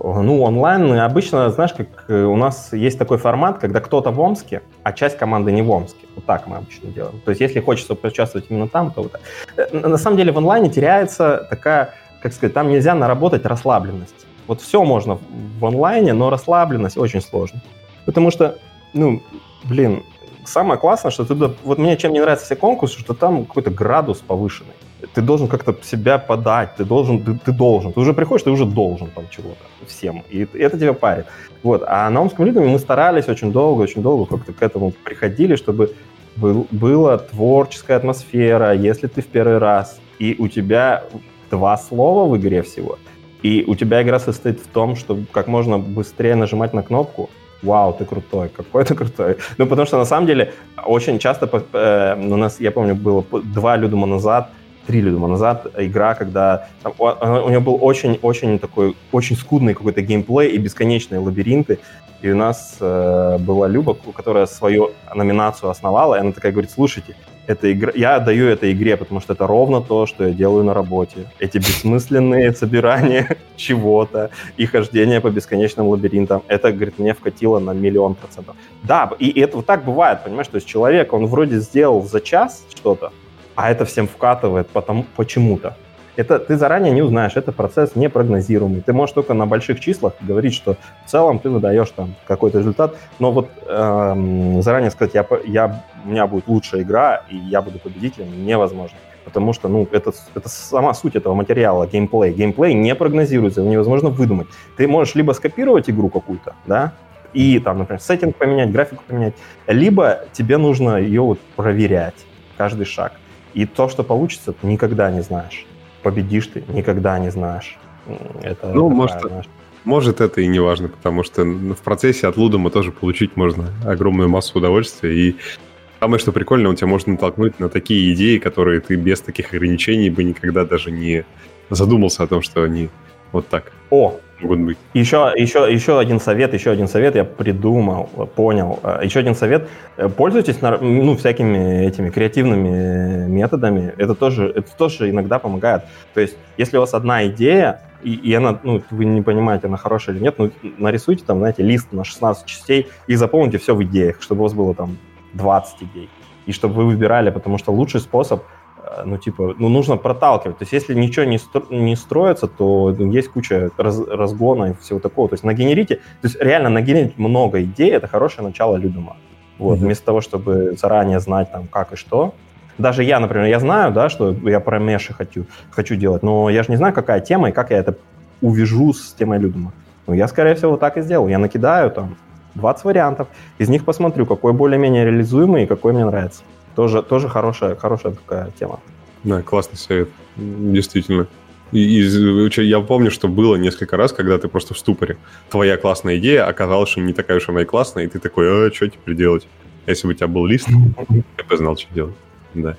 ну, онлайн обычно, знаешь, как э, у нас есть такой формат, когда кто-то в Омске, а часть команды не в Омске. Вот так мы обычно делаем. То есть, если хочется поучаствовать именно там, то вот так. Э, на самом деле в онлайне теряется такая, как сказать, там нельзя наработать расслабленность. Вот все можно в онлайне, но расслабленность очень сложно. Потому что, ну, блин, самое классное, что ты, вот мне чем не нравятся все конкурсы, что там какой-то градус повышенный ты должен как-то себя подать, ты должен, ты, ты должен. Ты уже приходишь, ты уже должен там чего-то всем. И это тебя парит. Вот. А на Омском Лидуме мы старались очень долго, очень долго как-то к этому приходили, чтобы был, была творческая атмосфера, если ты в первый раз, и у тебя два слова в игре всего, и у тебя игра состоит в том, что как можно быстрее нажимать на кнопку, вау, ты крутой, какой ты крутой. Ну, потому что на самом деле очень часто, э, у нас, я помню, было два Людума назад, три или назад игра, когда там, у, у него был очень-очень такой, очень скудный какой-то геймплей и бесконечные лабиринты. И у нас э, была Люба, которая свою номинацию основала, и она такая говорит, слушайте, это игра, я даю этой игре, потому что это ровно то, что я делаю на работе. Эти бессмысленные собирания чего-то и хождение по бесконечным лабиринтам, это, говорит, мне вкатило на миллион процентов. Да, и это вот так бывает, понимаешь, то есть человек, он вроде сделал за час что-то, а это всем вкатывает потому, почему-то. Это ты заранее не узнаешь, это процесс непрогнозируемый. Ты можешь только на больших числах говорить, что в целом ты выдаешь там какой-то результат, но вот эм, заранее сказать, я, я, у меня будет лучшая игра, и я буду победителем, невозможно. Потому что, ну, это, это сама суть этого материала, геймплей. Геймплей не прогнозируется, его невозможно выдумать. Ты можешь либо скопировать игру какую-то, да, и там, например, сеттинг поменять, графику поменять, либо тебе нужно ее вот проверять, каждый шаг. И то, что получится, ты никогда не знаешь. Победишь ты, никогда не знаешь. Это ну, такая, может, знаешь... может, это и не важно, потому что в процессе от Лудома тоже получить можно огромную массу удовольствия. И самое, что прикольно, он тебя может натолкнуть на такие идеи, которые ты без таких ограничений бы никогда даже не задумался о том, что они вот так. О, могут быть. Еще, еще, еще один совет, еще один совет я придумал, понял. Э, еще один совет. Э, пользуйтесь ну, всякими этими креативными методами. Это тоже, это тоже иногда помогает. То есть, если у вас одна идея, и, и она, ну, вы не понимаете, она хорошая или нет, ну, нарисуйте там, знаете, лист на 16 частей и заполните все в идеях, чтобы у вас было там 20 идей. И чтобы вы выбирали, потому что лучший способ – ну, типа, ну, нужно проталкивать. То есть, если ничего не, стро- не строится, то ну, есть куча раз- разгона и всего такого. То есть, нагенерите, то есть, реально нагенерить много идей, это хорошее начало Людума. Вот, mm-hmm. вместо того, чтобы заранее знать, там, как и что. Даже я, например, я знаю, да, что я про меши хочу, хочу делать, но я же не знаю, какая тема и как я это увяжу с темой Людума. Ну, я, скорее всего, так и сделал. Я накидаю там 20 вариантов, из них посмотрю, какой более-менее реализуемый и какой мне нравится. Тоже, тоже хорошая, хорошая такая тема. Да, классный совет, действительно. И, и, я помню, что было несколько раз, когда ты просто в ступоре. Твоя классная идея оказалась, что не такая уж она и классная, и ты такой, а что теперь делать? Если бы у тебя был лист, я бы знал, что делать. Да.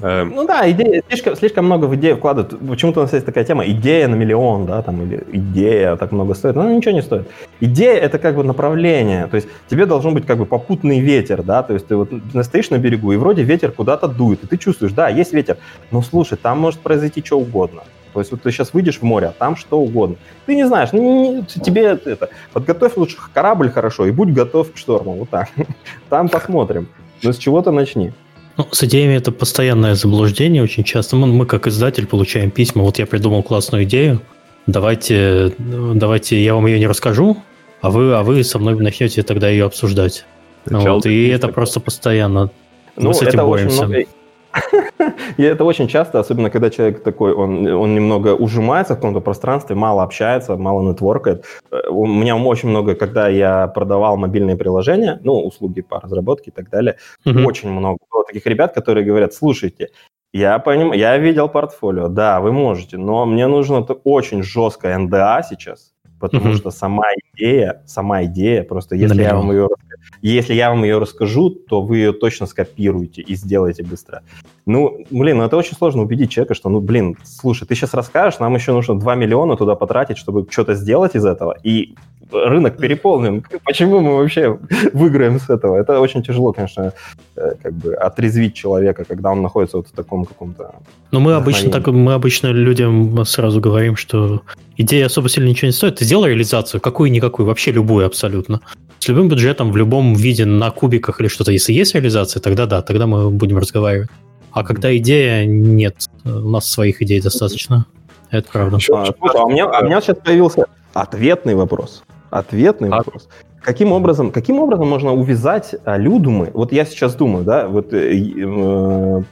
Эм. Ну да, идея, слишком, слишком много в идею вкладывают. Почему-то у нас есть такая тема, идея на миллион, да, там, или идея так много стоит. Но ничего не стоит. Идея — это как бы направление. То есть тебе должен быть как бы попутный ветер, да, то есть ты вот стоишь на берегу, и вроде ветер куда-то дует, и ты чувствуешь, да, есть ветер, но слушай, там может произойти что угодно. То есть вот ты сейчас выйдешь в море, а там что угодно. Ты не знаешь, не, не, тебе это, подготовь лучше корабль хорошо и будь готов к шторму, вот так. Там посмотрим. Но с чего-то начни. Ну, с идеями это постоянное заблуждение очень часто. Мы, мы как издатель получаем письма, вот я придумал классную идею, давайте, давайте я вам ее не расскажу, а вы, а вы со мной начнете тогда ее обсуждать. вот, и это просто постоянно. Мы ну, с этим боремся. Очень много, И это очень часто, особенно когда человек такой, он, он немного ужимается в каком-то пространстве, мало общается, мало нетворкает. Э, у меня очень много, когда я продавал мобильные приложения, ну, услуги по разработке и так далее, mm-hmm. очень много было таких ребят, которые говорят, слушайте, я понимаю, я видел портфолио, да, вы можете, но мне нужно очень жесткое НДА сейчас, потому mm-hmm. что сама идея, сама идея, просто если я вам ее если я вам ее расскажу, то вы ее точно скопируете и сделаете быстро. Ну, блин, ну это очень сложно убедить человека, что, ну, блин, слушай, ты сейчас расскажешь, нам еще нужно 2 миллиона туда потратить, чтобы что-то сделать из этого. И рынок переполнен. Почему мы вообще выиграем с этого? Это очень тяжело, конечно, э, как бы отрезвить человека, когда он находится вот в таком каком-то... Но мы обычно, так, мы обычно людям сразу говорим, что идея особо сильно ничего не стоит. Ты сделай реализацию, какую-никакую, вообще любую абсолютно. С любым бюджетом, в любом виде, на кубиках или что-то. Если есть реализация, тогда да, тогда мы будем разговаривать. А когда идея, нет, у нас своих идей достаточно. Это правда. А, а, у меня, а у меня сейчас появился ответный вопрос. Ответный а... вопрос. Каким образом, каким образом можно увязать а, людумы? Вот я сейчас думаю, да, вот э, э,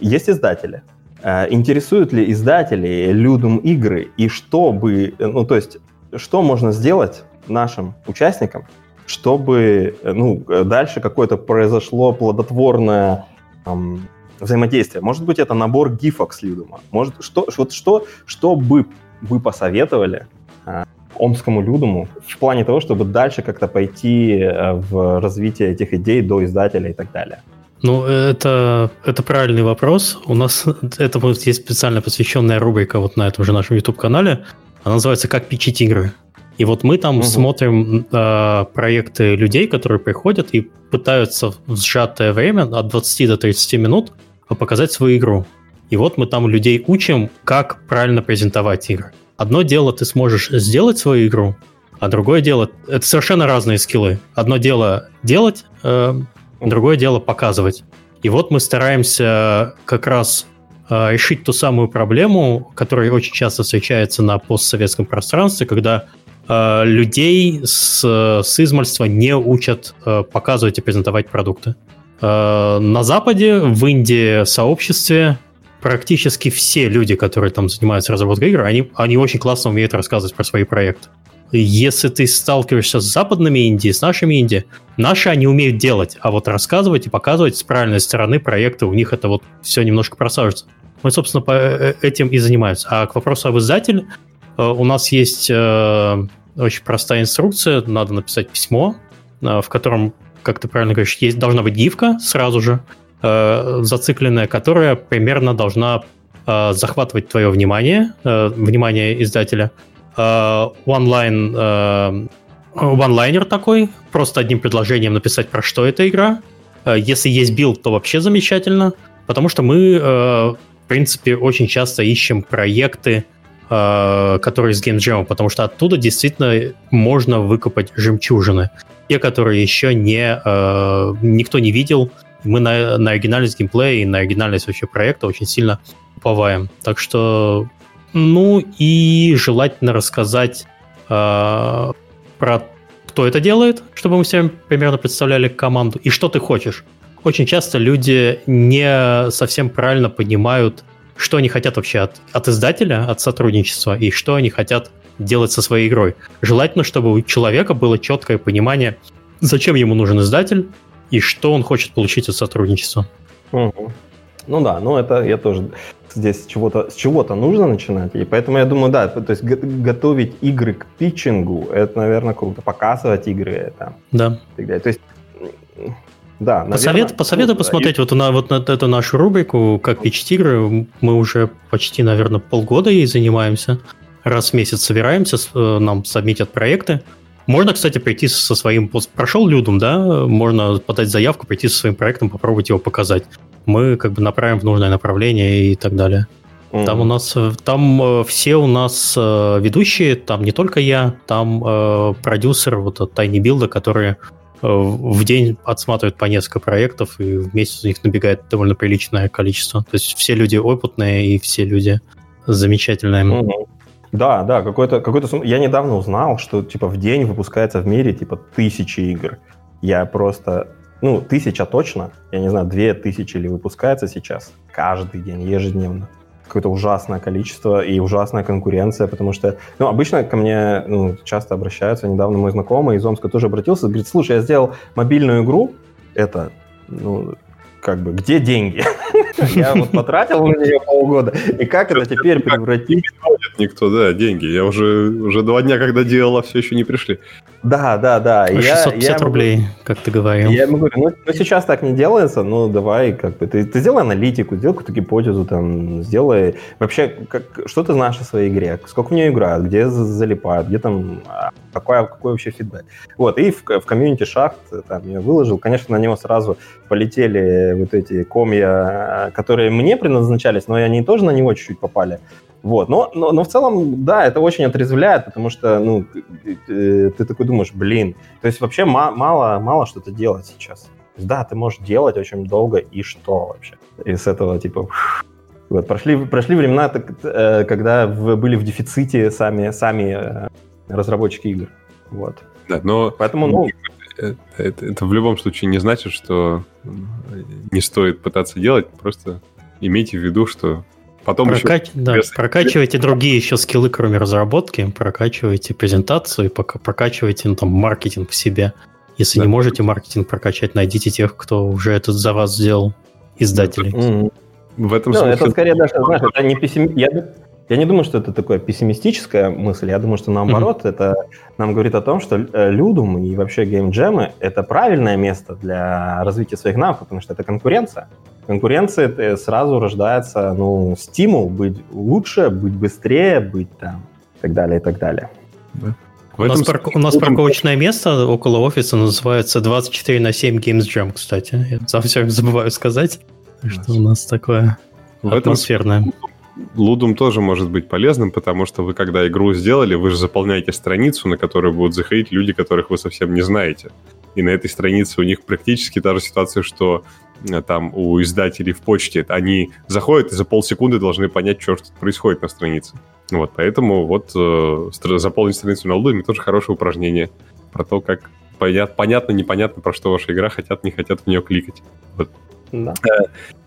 есть издатели. Э, интересуют ли издатели людум игры и что бы, ну то есть, что можно сделать нашим участникам, чтобы ну, дальше какое-то произошло плодотворное эм, взаимодействие. Может быть, это набор гифок с Людума. Может, что, вот что, что бы вы посоветовали э, омскому Людуму в плане того, чтобы дальше как-то пойти э, в развитие этих идей до издателя и так далее? Ну, это, это правильный вопрос. У нас этому есть специально посвященная рубрика вот на этом же нашем YouTube-канале. Она называется «Как пичить игры». И вот мы там угу. смотрим э, проекты людей, которые приходят и пытаются в сжатое время от 20 до 30 минут показать свою игру. И вот мы там людей учим, как правильно презентовать игры. Одно дело, ты сможешь сделать свою игру, а другое дело, это совершенно разные скиллы. Одно дело делать, э, другое дело показывать. И вот мы стараемся как раз э, решить ту самую проблему, которая очень часто встречается на постсоветском пространстве, когда э, людей с, с измальства не учат э, показывать и презентовать продукты. Э, на Западе, в Индии сообществе практически все люди, которые там занимаются разработкой игр, они, они очень классно умеют рассказывать про свои проекты. Если ты сталкиваешься с западными Индии, с нашими Индии, наши они умеют делать, а вот рассказывать и показывать с правильной стороны проекта, у них это вот все немножко просаживается. Мы, собственно, по этим и занимаемся. А к вопросу об издателе, у нас есть очень простая инструкция, надо написать письмо, в котором как ты правильно говоришь, есть, должна быть гифка сразу же, э, зацикленная, которая примерно должна э, захватывать твое внимание, э, внимание издателя. Э, онлайн, э, one-liner такой, просто одним предложением написать, про что эта игра. Э, если есть билд, то вообще замечательно, потому что мы, э, в принципе, очень часто ищем проекты, э, которые из геймджема, потому что оттуда действительно можно выкопать жемчужины те, которые еще не, э, никто не видел. Мы на, на оригинальность геймплея и на оригинальность вообще проекта очень сильно уповаем. Так что, ну и желательно рассказать э, про кто это делает, чтобы мы всем примерно представляли команду, и что ты хочешь. Очень часто люди не совсем правильно понимают, что они хотят вообще от, от издателя, от сотрудничества, и что они хотят делать со своей игрой. Желательно, чтобы у человека было четкое понимание, зачем ему нужен издатель и что он хочет получить от сотрудничества. Угу. Ну да, ну это я тоже здесь чего-то с чего-то нужно начинать, и поэтому я думаю, да, то есть готовить игры к питчингу, это, наверное, круто, показывать игры это. Да. То есть да, наверное, Посовет, посоветуй ну, посмотреть и... вот, на, вот на эту нашу рубрику «Как пичить игры». Мы уже почти, наверное, полгода ей занимаемся раз в месяц собираемся, э, нам сабмитят проекты. Можно, кстати, прийти со своим... Прошел Людум, да? Можно подать заявку, прийти со своим проектом, попробовать его показать. Мы как бы направим в нужное направление и так далее. Mm-hmm. Там у нас, э, там э, все у нас ведущие, там не только я, там э, продюсер вот от Tiny Build, которые в день отсматривают по несколько проектов, и в месяц у них набегает довольно приличное количество. То есть все люди опытные и все люди замечательные. Mm-hmm. Да, да, какой-то, какой-то... Я недавно узнал, что типа в день выпускается в мире типа тысячи игр. Я просто... Ну, тысяча точно. Я не знаю, две тысячи ли выпускается сейчас. Каждый день, ежедневно. Какое-то ужасное количество и ужасная конкуренция, потому что... Ну, обычно ко мне ну, часто обращаются. Недавно мой знакомый из Омска тоже обратился. Говорит, слушай, я сделал мобильную игру. Это, ну, как бы, где деньги? Я вот потратил на нее полгода. И как это теперь превратить? Никто, да, деньги. Я уже, уже два дня, когда делал, все еще не пришли. Да, да, да. 650 я, рублей, как ты говорил. Я ему говорю, ну, ну сейчас так не делается, ну давай, как бы, ты, ты сделай аналитику, сделай какую-то гипотезу, там, сделай... Вообще, как, что ты знаешь о своей игре? Сколько в нее играют, где залипают, где там... А, какой, какой вообще фидбэк? Вот, и в, в комьюнити шахт там я выложил. Конечно, на него сразу полетели вот эти комья, которые мне предназначались, но и они тоже на него чуть-чуть попали. Вот, но, но, но в целом, да, это очень отрезвляет, потому что, ну, ты, ты такой думаешь, блин, то есть вообще мало, мало что-то делать сейчас. Да, ты можешь делать очень долго, и что вообще? И с этого, типа, вот, прошли, прошли времена, э, когда были в дефиците сами, сами э, разработчики игр. Вот. Да, но... Поэтому, ну... Это, это, это в любом случае не значит, что не стоит пытаться делать, просто имейте в виду, что Потом Прокач... еще... да, прокачивайте другие еще скиллы, кроме разработки, прокачивайте презентацию, пока прокачивайте ну, там, маркетинг в себе. Если да. не можете маркетинг прокачать, найдите тех, кто уже это за вас сделал, издателей. Mm-hmm. В этом ну, смысле... Это скорее даже, знаешь, это не пессим... я, я не думаю, что это такая пессимистическая мысль. Я думаю, что наоборот, mm-hmm. это нам говорит о том, что э, Людум и вообще геймджемы — это правильное место для развития своих навыков, потому что это конкуренция конкуренции сразу рождается, ну, стимул быть лучше, быть быстрее, быть там, и так далее, и так далее. Да. У нас, парк, у нас парковочное место около офиса называется 24 на 7 Games Jam, кстати. Я совсем забываю сказать, что у нас такое в атмосферное. Этом Лудум тоже может быть полезным, потому что вы, когда игру сделали, вы же заполняете страницу, на которую будут заходить люди, которых вы совсем не знаете. И на этой странице у них практически та же ситуация, что Э, там у издателей в почте, они заходят и за полсекунды должны понять, что происходит на странице. Вот, поэтому вот э, заполнить страницу на Лудуме тоже хорошее упражнение про то, как понят, понятно, непонятно, про что ваша игра, хотят, не хотят в нее кликать. Вот. Да.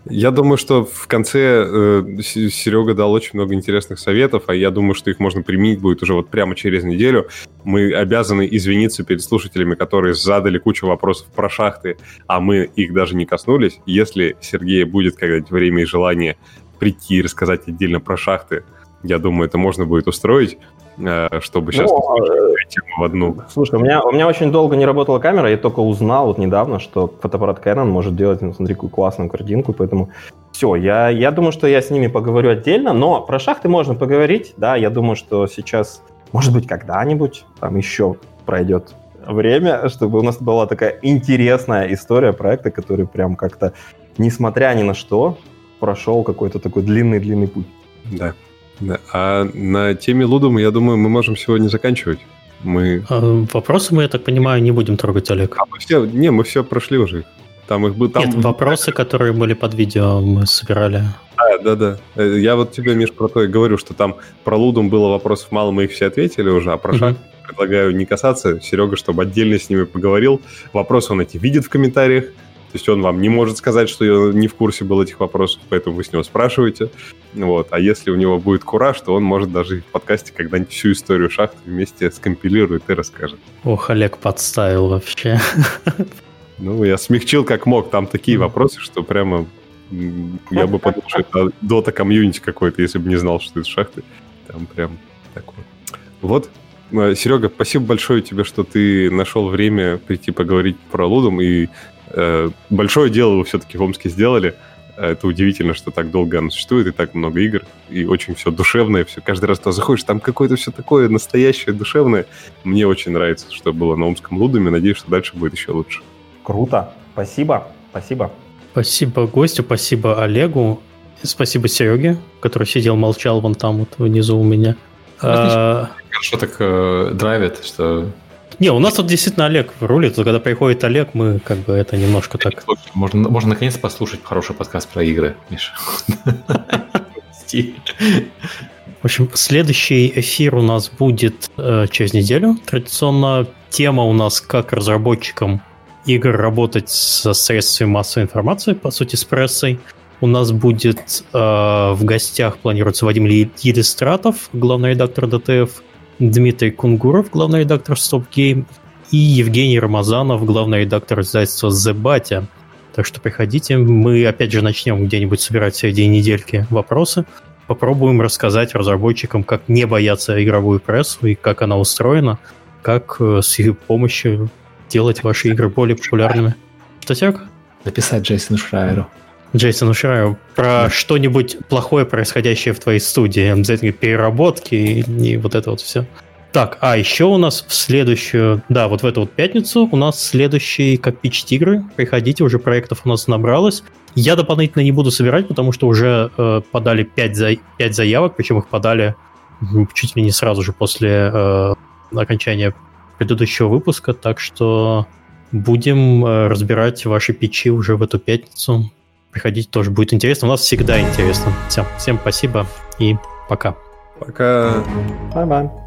Я думаю, что в конце э, Серега дал очень много интересных советов, а я думаю, что их можно применить будет уже вот прямо через неделю. Мы обязаны извиниться перед слушателями, которые задали кучу вопросов про шахты, а мы их даже не коснулись. Если Сергея будет когда-нибудь время и желание прийти и рассказать отдельно про шахты, я думаю, это можно будет устроить. Э, чтобы сейчас ну, в одну. Слушай, у меня, у меня очень долго не работала камера, я только узнал вот недавно, что фотоаппарат Canon может делать, ну, смотри, какую классную картинку, поэтому все, я, я думаю, что я с ними поговорю отдельно, но про шахты можно поговорить, да, я думаю, что сейчас, может быть, когда-нибудь там еще пройдет время, чтобы у нас была такая интересная история проекта, который прям как-то, несмотря ни на что, прошел какой-то такой длинный-длинный путь. Да. Да. А на теме Лудума, я думаю, мы можем сегодня заканчивать. Мы... А, вопросы мы, я так понимаю, не будем трогать, Олег. А мы все, не, мы все прошли уже. Там их было. Там... Нет, вопросы, которые были под видео, мы собирали. А, да, да. Э, я вот тебе, Миш, про то и говорю, что там про Лудум было вопросов мало, мы их все ответили уже, а про угу. шаг предлагаю не касаться. Серега, чтобы отдельно с ними поговорил. Вопросы он эти видит в комментариях. То есть он вам не может сказать, что не в курсе был этих вопросов, поэтому вы с него спрашиваете. Вот. А если у него будет кураж, то он может даже в подкасте когда-нибудь всю историю шахты вместе скомпилирует и расскажет. Ох, Олег подставил вообще. Ну, я смягчил как мог. Там такие вопросы, что прямо я бы подумал, что это дота комьюнити какой-то, если бы не знал, что это шахты. Там прям такое. Вот. Э, Серега, спасибо большое тебе, что ты нашел время прийти поговорить про Лудом. И э, большое дело вы все-таки в Омске сделали. Это удивительно, что так долго оно существует, и так много игр, и очень все душевное, все. Каждый раз туда заходишь, там какое-то все такое настоящее, душевное. Мне очень нравится, что было на Омском Лудуме. Надеюсь, что дальше будет еще лучше. Круто. Спасибо. Спасибо. Спасибо гостю, спасибо Олегу, спасибо Сереге, который сидел, молчал вон там вот внизу у меня. А... Хорошо так э, драйвит, что не, у нас тут действительно Олег рулит. Когда приходит Олег, мы как бы это немножко так... Можно, можно наконец послушать хороший подкаст про игры, Миша. В общем, следующий эфир у нас будет э, через неделю. Традиционно тема у нас как разработчикам игр работать со средствами массовой информации, по сути, с прессой. У нас будет э, в гостях, планируется Вадим Елистратов, главный редактор ДТФ, Дмитрий Кунгуров, главный редактор Stop Game, и Евгений Рамазанов, главный редактор издательства The Batya. Так что приходите. Мы, опять же, начнем где-нибудь собирать в середине недельки вопросы. Попробуем рассказать разработчикам, как не бояться игровую прессу и как она устроена, как э, с ее помощью делать ваши игры более популярными. Что? Написать Джейсону Шрайеру. Джейсон Шрайер, про да. что-нибудь плохое, происходящее в твоей студии, обязательно переработки и, и вот это вот все. Так, а еще у нас в следующую, да, вот в эту вот пятницу у нас следующий как пич тигры. Приходите, уже проектов у нас набралось. Я дополнительно не буду собирать, потому что уже э, подали 5, за, 5 заявок, причем их подали чуть ли не сразу же после э, окончания предыдущего выпуска, так что будем э, разбирать ваши печи уже в эту пятницу. Приходите, тоже будет интересно. У нас всегда интересно. Всем, всем спасибо и пока. Пока. Bye-bye.